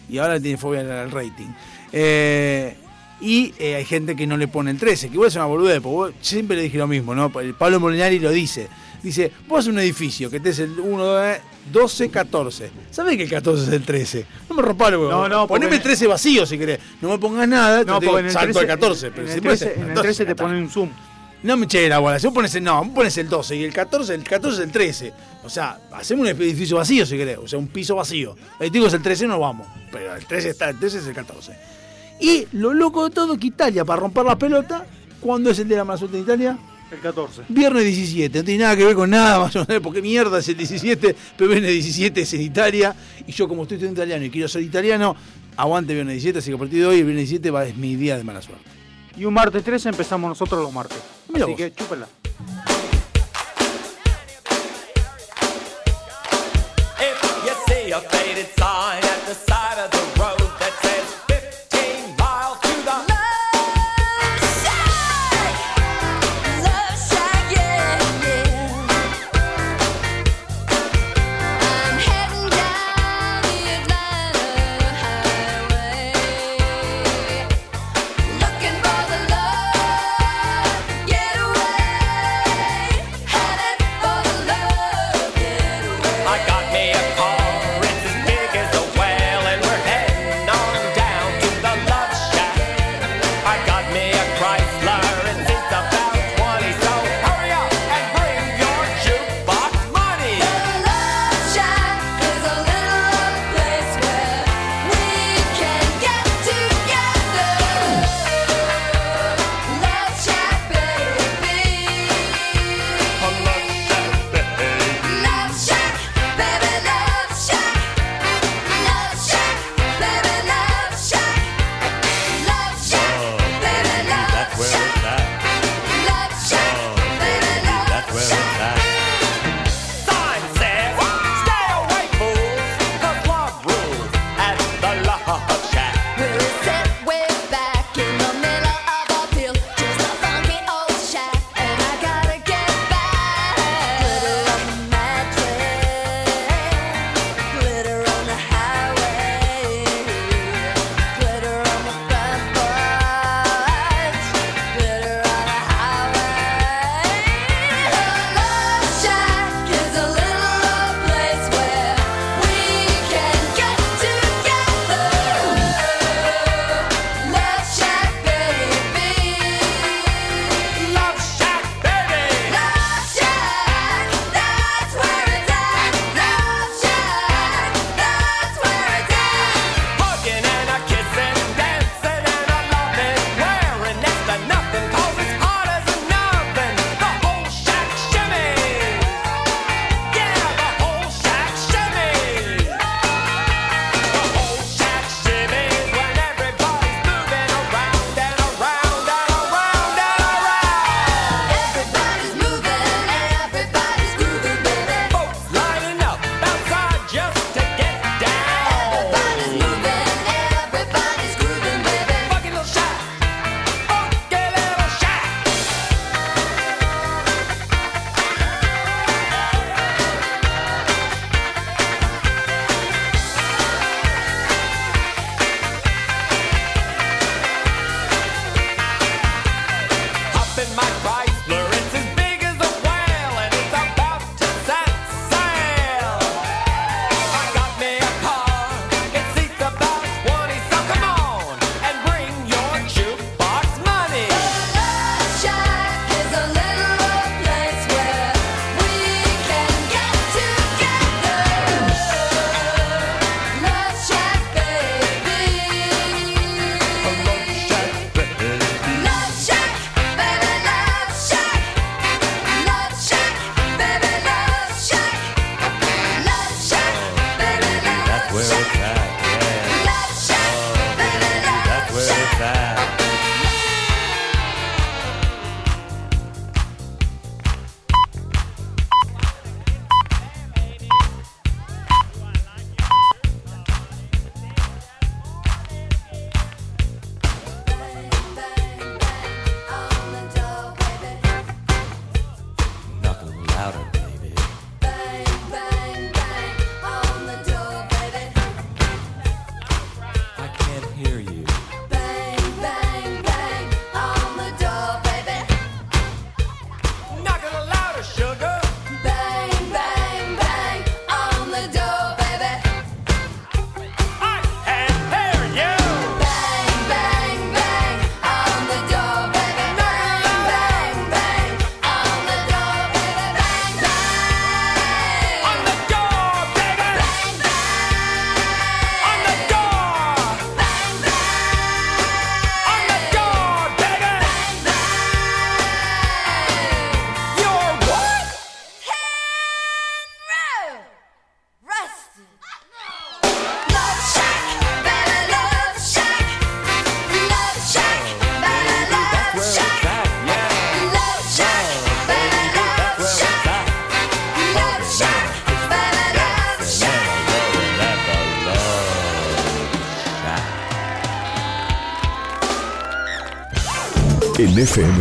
y ahora tiene fobia al al rating. Eh, y eh, hay gente que no le pone el 13, que igual es una boludez, porque vos- siempre le dije lo mismo, ¿no? Pablo Molinari lo dice. Dice, vos haces un edificio que te es el 1, 12, 14. ¿Sabés que el 14 es el 13? No me rompas los huevos. No, no, Poneme el 13 vacío si querés. No me pongas nada, No, te digo, salto 13, al 14. Pero en si el pones 13, en el 14, 13 ya te ponen un zoom. No me eché la bola, si vos pones el, no, vos pones el 12 y el 14, el 14 es el 13. O sea, hacemos un edificio vacío si querés, o sea, un piso vacío. El digo es el 13, no vamos. Pero el 13 está, el 13 es el 14. Y lo loco de todo que Italia, para romper la pelota, ¿cuándo es el de la mala suerte en Italia? El 14. Viernes 17, no tiene nada que ver con nada, más o menos, porque mierda es el 17, pero viernes 17 es en Italia, y yo como estoy estudiando italiano y quiero ser italiano, aguante viernes 17, así que a partir de hoy el viernes 17 va, es mi día de mala suerte. Y un martes 13 empezamos nosotros los martes. Así vos. que chúpela.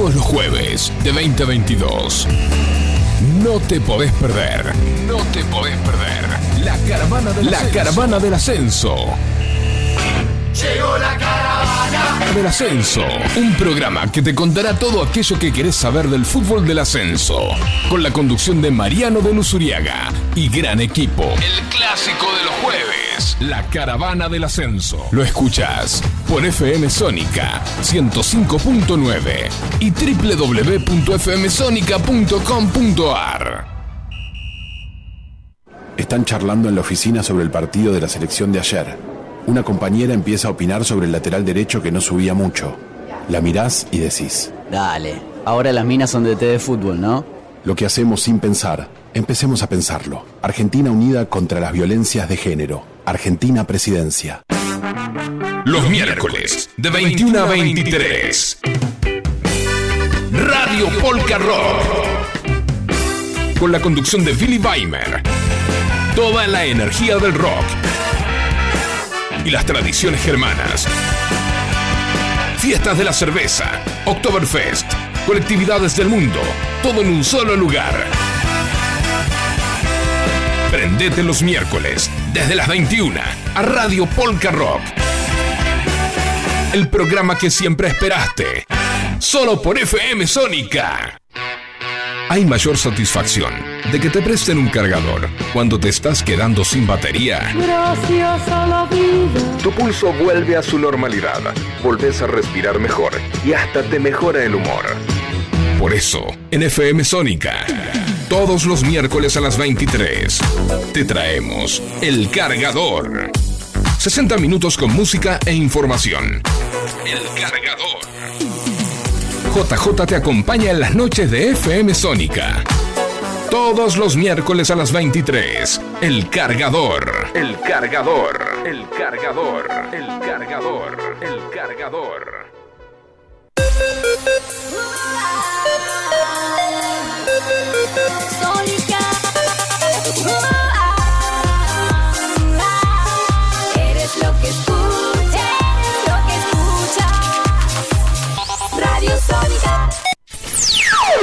Todos los jueves de 2022. No te podés perder. No te podés perder. La caravana del, la caravana del ascenso. Llegó la caravana. Del ascenso. Un programa que te contará todo aquello que querés saber del fútbol del ascenso. Con la conducción de Mariano de Luzuriaga y gran equipo. El clásico de los jueves. La caravana del ascenso. Lo escuchás por FM Sónica 105.9 y www.fmsonica.com.ar. Están charlando en la oficina sobre el partido de la selección de ayer. Una compañera empieza a opinar sobre el lateral derecho que no subía mucho. La mirás y decís. Dale, ahora las minas son de té de fútbol, ¿no? Lo que hacemos sin pensar, empecemos a pensarlo. Argentina unida contra las violencias de género. Argentina presidencia. Los miércoles de 21 a 23. Radio Polka Rock. Con la conducción de Billy Weimer. Toda la energía del rock. Y las tradiciones germanas. Fiestas de la cerveza. Oktoberfest. Colectividades del mundo. Todo en un solo lugar. Prendete los miércoles desde las 21 a Radio Polka Rock. El programa que siempre esperaste. Solo por FM Sónica. Hay mayor satisfacción de que te presten un cargador cuando te estás quedando sin batería. Gracias a la vida. Tu pulso vuelve a su normalidad, volvés a respirar mejor y hasta te mejora el humor. Por eso, en FM Sónica, todos los miércoles a las 23, te traemos El Cargador. 60 minutos con música e información. El Cargador. JJ te acompaña en las noches de FM Sónica. Todos los miércoles a las 23. El Cargador. El Cargador. El Cargador. El Cargador. El Cargador. Sónica.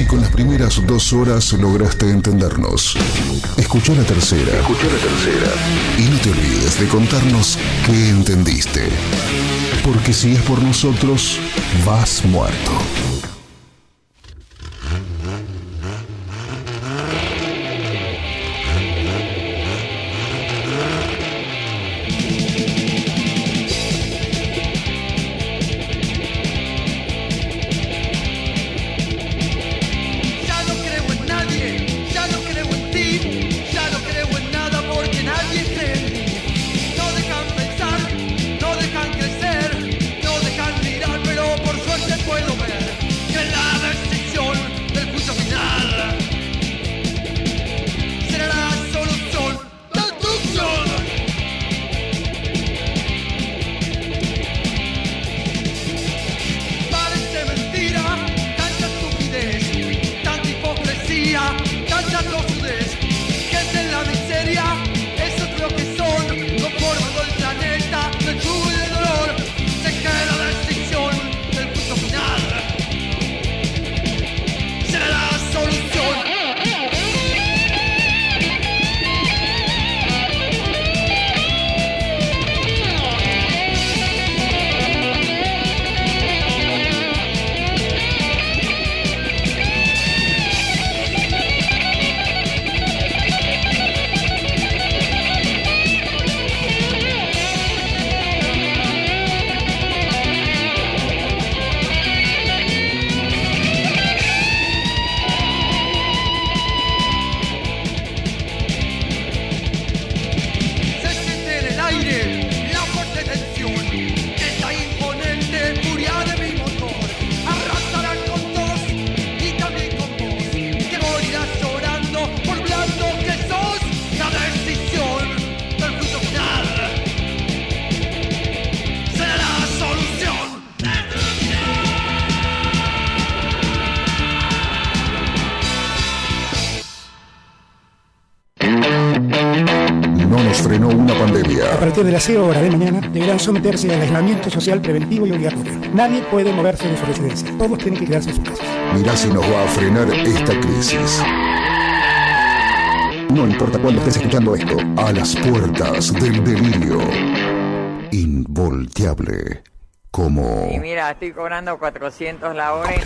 Si con las primeras dos horas lograste entendernos, escucha la tercera. Escucha la tercera. Y no te olvides de contarnos qué entendiste. Porque si es por nosotros, vas muerto. Partir de las 0 horas de mañana deberán someterse al aislamiento social preventivo y obligatorio. Nadie puede moverse de su residencia. Todos tienen que quedarse en sus casas. Mirá si nos va a frenar esta crisis. No importa cuándo estés escuchando esto, a las puertas del delirio. Involteable. Como Y mira, estoy cobrando 400 la hora. y-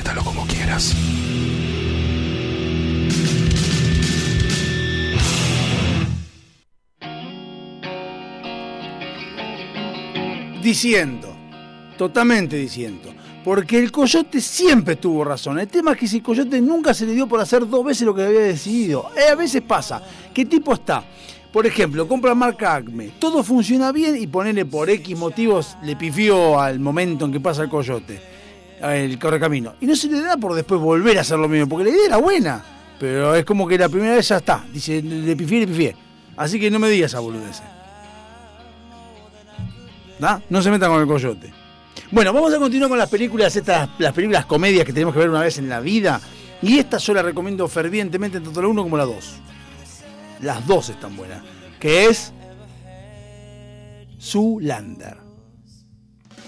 Diciendo, totalmente diciendo. Porque el coyote siempre tuvo razón. El tema es que si el coyote nunca se le dio por hacer dos veces lo que había decidido. Eh, a veces pasa. ¿Qué tipo está? Por ejemplo, compra marca Acme. Todo funciona bien y ponele por X motivos, le pifió al momento en que pasa el coyote. El correcamino. Y no se le da por después volver a hacer lo mismo. Porque la idea era buena. Pero es como que la primera vez ya está. Dice, le pifié, le pifié. Así que no me digas esa boludez. ¿Da? No se metan con el coyote. Bueno, vamos a continuar con las películas, estas, las películas comedias que tenemos que ver una vez en la vida. Y esta yo la recomiendo fervientemente tanto la 1 como la 2. Las dos están buenas. Que es Zoolander.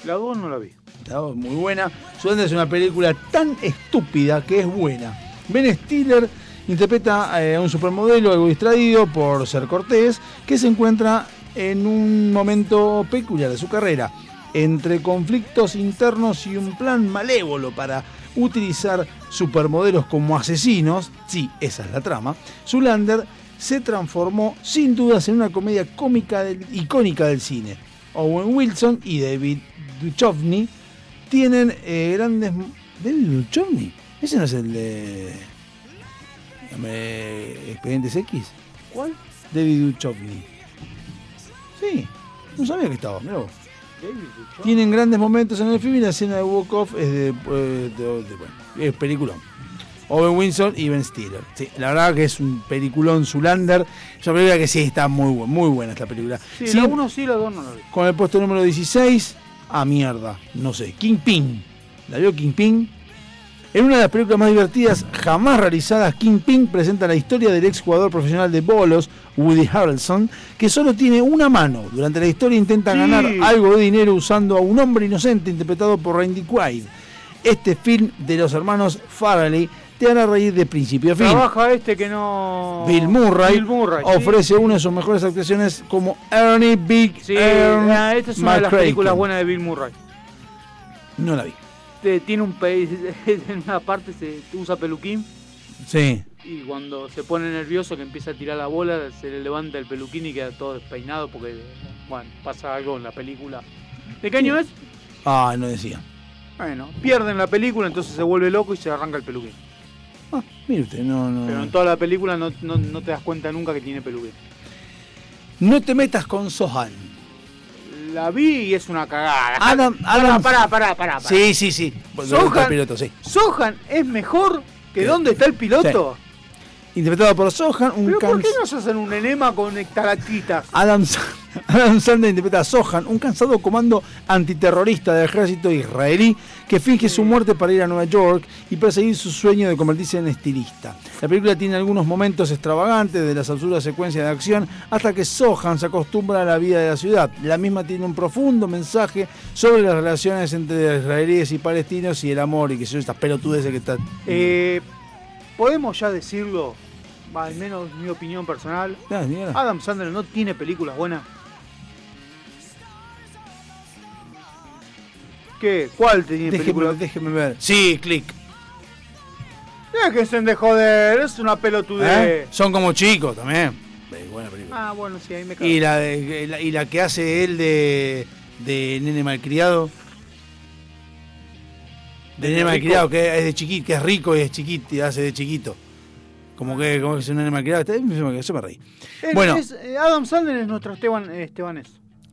La 2 no la vi. La dos es muy buena. Zoolander es una película tan estúpida que es buena. Ben Stiller interpreta eh, a un supermodelo algo distraído por ser cortés que se encuentra en un momento peculiar de su carrera entre conflictos internos y un plan malévolo para utilizar supermodelos como asesinos, sí, esa es la trama, Zulander se transformó sin dudas en una comedia cómica del- icónica del cine. Owen Wilson y David Duchovny tienen eh, grandes... ¿David Duchovny? Ese no es el de... Expedientes X. ¿Cuál? David Duchovny. Sí, no sabía que estaba, mirá vos. Tienen grandes momentos en el film y la escena de Walk Off es de, eh, de- de- bueno, es peliculón. Owen Wilson y Ben Stiller. Sí, la verdad que es un peliculón Zulander. Es una película que sí está muy, bu- muy buena esta película. Sí, Sí, la 1 sí, la 2 no la vi. Con el puesto número 16, a mierda, no sé, Kingpin. ¿La vio Kingpin? En una de las películas más divertidas jamás realizadas, Kingpin presenta la historia del ex jugador profesional de bolos, Woody Harrelson, que solo tiene una mano. Durante la historia intenta Sí. ganar algo de dinero usando a un hombre inocente interpretado por Randy Quaid. Este film de los hermanos Farrelly te hará reír de principio a fin. Trabaja este que no. Bill Murray, Bill Murray, sí. ofrece una de sus mejores actuaciones como Ernie Big Sí, ah, esta es una de las McCracken. películas buenas de Bill Murray. No la vi. Te- tiene un pe en una parte se usa peluquín Sí. y cuando se pone nervioso que empieza a tirar la bola se le levanta el peluquín y queda todo despeinado porque bueno, pasa algo en la película. ¿De qué año es? Ah, no decía. Bueno, pierden la película, entonces se vuelve loco y se arranca el peluquín. Mire usted, no, no. Pero en toda la película no, no, no te das cuenta nunca que tiene peluquín. No te metas con Sohan. La vi y es una cagada. Adam, Adam- pará, pará, pará, pará. Sí, sí, sí. Sohan, El piloto, sí. Sohan es mejor que ¿Dónde está el piloto? Interpretado por Sohan, un ¿Pero por qué no se hacen un enema con estalactitas? Adam, Adam Sandler interpreta a Sohan, un cansado comando antiterrorista del ejército israelí que finge su muerte para ir a Nueva York y perseguir su sueño de convertirse en estilista. La película tiene algunos momentos extravagantes de las absurdas secuencias de acción hasta que Sohan se acostumbra a la vida de la ciudad. La misma tiene un profundo mensaje sobre las relaciones entre israelíes y palestinos y el amor y que son estas pelotudeces que están... Eh, Podemos ya decirlo, al menos mi opinión personal. Adam Sandler no tiene películas buenas. ¿Qué? ¿Cuál tiene Déjeme, película? déjeme ver. Sí, click. Déjense de joder, es una pelotudez. ¿Eh? Son como chicos también. Buena película. Ah, bueno, sí, ahí me cago. Y la, de- la- y la que hace él de, de nene malcriado. De ¿De nene rico? malcriado, que es de chiquito, que es rico y es chiquito y hace de chiquito. Como que, como que es un nene malcriado. Este- Yo me reí. Él Bueno, es- eh, Adam Sandler es nuestro Esteban, eh, Estebanés.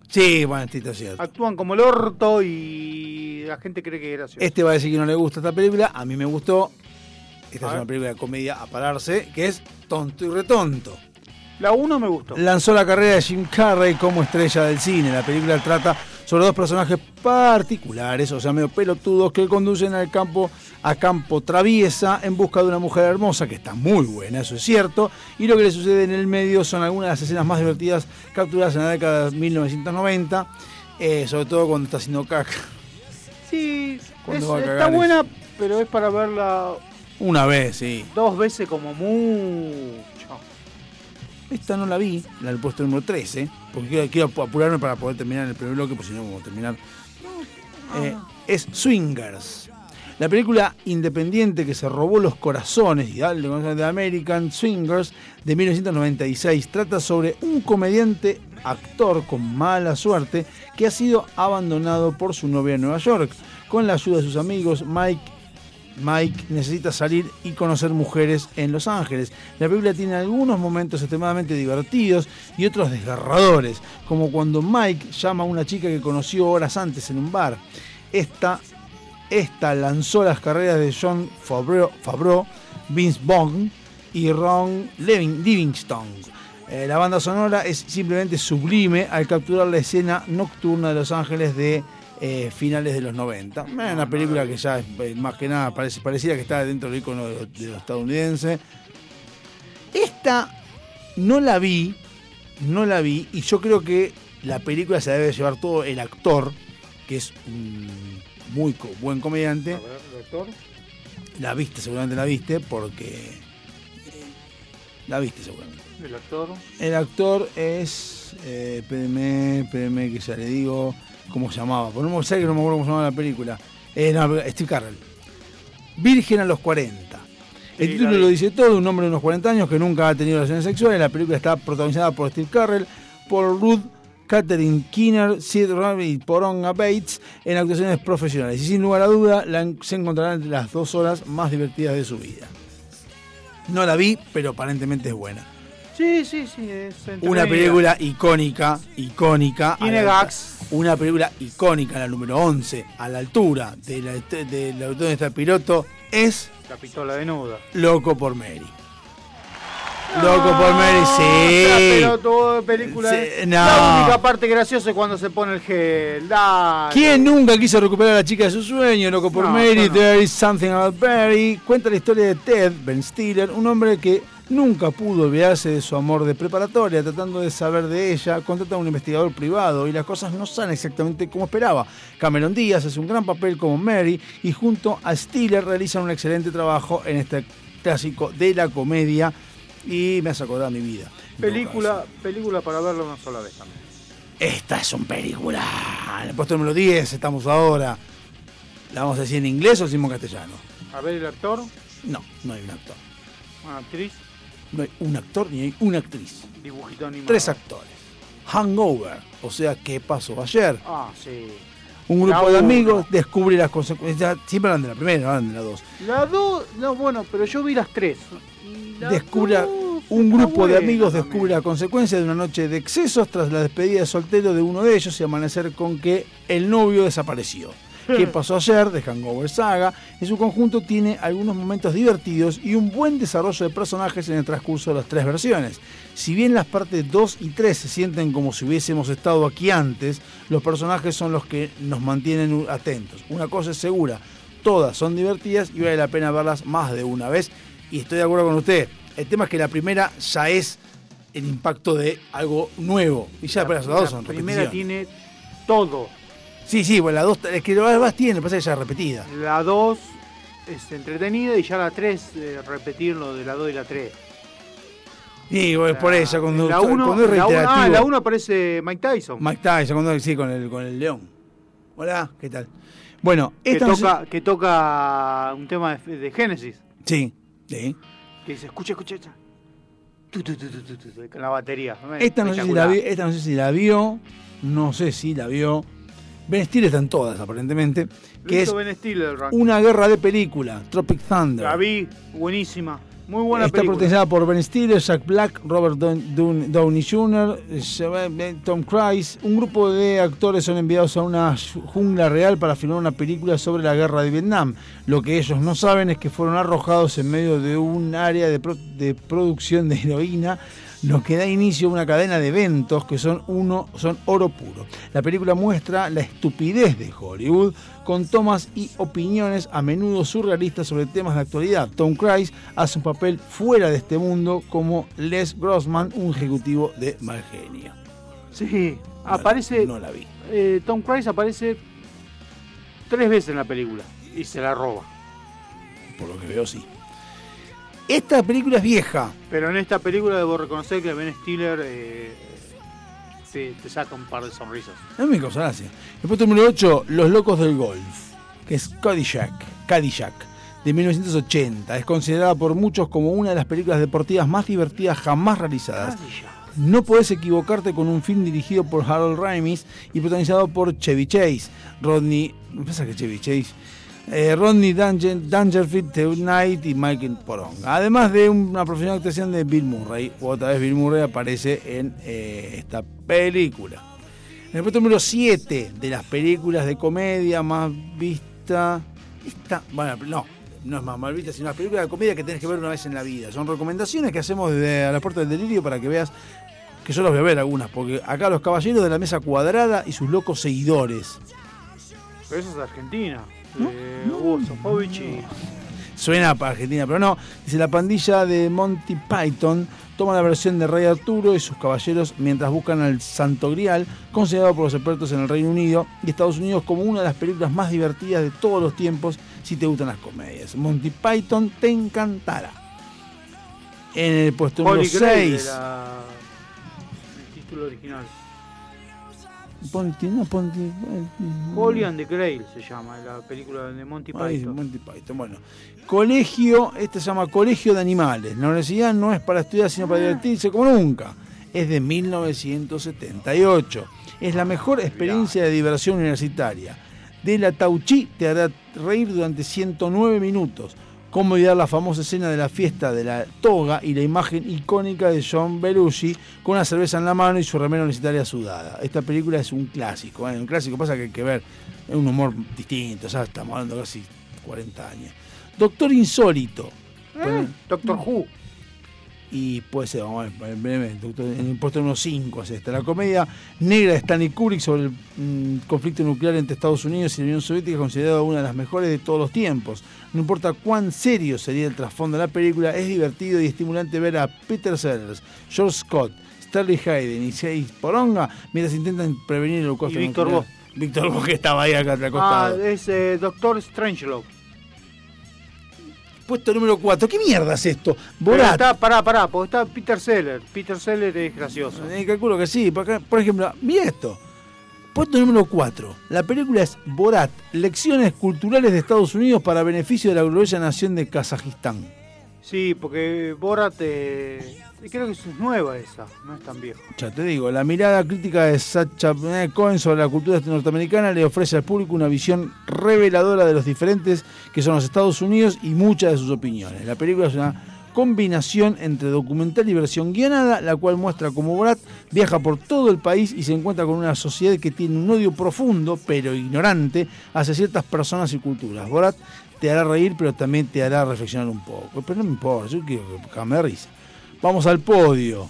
sí, bueno, es cierto. Actúan como el orto y la gente cree que es gracioso. Este va a decir que no le gusta esta película. A mí me gustó. Esta A es ver. una película de comedia a pararse, que es Tonto y Retonto. La 1 me gustó. lanzó la carrera de Jim Carrey como estrella del cine. La película trata sobre dos personajes particulares, o sea, medio pelotudos, que conducen al campo a campo traviesa en busca de una mujer hermosa, que está muy buena, eso es cierto, y lo que le sucede en el medio son algunas de las escenas más divertidas capturadas en la década de 1990, eh, sobre todo cuando está haciendo caca. Sí, es- está buena, pero es para verla Una vez, sí. dos veces como mucho. Esta no la vi, la del puesto número 13, porque quiero, quiero apurarme para poder terminar el primer bloque, porque si no vamos a terminar. Eh, es Swingers. La película independiente que se robó los corazones y de American Swingers de 1996 trata sobre un comediante actor con mala suerte que ha sido abandonado por su novia en Nueva York. Con la ayuda de sus amigos, Mike Mike necesita salir y conocer mujeres en Los Ángeles. La película tiene algunos momentos extremadamente divertidos y otros desgarradores, como cuando Mike llama a una chica que conoció horas antes en un bar. Esta, esta lanzó las carreras de John Favreau, Favreau, Vince Vaughn y Ron Livingston. Eh, la banda sonora es simplemente sublime al capturar la escena nocturna de Los Ángeles de eh, finales de los 90. Eh, Una película que ya es, más que nada parece, pareciera que está dentro del icono de, de lo estadounidense. Esta no la vi, no la vi, y yo creo que la película se debe llevar todo el actor, que es un muy co- buen comediante. La viste, seguramente la viste, porque. eh, La viste seguramente. El actor. El actor es. Eh, espérenme, espérenme que ya le digo cómo se llamaba. Por no sé que no me acuerdo cómo se llamaba la película. Eh, no, Steve Carell. Virgen a los 40. El Sí, título lo dice todo, un hombre de unos 40 años que nunca ha tenido relaciones sexuales. La película está protagonizada por Steve Carell, por Ruth, Catherine Keener, Sid Rabbit y Poronga Bates en actuaciones profesionales. Y sin lugar a duda, la, se encontrarán entre las dos horas más divertidas de su vida. No la vi, pero aparentemente es buena. Sí, sí, sí. Es Una película icónica, icónica. Tiene gags. Una película icónica, la número 11, a la altura de la, de está el piloto, es La pistola desnuda. Loco por Mary. Loco por Mary, sí. Pero toda película. Sí, es- no. La única parte graciosa es cuando se pone el gel. Dale. ¿Quién nunca quiso recuperar a la chica de su sueño? Loco por No, Mary, no. There is Something About Mary. Cuenta la historia de Ted, Ben Stiller, un hombre que nunca pudo olvidarse de su amor de preparatoria, tratando de saber de ella, contrata a un investigador privado y las cosas no salen exactamente como esperaba. Cameron Díaz hace un gran papel como Mary y junto a Stiller realizan un excelente trabajo en este clásico de la comedia y me hace acordar mi vida. Película, película para verla una sola vez también. Esta es un película. En el puesto número 10 estamos ahora. ¿La vamos a decir en inglés o decimos en castellano? A ver el actor, No, no hay un actor. una actriz, No hay un actor ni hay una actriz. dibujito animado. Tres actores. Hangover, o sea, ¿qué pasó ayer? Ah, sí. Un La grupo de amigos descubre las consecuencias. Siempre hablan de la primera, no hablan de la dos. La dos, no, bueno, pero yo vi las tres. Dos un grupo de amigos descubre la consecuencia de una noche de excesos tras la despedida de soltero de uno de ellos y amanecer con que el novio desapareció. ¿Qué pasó ayer? de Hangover Saga. En su conjunto tiene algunos momentos divertidos y un buen desarrollo de personajes en el transcurso de las tres versiones. Si bien las partes 2 y 3 se sienten como si hubiésemos estado aquí antes, los personajes son los que nos mantienen atentos. Una cosa es segura, todas son divertidas y vale la pena verlas más de una vez. Y estoy de acuerdo con usted. El tema es que la primera ya es el impacto de algo nuevo. Y ya después las La dos son primera tiene todo. Sí, sí, bueno, la dos, es que la más tiene, pasa que ya es repetida. La 2 es entretenida y ya la 3, repetir lo de la 2 y la 3. Y bueno, es por ella, cuando, la 1 cuando es la uno- reiterativo. ah, la 1 aparece Mike Tyson. Mike Tyson, cuando, sí, con el, con el león. Hola, ¿qué tal? Bueno, que, esta no sé- toca, que toca un tema de, de Genesis. Sí, sí. Que dice, escucha, escucha, escucha. Tu, tu, tu, con la batería. Esta no, sé si la vi- Espectacular. esta no sé si la vio, no sé si la vio. Ben Stiller está en todas, aparentemente. Que Listo, es Ben Stiller, una guerra de película, Tropic Thunder. La vi, buenísima. Muy buena Está película. protagonizada por Ben Stiller, Jack Black, Robert Down- Down- Downey Jr., Tom Cruise. Un grupo de actores son enviados a una jungla real para filmar una película sobre la guerra de Vietnam. Lo que ellos no saben es que fueron arrojados en medio de un área de, pro- de producción de heroína lo que da inicio a una cadena de eventos que son uno son oro puro. La película muestra la estupidez de Hollywood con tomas y opiniones a menudo surrealistas sobre temas de actualidad. Tom Cruise hace un papel fuera de este mundo como Les Grossman, un ejecutivo de mal genio. Sí, aparece. No la vi. eh, Tom Cruise aparece tres veces en la película y se la roba. Por lo que veo, sí. Esta película es vieja. Pero en esta película debo reconocer que Ben Stiller eh, te, te saca un par de sonrisas. Mí me causa gracia. El puesto número 8, Los Locos del Golf, que es Cadillac, Cadillac, de 1980. Es considerada por muchos como una de las películas deportivas más divertidas jamás realizadas. No podés equivocarte con un film dirigido por Harold Ramis y protagonizado por Chevy Chase, Rodney, me pasa que Chevy Chase, eh, Rodney Danger, Dangerfield, Ted Knight y Michael Poronga. Además de una profesional actuación de Bill Murray. Otra vez Bill Murray aparece en eh, esta película. En el puesto número 7 de las películas de comedia más vista. Esta, bueno, no, no es más mal vista, sino las películas de comedia que tenés que ver una vez en la vida. Son recomendaciones que hacemos desde a la puerta del delirio para que veas que yo los voy a ver algunas, porque acá los caballeros de la mesa cuadrada y sus locos seguidores. Pero eso es Argentina. Eh, Hugo Sofovich y. Suena para Argentina, pero no. Dice la pandilla de Monty Python toma la versión de Rey Arturo y sus caballeros mientras buscan al Santo Grial, considerado por los expertos en el Reino Unido y Estados Unidos como una de las películas más divertidas de todos los tiempos si te gustan las comedias. Monty Python te encantará. En el puesto número Holy Grail 6. era el título original. Ponti, no, Ponti. Holy and the Grail se llama la película de Monty Python. Monty Python. Bueno, colegio, este se llama Colegio de Animales. La universidad no es para estudiar, sino para divertirse como nunca. Es de 1978. Es la mejor experiencia de diversión universitaria. De la Tauchi te hará reír durante 109 minutos. Cómo olvidar la famosa escena de la fiesta de la toga y la imagen icónica de John Belushi con una cerveza en la mano y su remera universitaria sudada. Esta película es un clásico, ¿eh? un clásico pasa que hay que ver, es un humor distinto, ya estamos hablando casi 40 años. Doctor Insólito. Eh, Doctor Who. Y puede ser, vamos a ver, brevemente, en el puesto número 5 es esta. La comedia negra de Stanley Kubrick sobre el mm, conflicto nuclear entre Estados Unidos y la Unión Soviética es considerada una de las mejores de todos los tiempos. No importa cuán serio sería el trasfondo de la película, es divertido y estimulante ver a Peter Sellers, George Scott, Sterling Hayden y Seis Poronga mientras intentan prevenir el holocausto Y Víctor nuclear. Víctor Vos que estaba ahí acá al Ah, es eh, Doctor Strangelove. Puesto número 4. ¿Qué mierda es esto? Pero Borat. está, pará, pará, porque está Peter Seller. Peter Seller es gracioso. Eh, calculo que sí. Por, acá- por ejemplo, mira esto. Puesto número 4. La película es Borat, lecciones culturales de Estados Unidos para beneficio de la gloriosa nación de Kazajistán. Sí, porque Borat, eh, creo que es nueva esa, no es tan vieja. Ya te digo, la mirada crítica de Sacha Cohen sobre la cultura norteamericana le ofrece al público una visión reveladora de los diferentes que son los Estados Unidos y muchas de sus opiniones. La película es una combinación entre documental y versión guionada, la cual muestra cómo Borat viaja por todo el país y se encuentra con una sociedad que tiene un odio profundo, pero ignorante, hacia ciertas personas y culturas. Borat te hará reír, pero también te hará reflexionar un poco. Pero no me importa, yo quiero que de risa. Vamos al podio.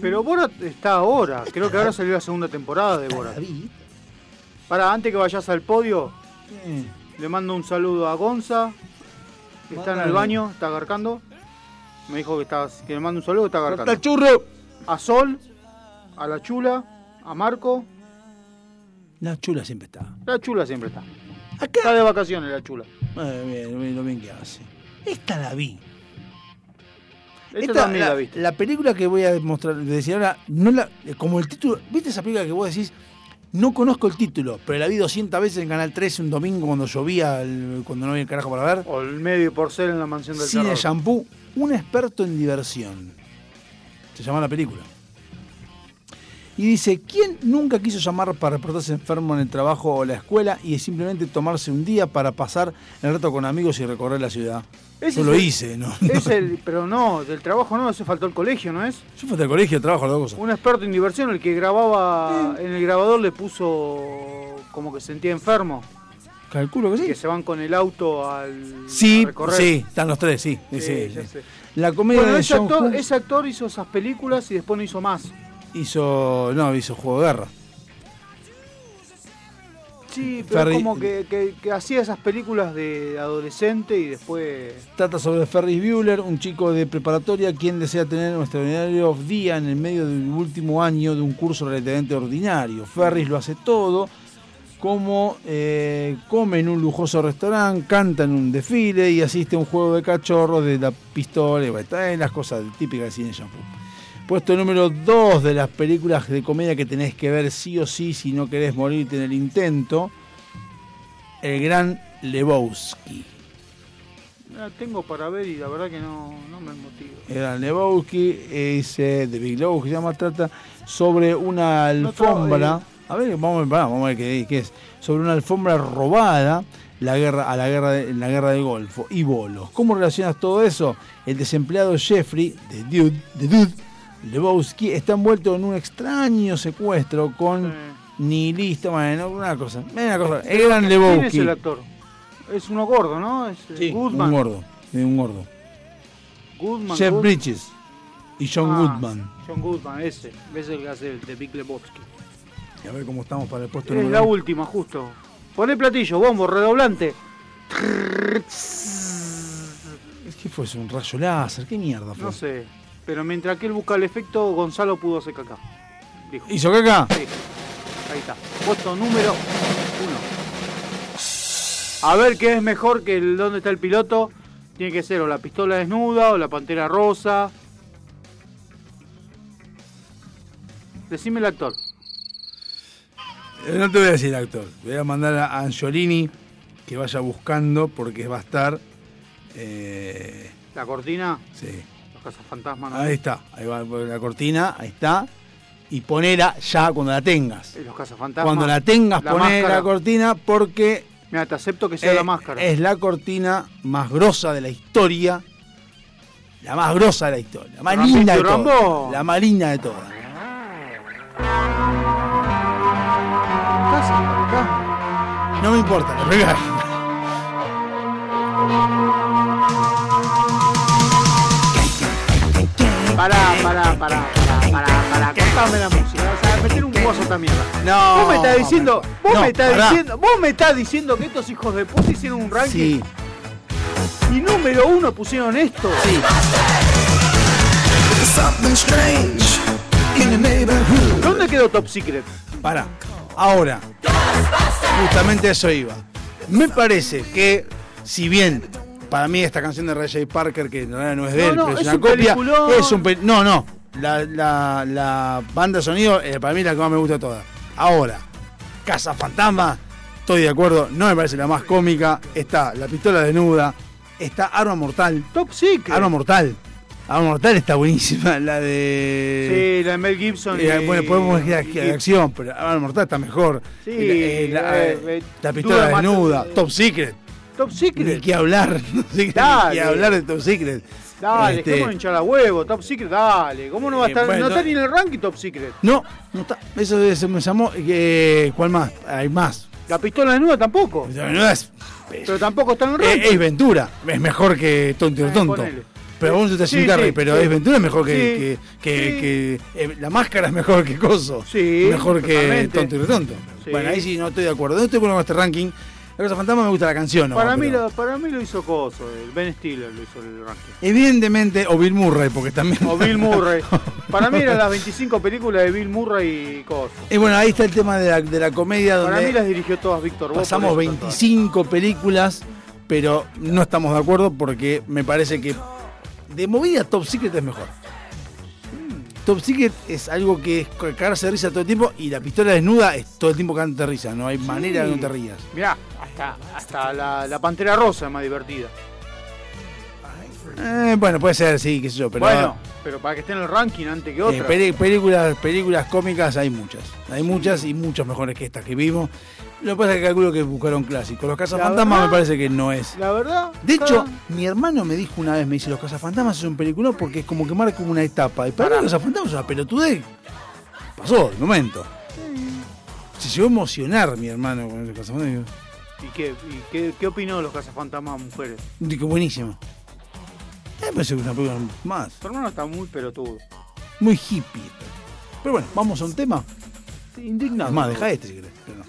Pero Borat está ahora, creo que ahora salió la segunda temporada de Borat. Para, antes que vayas al podio, le mando un saludo a Gonza, que está en el baño, está agarcando. Me dijo que, está, que le mando un saludo, está agarcando. ¡Corta churro! A Sol, a la Chula, a Marco. La chula siempre está. La Chula siempre está. Está de vacaciones la Chula. Eh, bien, bien, lo bien que hace. Esta la vi. Esta también la, la viste. la película que voy a mostrar, decir ahora, no la, como el título, ¿viste esa película que vos decís? No conozco el título, pero la vi 200 veces en Canal 13 un domingo cuando llovía, el- cuando no había el carajo para ver. O el medio por ser en la mansión del Cine terror. Shampoo, un experto en diversión. Se llama la película. Y dice, ¿quién nunca quiso llamar para reportarse enfermo en el trabajo o la escuela y simplemente tomarse un día para pasar el rato con amigos y recorrer la ciudad? Ese Yo es lo el- hice, ¿no? Es el, pero no, del trabajo no, ese faltó el colegio, ¿no es? Yo fui del colegio, trabajo, las dos cosas. Un experto en diversión, el que grababa en el grabador le puso como que se sentía enfermo. Calculo que sí. Que se van con el auto al Sí, sí, están los tres, sí. La comedia Bueno, de ese actor, ese actor hizo esas películas y después no hizo más. Hizo. No, hizo Juego de Guerra. Sí, pero como que, que- que hacía esas películas de adolescente y después... Trata sobre Ferris Bueller, un chico de preparatoria quien desea tener un extraordinario día en el medio del último año de un curso relativamente ordinario. Ferris lo hace todo, como eh, come en un lujoso restaurante, canta en un desfile y asiste a un juego de cachorros de la pistola y bueno, está en las cosas típicas de cine shampoo. Puesto número 2 de las películas de comedia que tenés que ver sí o sí si no querés morirte en el intento, El Gran Lebowski. La tengo para ver y la verdad que no, no me motiva. Era Lebowski, es eh, de Big Lebowski, se llama, trata sobre una alfombra. A ver, vamos, a ver, vamos a ver qué, qué es. Sobre una alfombra robada la guerra, a la guerra de, en la guerra del Golfo y bolos. ¿Cómo relacionas todo eso? El desempleado Jeffrey, de Dude, de Dude Lebowski, está envuelto en un extraño secuestro con nihilista, bueno, una cosa. Una cosa. El gran ¿Quién es Lebowski. el actor? Es uno gordo, ¿no? Es eh, Goodman. Un gordo, sí, un gordo. Goodman, Jeff Good- Bridges y John Ah, Goodman. John Goodman, ese. Ese es el que hace el de Big Lebowski. Y a ver cómo estamos para el puesto Es la uno. última, justo. Poné platillo, bombo, redoblante. ¿Qué fue eso? ¿Un rayo láser? ¿Qué mierda fue? No sé. Pero mientras que él busca el efecto, Gonzalo pudo hacer caca. Dijo. ¿Hizo caca? Sí. Ahí está. Puesto número uno. A ver qué es mejor que el dónde está el piloto. Tiene que ser o la pistola desnuda o la pantera rosa. Decime el actor. Eh, No te voy a decir actor. Voy a mandar a Angiolini que vaya buscando porque va a estar. eh, La cortina. sí. Los cazafantasmas. ¿no? Ahí está. Ahí va la cortina. Ahí está. Y ponela ya cuando la tengas. Eh, Los cazafantasmas. Cuando la tengas, La poné máscara. la cortina porque. Mira, te acepto que sea eh, la máscara. Es la cortina más grosa de la historia. La más grosa de la historia. La más linda de todas. La más linda de todas. No me importa, la primera. Pará, pará, pará, pará, pará, pará. Cortame la música. O sea, meter un esta mierda. No. Vos me estás diciendo, vos No, me estás pará. diciendo, vos me estás diciendo que estos hijos de puta hicieron un ranking. Sí. Y número uno pusieron esto. Sí. ¿Dónde quedó Top Secret? Pará. Ahora, justamente a eso iba. Me parece que, si bien para mí esta canción de Ray J. Parker, que en realidad no es de él, no, pero es, es una un copia, peliculón. es un pe- No, no. La, la, la banda de sonido, eh, para mí es la que más me gusta de todas. Ahora, Casa Fantasma, estoy de acuerdo, no me parece la más cómica. Está La Pistola Desnuda, está Arma Mortal. Top Secret. Arma Mortal. Arma Mortal está buenísima, la de... Sí, la de Mel Gibson. Eh, y- bueno, podemos y- que de acción, pero Arma Mortal está mejor. Sí, Eh, la, eh, eh, eh, la pistola desnuda, Top Secret. Top Secret. Ni que hablar, no sé qué- Dale. ni que hablar de Top Secret. Dale, Este, dejémonos hinchar a huevo. Top Secret, dale. ¿Cómo no va a Eh, estar? bueno, no está ni en el ranking Top Secret. No, no está. Eso, eso me llamó. eh, ¿Cuál más? Hay más. La pistola desnuda tampoco. La desnuda es, Pero tampoco está en el es, ranking. es Ventura. Es mejor que Tonto y Eh, Tonto. ponele. Pero vos te Sí, Carrey, sí, pero sí. es Ventura es mejor que. Que, que- sí. que- eh, la máscara es mejor que Coso. Sí, Mejor que. Tonto y Tonto. Bueno, ahí sí no estoy de acuerdo. No estoy de acuerdo con este ranking. La cosa fantasma me gusta la canción, ¿no? para, mí Pero lo, para mí lo hizo Coso. el Ben Stiller lo hizo el ranking. Evidentemente, o Bill Murray, porque también. O Bill Murray. Para mí eran las 25 películas de Bill Murray y Coso. Y bueno, ahí está el tema de la, de la comedia donde. Para mí las dirigió todas Víctor. Pasamos por eso tanto. 25 películas, pero no estamos de acuerdo porque me parece que de movida Top Secret es mejor. Top Secret es algo que es cagarse de risa todo el tiempo y la pistola desnuda es todo el tiempo cagándote de risa, no hay manera de que no te rías. Mirá, hasta, hasta la, la Pantera Rosa es más divertida. Eh, bueno, puede ser, sí, qué sé yo, pero bueno, pero para que esté en el ranking antes que eh, otra. películas, películas cómicas hay muchas. Hay muchas y muchas mejores que estas que vimos. Lo que pasa es que calculo que buscaron clásico. Los cazafantasmas me parece que no es. La verdad. De hecho, mi hermano me dijo una vez, me dice, los cazafantasmas es un película porque es como que marca una etapa. Y para los cazafantasmas es una pelotudez. Pasó el momento. Se llegó a emocionar mi hermano con los cazafantasmas. ¿Y qué, y qué, qué opinó de los cazafantasmas mujeres? Digo, buenísimo. Me parece que una película más. Tu hermano está muy pelotudo. Muy hippie. Pero bueno, vamos a un tema. Indignado. Más, deja este si querés.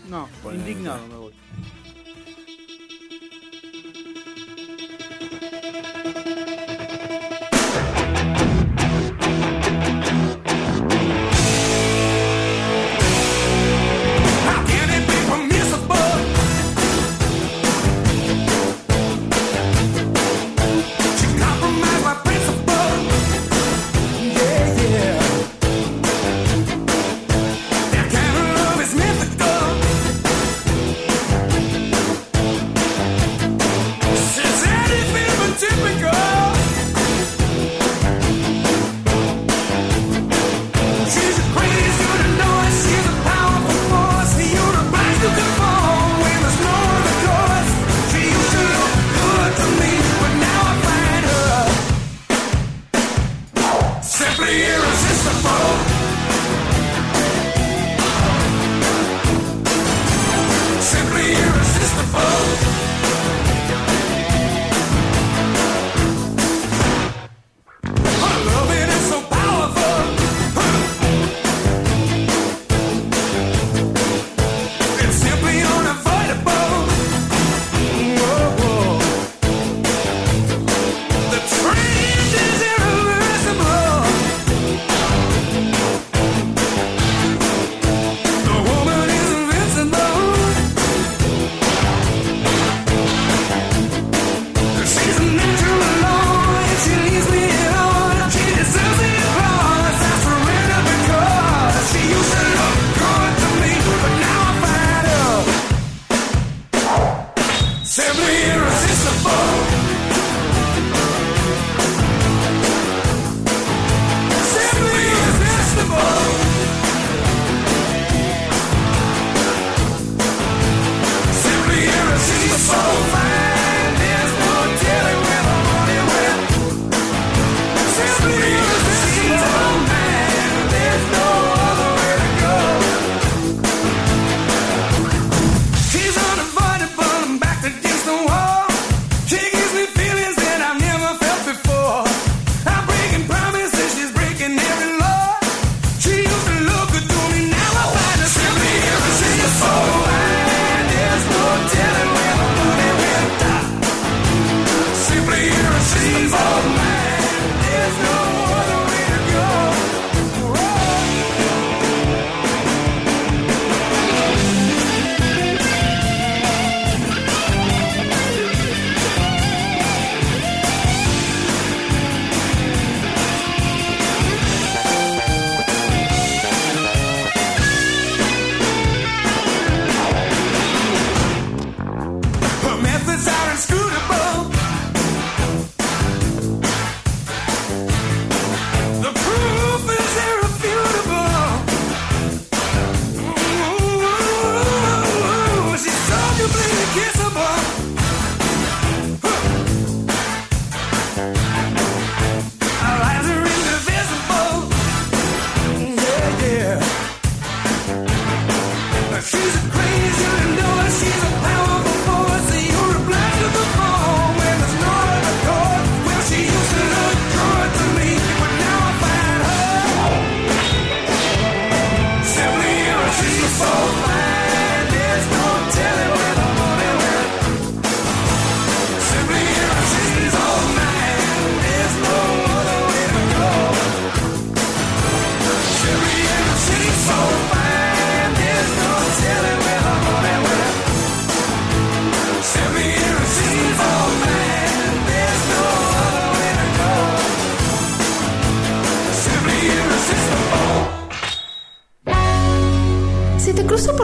No, indignado me voy.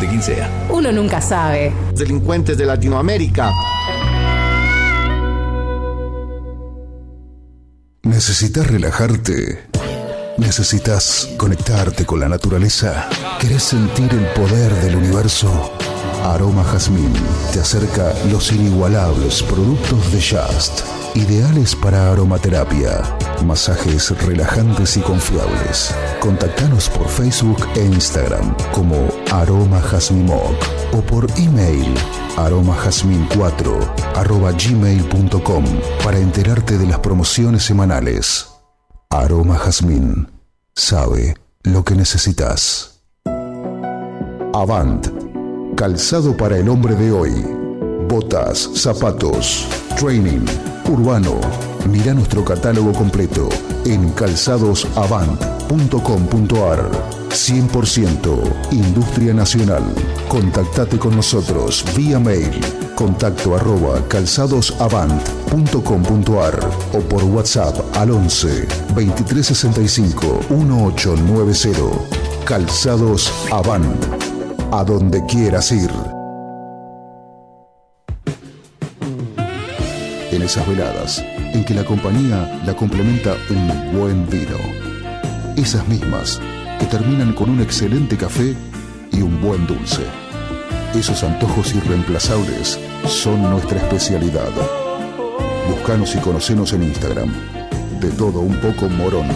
de quien sea. Uno nunca sabe. Delincuentes de Latinoamérica. ¿Necesitas relajarte? ¿Necesitas conectarte con la naturaleza? ¿Querés sentir el poder del universo? Aroma Jazmín te acerca los inigualables productos de Just, ideales para aromaterapia, masajes relajantes y confiables. Contactanos por Facebook e Instagram como Aroma Jazmín Moc o por email aromajazmin4 arroba gmail.com para enterarte de las promociones semanales. Aroma Jazmín sabe lo que necesitas. Avant, calzado para el hombre de hoy. Botas, zapatos, training, urbano. Mira nuestro catálogo completo en calzadosavant.com.ar. 100% Industria Nacional. Contactate con nosotros vía mail contacto arroba calzadosavant.com.ar o por WhatsApp al 11 2365 1890. Calzados Avant. A donde quieras ir. En esas veladas en que la compañía la complementa un buen vino. Esas mismas terminan con un excelente café y un buen dulce. Esos antojos irreemplazables son nuestra especialidad. Búscanos y conocenos en Instagram. De todo un poco morón.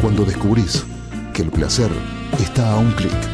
Cuando descubrís que el placer está a un clic.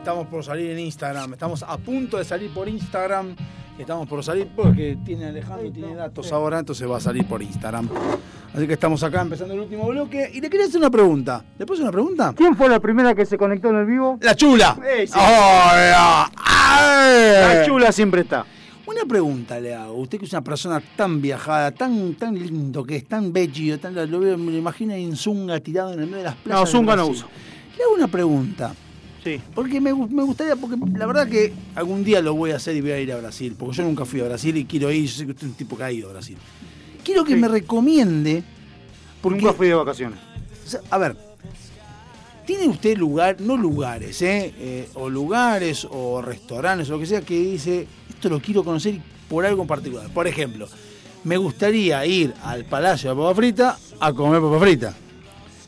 Estamos por salir en Instagram. Estamos a punto de salir por Instagram. Estamos por salir porque tiene Alejandro, tiene datos ahora, entonces va a salir por Instagram. Así que estamos acá empezando el último bloque. Y le quería hacer una pregunta. ¿Le puedo hacer una pregunta? ¿Quién fue la primera que se conectó en el vivo? ¡La chula! Eh, sí. ¡Hola! La chula siempre está. Una pregunta le hago. Usted que es una persona tan viajada, tan tan lindo, que es tan bello, tan, lo veo, me lo imagino en Zunga tirado en el medio de las plazas. No, Zunga no uso. Le hago una pregunta. Sí. Porque me, me gustaría, porque la verdad que algún día lo voy a hacer y voy a ir a Brasil, porque yo nunca fui a Brasil y quiero ir, yo sé que usted es un tipo que ha ido a Brasil. Quiero que Sí. me recomiende, porque, Nunca fui de vacaciones. o sea, a ver, ¿tiene usted lugar, no lugares, eh, eh, o lugares o restaurantes o lo que sea, que dice, esto lo quiero conocer por algo en particular? Por ejemplo, me gustaría ir al Palacio de Papa Frita a comer papa frita.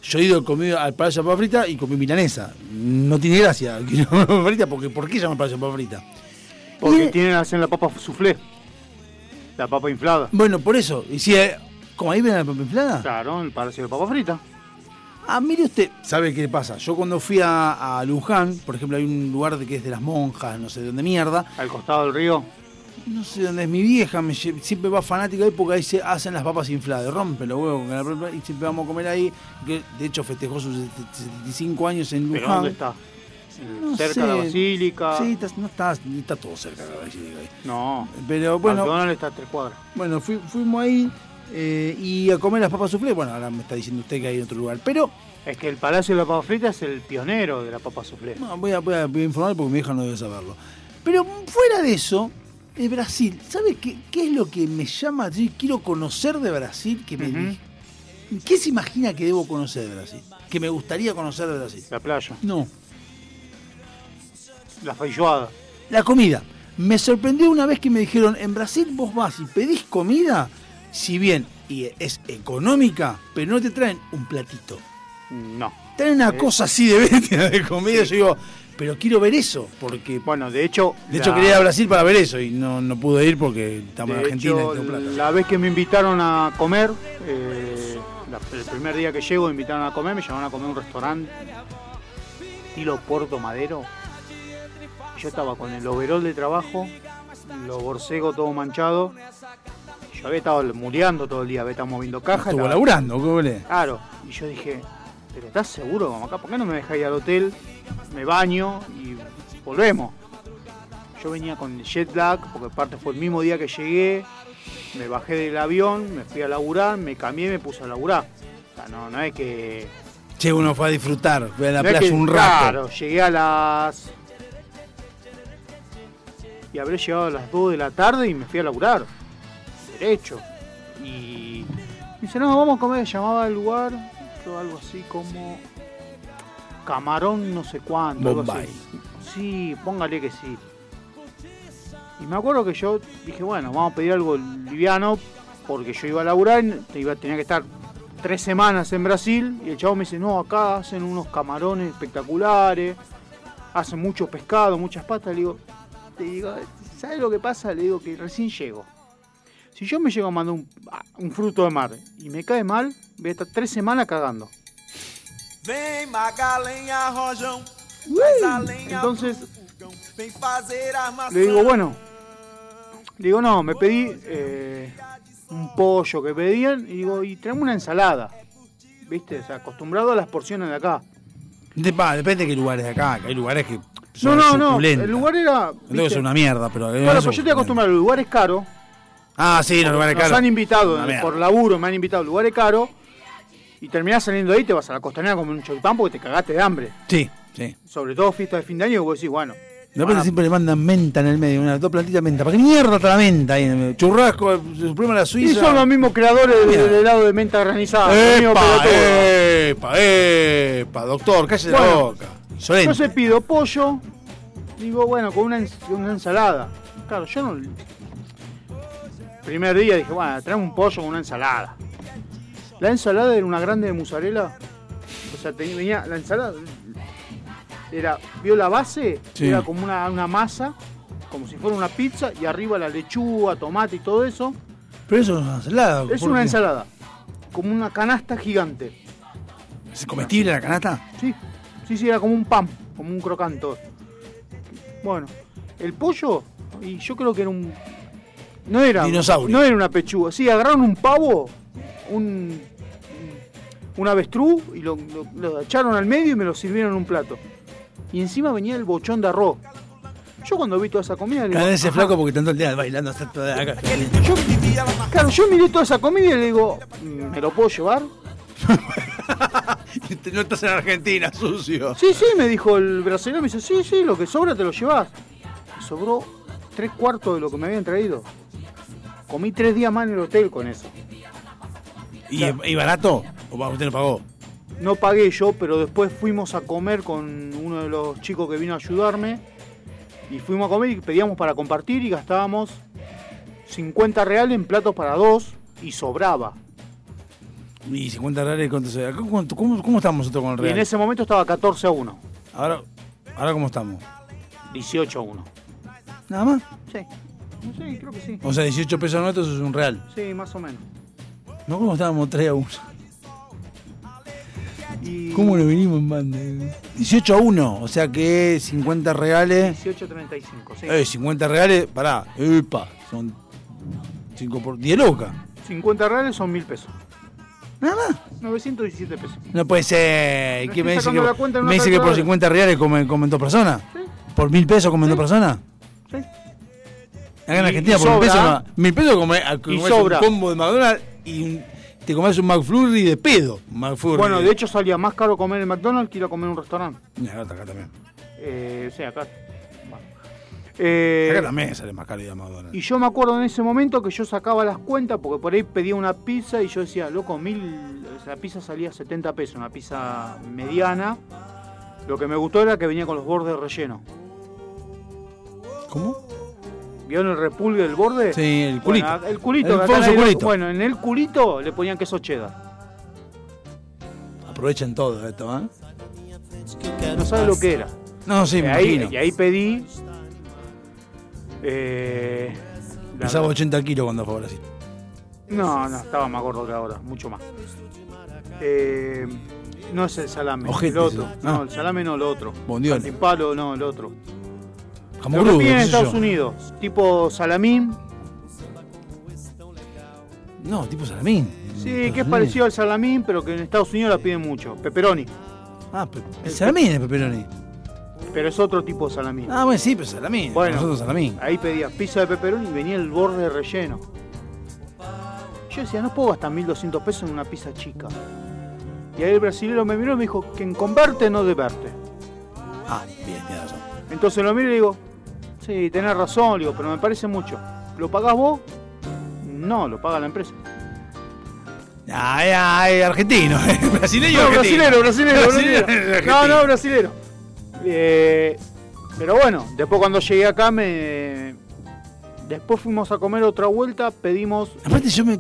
Yo he ido comido al Palacio de Papa Frita y comí milanesa. No tiene gracia quiero comer papa frita porque ¿por qué llama Palacio de Papa Frita? Porque tienen hacen la papa soufflé. La papa inflada. Bueno, por eso. Y si, eh, ¿Cómo ahí ven la papa inflada? Claro, el palacio de papa frita. Ah, mire usted, ¿sabe qué pasa? Yo cuando fui a, a Luján, por ejemplo, hay un lugar de que es de las monjas, no sé de dónde mierda. Al costado del río. No sé dónde es mi vieja, me siempre va fanática ahí porque ahí se hacen las papas infladas, rompen los huevos con la papa y siempre vamos a comer ahí. Que de hecho festejó sus 75 años en ¿Pero Luján. dónde está? No Cerca sé. de la basílica. Sí, está, no está, está todo cerca de la basílica ahí. No. Pero bueno, McDonald's está a tres cuadras. bueno fui- fuimos ahí eh, y a comer las papas soufflé. Bueno, ahora me está diciendo usted que hay en otro lugar. Pero Es que el palacio de la papa frita es el pionero de la papa soufflé. No, voy, a, voy a- voy a informar porque mi hija no debe saberlo. Pero fuera de eso, de Brasil, ¿sabe qué, qué es lo que me llama? Yo quiero conocer de Brasil. Que me, Ujú. ¿Qué se imagina que debo conocer de Brasil? Que me gustaría conocer de Brasil. La playa. No, La feijoada. la comida. Me sorprendió una vez que me dijeron, en Brasil vos vas y pedís comida, si bien y es económica, pero no te traen un platito. No. Traen una Eh, cosa así de bestia de comida. Yo digo, pero quiero ver eso, porque Bueno, de hecho. De hecho, la- quería ir a Brasil para ver eso y no, no pude ir porque estamos en Argentina hecho, y tengo plata. la vez que me invitaron a comer, eh, la- el primer día que llego me invitaron a comer, me llamaron a comer a un restaurante estilo Puerto Madero. Yo estaba con el overol de trabajo, los borcegos todo manchado. Yo había estado muleando todo el día, había estado moviendo cajas. Estuvo estaba- laburando, ¿qué volé? Claro, y yo dije, pero ¿estás seguro acá? ¿Por qué no me dejáis ir al hotel? Me baño y volvemos. yo venía con el jet lag, porque aparte fue el mismo día que llegué, me bajé del avión, me fui a laburar, me cambié y me puse a laburar. O sea, no, no es que... Che, uno fue a disfrutar, fue a la no es playa que- un rato. Claro, llegué a las... Y habré llegado a las 2 de la tarde y me fui a laburar. Derecho. Y... Me dice, no, vamos a comer, llamaba al lugar, algo así como... Camarón no sé cuánto. Bombay. Sí, póngale que sí. Y me acuerdo que yo dije, bueno, vamos a pedir algo liviano, porque yo iba a laburar, iba, tenía que estar tres semanas en Brasil, y el chavo me dice, no, acá hacen unos camarones espectaculares, hacen mucho pescado, muchas patas. Le digo, le digo, ¿sabes lo que pasa? Le digo que recién llego. Si yo me llego a mandar un, un fruto de mar y me cae mal, voy a estar tres semanas cagando. Vem magalenha rojão, faz a lenha Entonces, vem fazer armação. Le digo, bueno. Le digo, no, me pedí eh, un pollo que pedían y digo, y traeme una ensalada. ¿Viste? O sea, acostumbrado a las porciones de acá. De- va, depende de qué lugares de acá, que hay lugares que No, son no, no. suculentas. El lugar era. No ¿viste? es una mierda, pero. Claro, pues yo estoy acostumbrado a los lugares caros. Ah, sí, los lugares Nos caros. han invitado por laburo, me han invitado a lugares caros. Y terminás saliendo de ahí, te vas a la costanera a comer un choripán porque te cagaste de hambre. Sí, sí. Sobre todo fiesta de fin de año, y vos decís, bueno. De repente siempre le mandan menta en el medio, una dos plantitas de menta. ¿Para qué mierda está la menta ahí en el medio? Churrasco, se suprime la Y Suiza. son los mismos creadores del, del helado de menta granizada. ¡Epa, epa, epa! Doctor, cállese la Bueno, boca. Solente. Entonces pido pollo, digo, bueno, con una, ens- una ensalada. Claro, yo no. Primer día dije, bueno, traeme un pollo con una ensalada. La ensalada era una grande de mozzarella. O sea, tenía, venía la ensalada. Era, vio la base, Sí. era como una, una masa, como si fuera una pizza, y arriba la lechuga, tomate y todo eso. Pero eso es una ensalada. Es ¿por una qué? ensalada, como una canasta gigante. ¿Es comestible la canasta? Sí, sí, sí, era como un pan, como un crocanto. Bueno, el pollo, y yo creo que era un. No era. Dinosaurio. No era una pechuga. Sí, agarraron un pavo, un. Un avestruz, y lo, lo- lo echaron al medio y me lo sirvieron en un plato. Y encima venía el bochón de arroz. Yo cuando vi toda esa comida. Cada "Ajá". flaco porque tanto el día bailando hasta toda acá. Yo, claro, yo miré toda esa comida y le digo, ¿me lo puedo llevar? no estás en Argentina, sucio. Sí, sí, me dijo el brasileño, me dice, sí, sí, lo que sobra te lo llevas. Me sobró tres cuartos de lo que me habían traído. Comí tres días más en el hotel con eso. ¿Y, y barato? ¿O usted lo pagó? No pagué yo, pero después fuimos a comer con uno de los chicos que vino a ayudarme. Y fuimos a comer y pedíamos para compartir y gastábamos 50 reales en platos para dos y sobraba. ¿Y 50 reales cuánto se cuánto- ¿Cómo, ¿Cómo estamos nosotros con el Y real? en ese momento estaba 14 a 1, Ahora, ahora ¿cómo estamos? 18 a 1. ¿Nada más? Sí, sí, creo que sí. O sea, 18 pesos nuestros es un real. Sí, más o menos. No, ¿cómo estábamos 3 a 1? Y ¿Cómo nos vinimos en banda? 18 a 1, o sea que 50 reales. 18 a 35, sí. Eh, 50 reales, pará, epa, son 5 por 10 lucas. 50 reales son 1000 pesos. Nada más. 917 pesos. No puede ser. Me ¿Qué me dice que, me dice que por calculadora. 50 reales comen, comen dos personas? ¿Por mil pesos comen dos personas? Sí. Acá en Y- Argentina y por mil pesos, sobra. no- mil pesos comes, comes sobra. un combo de McDonald's y un- te comes un McFlurry de pedo. McFlurry. Bueno, de hecho salía más caro comer en McDonald's que ir a comer en un restaurante. Y acá, acá también. Eh, sí, acá. Bueno. Eh, Acá también sale más caro ir a McDonald's. y yo me acuerdo en ese momento que yo sacaba las cuentas porque por ahí pedía una pizza y yo decía, loco, mil, la pizza salía 70 pesos, una pizza mediana. Lo que me gustó era que venía con los bordes rellenos. ¿Cómo? ¿Vieron el repulgue del borde? Sí, el culito. Bueno, el culito. El famoso culito. Bueno, en el culito le ponían queso cheddar. Aprovechan todo esto, ¿eh? No sabe lo que era. No, sí, y me ahí, imagino. y ahí pedí. eh, Pesaba 80 kilos cuando fue a Brasil. No, no, estaba más gordo que ahora, mucho más. Eh, no es el salame, Ojete el otro. No, Ah. el salame no, el otro. Bondiola. Palo, no, el otro. Jamón Lo que crudo, piden en Estados yo. Unidos, tipo salamín. No, tipo salamín. Sí, que es parecido al salamín, pero que en Estados Unidos la piden mucho. Pepperoni. Ah, pe- el salamín es pepperoni. pero es otro tipo de salamín. Ah, bueno, sí, pero salamín. Bueno, Nosotros salamín. ahí pedía pizza de pepperoni y venía el borde relleno. Yo decía, no puedo gastar 1200 pesos en una pizza chica. Y ahí el brasilero me miró y me dijo que en converte no de verte. Ah, bien, tienes razón. Entonces lo miro y le digo, sí, tenés razón, digo, pero me parece mucho. ¿Lo pagás vos? No, lo paga la empresa. Ay, ay, argentino. brasileño No, argentino. brasilero, brasilero, brasilero. No, no, brasilero. Eh, pero bueno, después cuando llegué acá me... Después fuimos a comer otra vuelta, pedimos... Aparte yo me,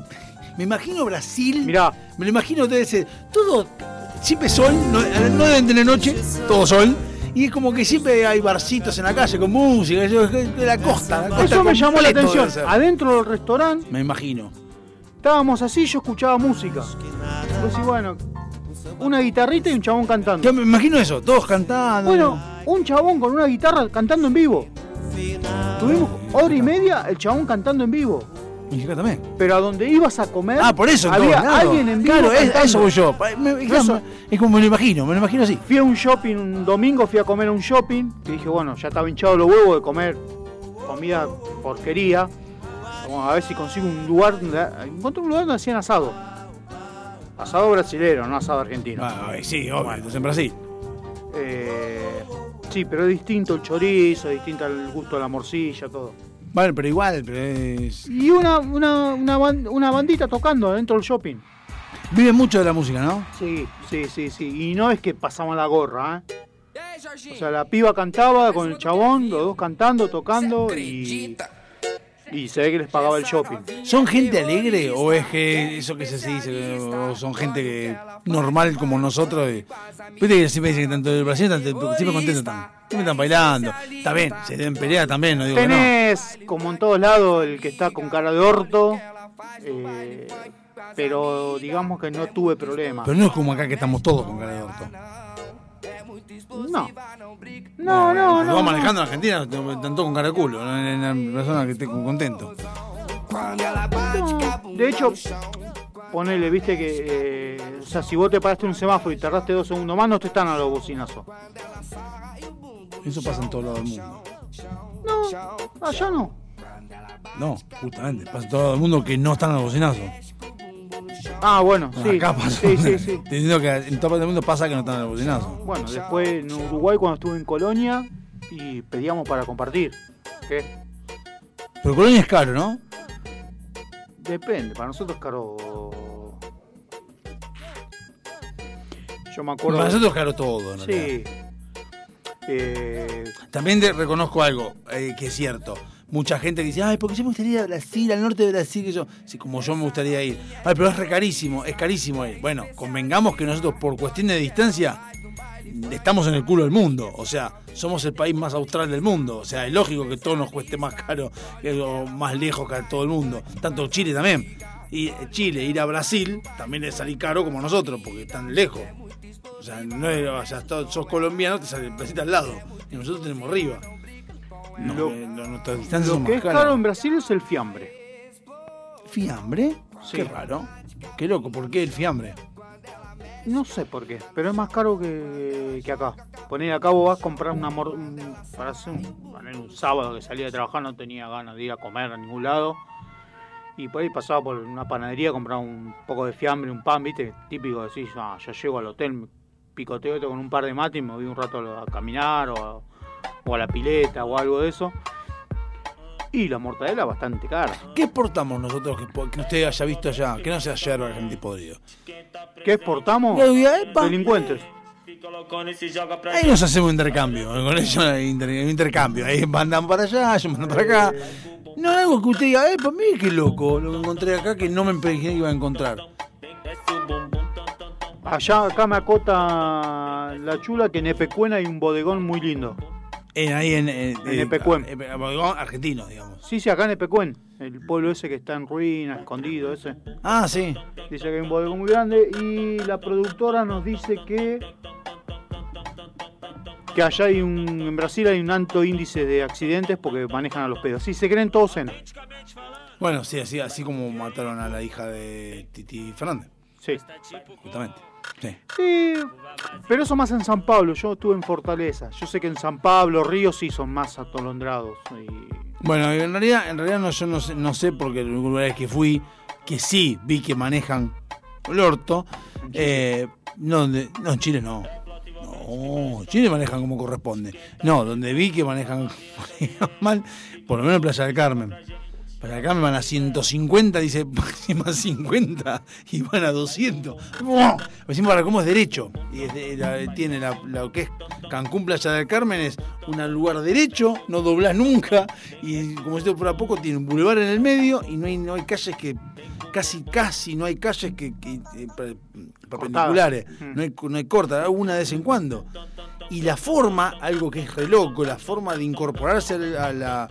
me imagino Brasil. Mirá. Me lo imagino ser todo, siempre sol, no, no deben tener noche, todo sol. Y es como que siempre hay barcitos en la calle con música, de la costa. la costa Eso me llamó la atención. Adentro del restaurante Me imagino. estábamos así, yo escuchaba música. Pues sí, bueno, una guitarrita y un chabón cantando. Yo me imagino eso, todos cantando. Bueno, un chabón con una guitarra cantando en vivo. Tuvimos hora y media el chabón cantando en vivo. También. Pero a donde ibas a comer, Ah, por eso había alguien en vivo. Claro, es- eso voy yo. Me- eso- Es como me lo imagino, me lo imagino así. Fui a un shopping un domingo, fui a comer a un shopping, que dije, bueno, ya estaba hinchado los huevos de comer comida porquería. Vamos a ver si consigo un lugar, donde, encontré un lugar donde hacían asado. Asado brasilero, no asado argentino. Ah, sí, obvio, entonces en Brasil. Eh, sí, pero es distinto el chorizo, es distinto el gusto de la morcilla, todo. Bueno, pero igual, pero es... Y una, una, una, una bandita tocando adentro del shopping. Vive mucho de la música, ¿no? Sí, sí, sí, sí. Y no es que pasaban la gorra, ¿eh? O sea, la piba cantaba con el chabón, los dos cantando, tocando y. Y se ve que les pagaba el shopping. ¿Son gente alegre o es que eso que se dice, o son gente que normal como nosotros? Viste que siempre dicen que tanto el Brasil tanto, siempre contentos están. Siempre están bailando. Está bien, se deben pelear también, no digo que no. Tenés, como en todos lados, el que está con cara de orto. eh, pero digamos que no tuve problemas. Pero no es como acá que estamos todos con cara de orto. No. No, no, no. vas manejando en Argentina, todos con cara de culo. Una persona que esté contento. No, De hecho, ponele, viste que. eh, o sea, si vos te paraste un semáforo y tardaste dos segundos más, no te están a los bocinazos. Eso pasa en todo lado del mundo. No, allá no. No, justamente. Pasa en todo el mundo que no están a los bocinazos. Ah, bueno, sí. Acá. Sí, sí, sí. Te que en todo el mundo pasa que no están a los bocinazos. Bueno, después en Uruguay cuando estuve en Colonia y pedíamos para compartir. ¿Qué? Pero Colonia es caro, ¿no? Depende, para nosotros es caro. Yo me acuerdo. Para nosotros es caro todo, ¿no? Sí. Eh, También te reconozco algo eh, que es cierto. Mucha gente que dice, ay, porque yo me gustaría ir a Brasil, al norte de Brasil, que yo, sí, como yo me gustaría ir. Ay, pero es re carísimo, es carísimo ir. Bueno, convengamos que nosotros, por cuestión de distancia, estamos en el culo del mundo. O sea, somos el país más austral del mundo. O sea, es lógico que todo nos cueste más caro o más lejos que todo el mundo. Tanto Chile también. Y eh, Chile, ir a Brasil, también es salir caro como nosotros, porque están lejos. O sea, no es, o sea, sos colombiano, te sale Brasil al lado. Y nosotros tenemos arriba. No, Lo- eh, no, distancias lo que es caro en Brasil es el fiambre. ¿Fiambre? Sí. Qué raro. Qué loco, ¿por qué el fiambre? No sé por qué, pero es más caro que, que acá. Poner acá vos vas a comprar una mor- un- para hacer un, poner un sábado que salía de trabajar, no tenía ganas de ir a comer a ningún lado. Y por ahí pasaba por una panadería, compraba un poco de fiambre, un pan, viste, típico, decís, ah, ya llego al hotel, me picoteo esto con un par de mates y me voy un rato a, a caminar o a, o a la pileta o algo de eso. Y la mortadela bastante cara. ¿Qué exportamos nosotros que, usted haya visto allá? Que no sea yerba argentina podrido. ¿Qué exportamos? Delincuentes. Ahí nos hacemos intercambio. Con inter- intercambio. Ahí mandan para allá, yo mando para acá. No, algo que usted diga, eh, para mí qué loco lo que encontré acá que no me imaginé que iba a encontrar. Allá acá me acota la chula que en Epecuén hay un bodegón muy lindo. En, ahí en, en, En Epecuén. eh, eh, bodegón argentino, digamos. Sí, sí, acá en Epecuén, el pueblo ese que está en ruina, escondido ese. Ah, sí. Dice que hay un bodegón muy grande y la productora nos dice que que allá hay un en Brasil hay un alto índice de accidentes porque manejan a los pedos. Sí, se creen todos en. Bueno, sí, así, así como mataron a la hija de Titi Fernández. Sí. Justamente. Sí. Sí, pero eso más en San Pablo. Yo estuve en Fortaleza. Yo sé que en San Pablo, Río sí son más atolondrados. Y... Bueno, en realidad, en realidad no, yo no sé, no sé porque la última vez que fui, que sí vi que manejan el orto. Eh, no, en Chile no. No, en Chile manejan como corresponde. No, donde vi que manejan, manejan mal, por lo menos en Playa del Carmen. Playa del Carmen van a 150, dice máxima 50 y van a 200. ¡Buah! Decimos para cómo es derecho. Y es de- la- tiene la- lo que es Cancún, Playa del Carmen, es un lugar derecho, no doblás nunca. Y como esto por a poco, tiene un bulevar en el medio y no hay, no hay calles que. Casi, casi no hay calles que, que, eh, per- perpendiculares. No hay, no hay corta, una de vez en cuando. Y la forma, algo que es re loco, la forma de incorporarse a la,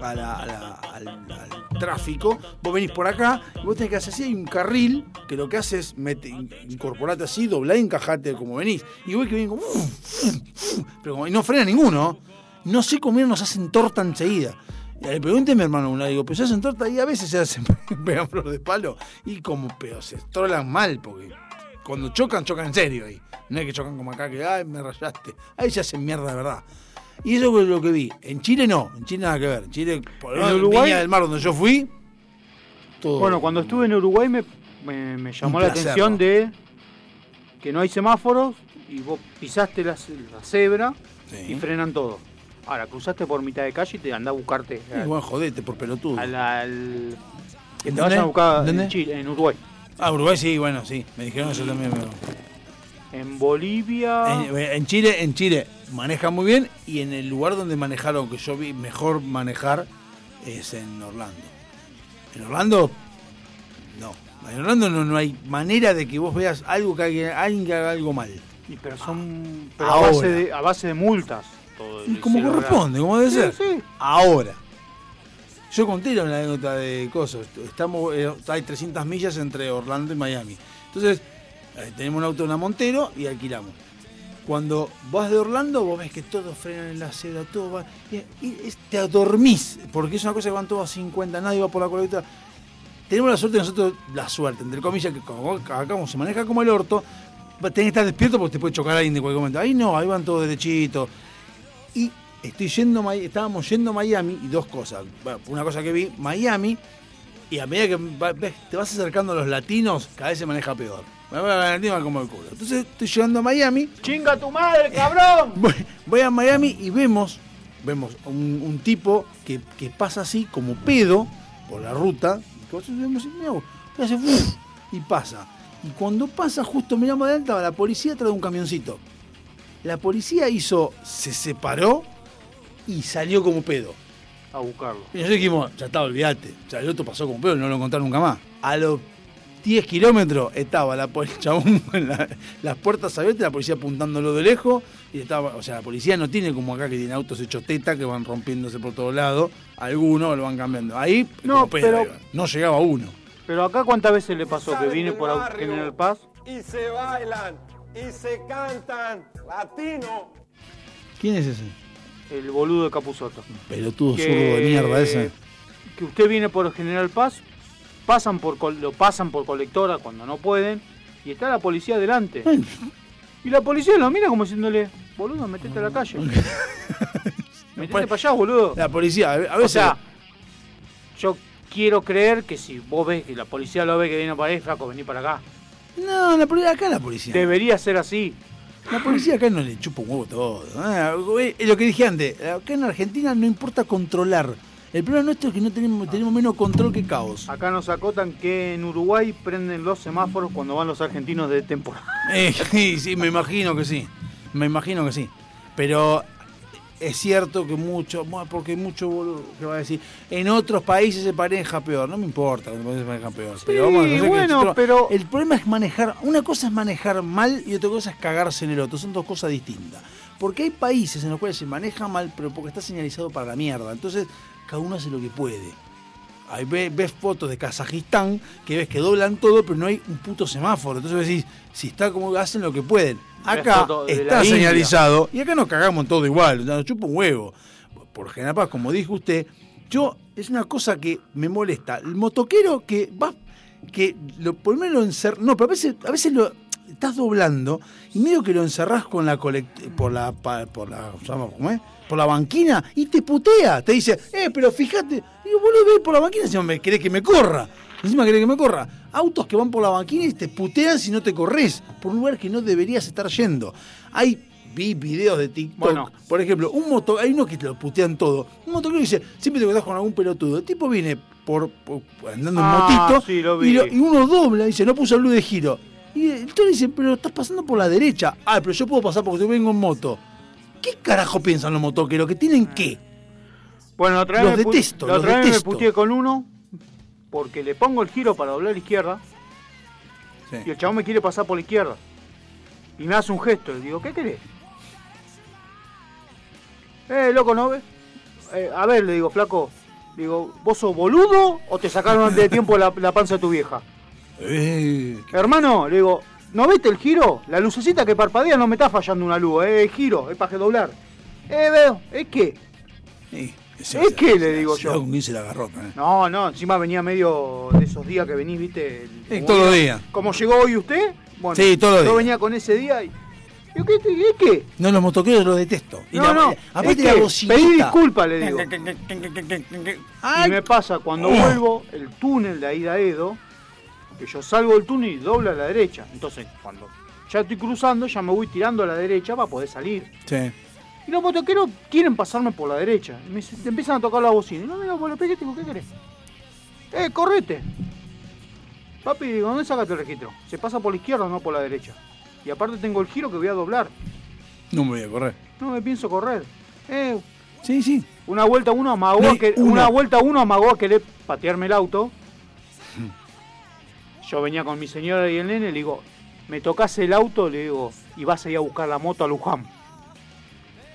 al, al tráfico, vos venís por acá y vos tenés que hacer así, hay un carril que lo que hace es mete, in- incorporarte así, doblar y encajarte como venís. Y vos que vienen como... Pero como y no frena ninguno. No sé cómo nos hacen torta enseguida. Y le pregunté a mi hermano una, digo, pero se hacen torta y a veces se hacen, pegan flor de palo y como, pero se trolan mal, porque cuando chocan, chocan en serio ahí. No es que chocan como acá, que, ay, me rayaste. Ahí se hacen mierda de verdad. Y eso es lo que vi. En Chile no, en Chile nada que ver. En Chile, por En Uruguay- Viña del Mar, donde yo fui, todo. Bueno, cuando estuve en Uruguay me, me- me llamó Un la placer, atención ¿no? de que no hay semáforos y vos pisaste la, la cebra y frenan todo. Ahora, cruzaste por mitad de calle y te andás a buscarte. Bueno, jodete por pelotudo. al- al- que ¿En te vayan a buscar en Chile, en Uruguay. Ah, Uruguay sí, bueno, sí. Me dijeron eso también. pero- En Bolivia. En, en Chile, en Chile manejan muy bien y en el lugar donde manejaron, que yo vi mejor manejar, es en Orlando. En Orlando, no. En Orlando no, no hay manera de que vos veas algo que alguien, alguien que haga algo mal. Y pero son pero a, base de, a base de multas. todo Como corresponde, como debe Sí, ser. sí. Ahora. Yo conté la anécdota de cosas. Estamos, eh, hay 300 millas entre Orlando y Miami. Entonces, eh, tenemos un auto en la Montero y alquilamos. Cuando vas de Orlando, vos ves que todos frenan en la acera, todo va. Y, te dormís, porque es una cosa que van todos a 50, nadie va por la colecta. Tenemos la suerte nosotros, la suerte, entre comillas, que como acá como se maneja como el orto, tenés que estar despierto porque te puede chocar alguien de cualquier momento. Ahí no, ahí van todos derechitos. Y estoy yendo, estábamos yendo a Miami y dos cosas. Bueno, una cosa que vi, Miami, y a medida que va- ves, te vas acercando a los latinos, cada vez se maneja peor. Me voy a la latina como el culo. Entonces estoy llegando a Miami. ¡Chinga tu madre, cabrón! Voy, voy a Miami y vemos, vemos un, un tipo que, que pasa así como pedo por la ruta. Y hace ¡fuf! y pasa. Y cuando pasa, justo miramos adelante, la policía atrás de un camioncito. La policía hizo, se separó y salió como pedo. A buscarlo. Y nosotros dijimos, ya está, olvídate. O sea, el otro pasó como pedo, no lo encontraron nunca más. A los 10 kilómetros estaba la poli- chabón con la- las puertas abiertas, la policía apuntándolo de lejos. Y estaba, o sea, la policía no tiene como acá que tiene autos hechos teta que van rompiéndose por todos lados. Algunos lo van cambiando. Ahí, No, pedo, pero- iba. no llegaba uno. Pero acá cuántas veces le pasó que vine por Au- General Paz Y se bailan, y se cantan, latino. ¿Quién es ese? El boludo de Capuzoto. Pelotudo zurdo de mierda ese. Que usted viene por General Paz, pasan por lo pasan por colectora cuando no pueden y está la policía adelante. Y la policía lo mira como diciéndole, boludo, metete a la calle. metete para allá, boludo. La policía, a a O veces. sea, yo quiero creer que si vos ves que la policía lo ve que viene para ahí, flaco, vení para acá. no, la policía, acá la policía. Debería ser así. La policía acá no le chupa un huevo todo. Ah, güey, Es lo que dije antes. Acá en Argentina no importa controlar. El problema nuestro es que no tenemos, tenemos menos control que caos. Acá nos acotan que en Uruguay prenden los semáforos cuando van los argentinos de temporada. Eh, sí, sí, me imagino que sí. Me imagino que sí. Pero es cierto que mucho, bueno, porque mucho boludo que va a decir, en otros países se maneja peor. No me importa en otros países se maneja peor. pero vamos a hacer que bueno, nosotros- pero- El problema es manejar. Una cosa es manejar mal y otra cosa es cagarse en el otro. Son dos cosas distintas. Porque hay países en los cuales se maneja mal, pero porque está señalizado para la mierda. Entonces, cada uno hace lo que puede. Ahí ves, ves fotos de Kazajistán que ves que doblan todo, pero no hay un puto semáforo. Entonces decís, si está como hacen lo que pueden. Acá está India. señalizado y acá nos cagamos todo igual. Nos chupa un huevo. Por General Paz, como dijo usted, yo es una cosa que me molesta. El motoquero que va que lo, por lo menos lo encer- No, pero a veces, a veces lo estás doblando y medio que lo encerrás con la colect- por la por la ¿sabes cómo es? por la banquina y te putea, te dice, eh, pero fíjate, digo, vos lo ves por la banquina y encima me querés que me corra. Encima querés que me corra. Autos que van por la banquina y te putean si no te corres por un lugar que no deberías estar yendo. Hay vi videos de TikTok, Bueno. por ejemplo, un moto, hay uno que te lo putean todo. Un motoquero dice, siempre te encontrás con algún pelotudo. El tipo viene por, por- andando en Ah, motito sí, lo y, lo- y uno dobla y dice, no puso luz de giro. Y el toro dice, pero estás pasando por la derecha. Ah, pero yo puedo pasar porque yo vengo en moto. ¿Qué carajo piensan los motoqueros? ¿Que tienen qué? Bueno, otra Los vez pu- detesto, la los otra vez me puteé con uno porque le pongo el giro para doblar a la izquierda y el chabón me quiere pasar por la izquierda. Y me hace un gesto. Le digo, ¿qué querés? Eh, loco, ¿no ves? Eh, a ver, le digo, flaco. Digo, ¿vos sos boludo o te sacaron antes de tiempo la, la panza de tu vieja? Eh, Hermano, le digo, ¿no viste el giro? La lucecita que parpadea no me está fallando una luz, eh, giro, es para doblar. Eh, veo, ¿es qué? ¿Es ¿Es qué? Le digo yo. con se la agarró, eh. No, no, encima venía medio de esos días que venís, viste. el- Sí, todos los días. Como llegó hoy usted, bueno, Sí, todos los yo venía con ese día y. Digo, ¿qué, qué, qué? No, los motoqueros los detesto. Y No, la- no, aparte la bocinita. pedí disculpas, le digo. Ay. Y me pasa cuando Oh. vuelvo el túnel de Aida Edo, que yo salgo del túnel y doblo a la derecha. Entonces, cuando ya estoy cruzando, ya me voy tirando a la derecha para poder salir. Sí. Y los motoqueros quieren pasarme por la derecha. Y me, te empiezan a tocar la bocina. Y no, mira, por el ¿qué querés? Eh, correte. Papi, digo, ¿dónde sacaste el registro? Se pasa por la izquierda, no por la derecha. Y aparte tengo el giro que voy a doblar. No me voy a correr. No me pienso correr. Eh, sí, sí. Una vuelta uno amagó No que, una. una vuelta uno amagó a querer patearme el auto. Yo venía con mi señora y el nene, le digo, me tocas el auto, le digo, y vas a ir a buscar la moto a Luján.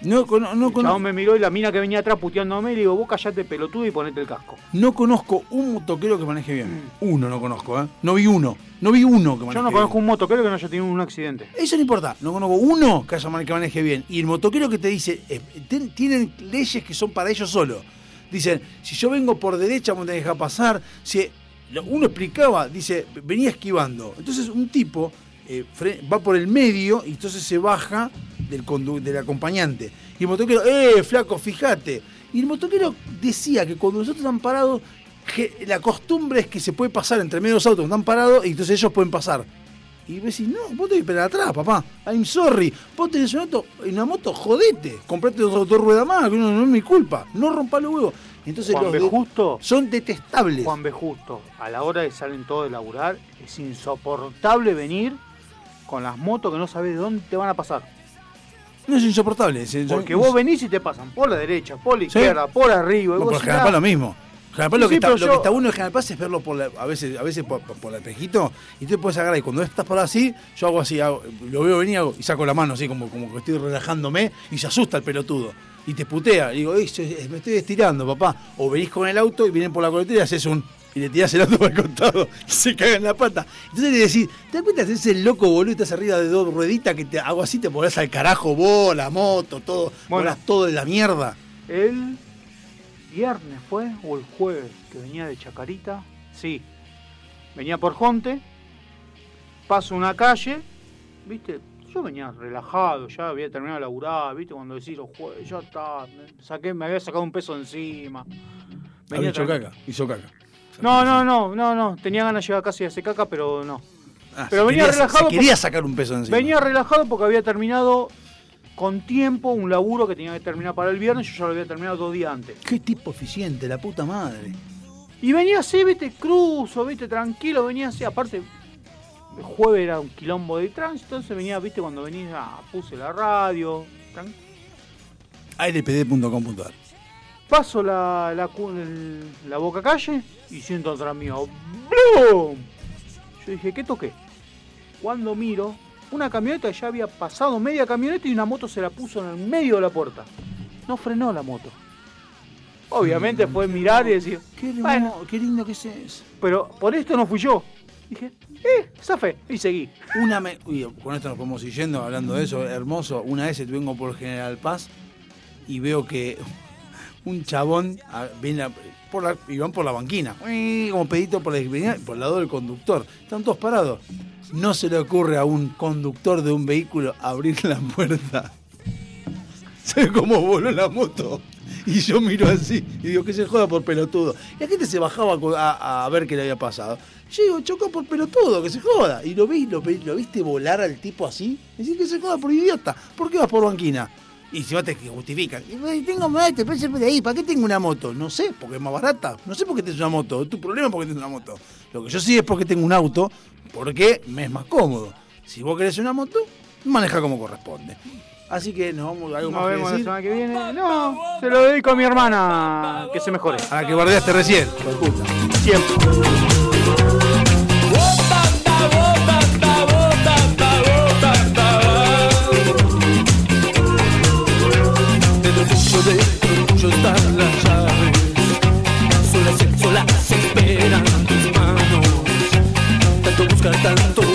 No, cono- no, El me miró y la mina que venía atrás puteándome, le digo, vos callate pelotudo y ponete el casco. no conozco un motoquero que maneje bien. Uno no conozco, ¿eh? No vi uno. No vi uno que maneje Yo no bien. conozco un motoquero que no haya tenido un accidente. Eso no importa, no conozco uno que, haya que maneje bien. Y el motoquero que te dice, eh, ten- tienen leyes que son para ellos solos. Dicen, si yo vengo por derecha, me tenés que dejar pasar. Si uno explicaba, dice, venía esquivando. Entonces un tipo eh, va por el medio y entonces se baja del, del acompañante. Y el motoquero, eh, flaco, fíjate. Y el motoquero decía que cuando nosotros están parados, la costumbre es que se puede pasar entre medio de los autos están parados y entonces ellos pueden pasar. Y vos decís, no, vos tenés que esperar atrás, papá. I'm sorry. Vos tenés un auto, una moto, jodete. Comprate dos, dos ruedas más, que no es mi culpa. No rompa los huevos. Entonces Juan los B. Justo. son detestables. Juan B. Justo, a la hora de salen todos de laburar, es insoportable venir con las motos que no sabes de dónde te van a pasar. No es insoportable. es- es- Porque vos venís y te pasan por la derecha, por la Sí. izquierda, por arriba. y No, vos por General "Ah". Paz lo mismo. General Paz lo, que sí, está, lo yo- que está bueno de General Paz es verlo por la- a veces, a veces por, por- por el espejito y tú te puedes agarrar y cuando estás parado así, yo hago así, hago- lo veo venir hago- y saco la mano así como, como que estoy relajándome y se asusta el pelotudo. Y te putea. Y digo, "Ey, se- me estoy estirando, papá. O venís con el auto y vienen por la coletera y haces un. Y le tirás el auto para el costado y se caga en la pata. Entonces le decís, ¿te das cuenta? Haces el loco boludo estás arriba de dos rueditas que te hago así, te volás al carajo, vos, la moto, todo. Bueno. todo de la mierda. El viernes fue, o el jueves, que venía de Chacarita. Sí, venía por Jonte, paso una calle, viste, yo venía relajado, ya había terminado de laburar, viste, cuando decís los jueves, ya está, me, saqué, me había sacado un peso encima. Había hecho tranqui- caca, hizo caca. No, no, no, no, no, tenía ganas de llegar casi a hacer caca, pero no. Ah, pero venía quería- relajado. se quería sacar un peso encima. Venía relajado porque había terminado con tiempo un laburo que tenía que terminar para el viernes, yo ya lo había terminado dos días antes. Qué tipo eficiente, la puta madre. Y venía así, viste, cruzo, viste, tranquilo, venía así. Aparte, el jueves era un quilombo de tránsito, entonces venía, viste, cuando venía, ah, puse la radio. ALPD.com.ar Paso la, la, cu- el- la boca calle y siento atrás mío. ¡Blum! Yo dije, ¿qué toqué? Cuando miro, una camioneta ya había pasado media camioneta y una moto se la puso en el medio de la puerta. No frenó la moto. Obviamente fue mirar y decir, Qué, bueno, qué lindo que es eso. pero por esto no fui yo. Dije, eh, zafé, y seguí. Una me- uy, con esto nos podemos ir yendo, hablando de eso, hermoso. Una vez vengo por General Paz y veo que un chabón, a- ven la- por la, y van por la banquina, como pedito por la por el lado del conductor. Están todos parados. No se le ocurre a un conductor de un vehículo abrir la puerta. ¿Sabe cómo voló la moto? Y yo miro así y digo que se joda por pelotudo. Y la gente se bajaba a, ver qué le había pasado. Yo digo, chocó por pelotudo, que se joda. Y lo vi, lo, vi- lo viste volar al tipo así. Decir que se joda por idiota. ¿Por qué vas por banquina? Y si te justifican. Y, "Ay, Tengo moto, pero por ahí. ¿Para qué tengo una moto? No sé, porque es más barata. No sé por qué tienes una moto. Es tu problema porque tienes una moto. Lo que yo sí es porque tengo un auto, porque me es más cómodo. Si vos querés una moto, maneja como corresponde. Así que nos vamos a algo Nos más que vemos la semana que viene. No, se lo dedico a mi hermana que se mejore. A la que bardeaste recién. Siempre. Dentro tuyo, dentro tuyo están las llaves. Solas, solas esperan tus manos. Tanto buscar, tanto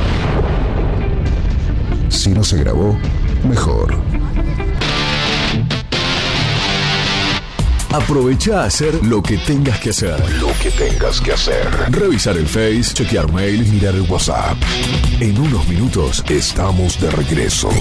Si no se grabó, mejor. Aprovecha a hacer lo que tengas que hacer. Lo que tengas que hacer. Revisar el Face, chequear mail, mirar el WhatsApp. En unos minutos estamos de regreso.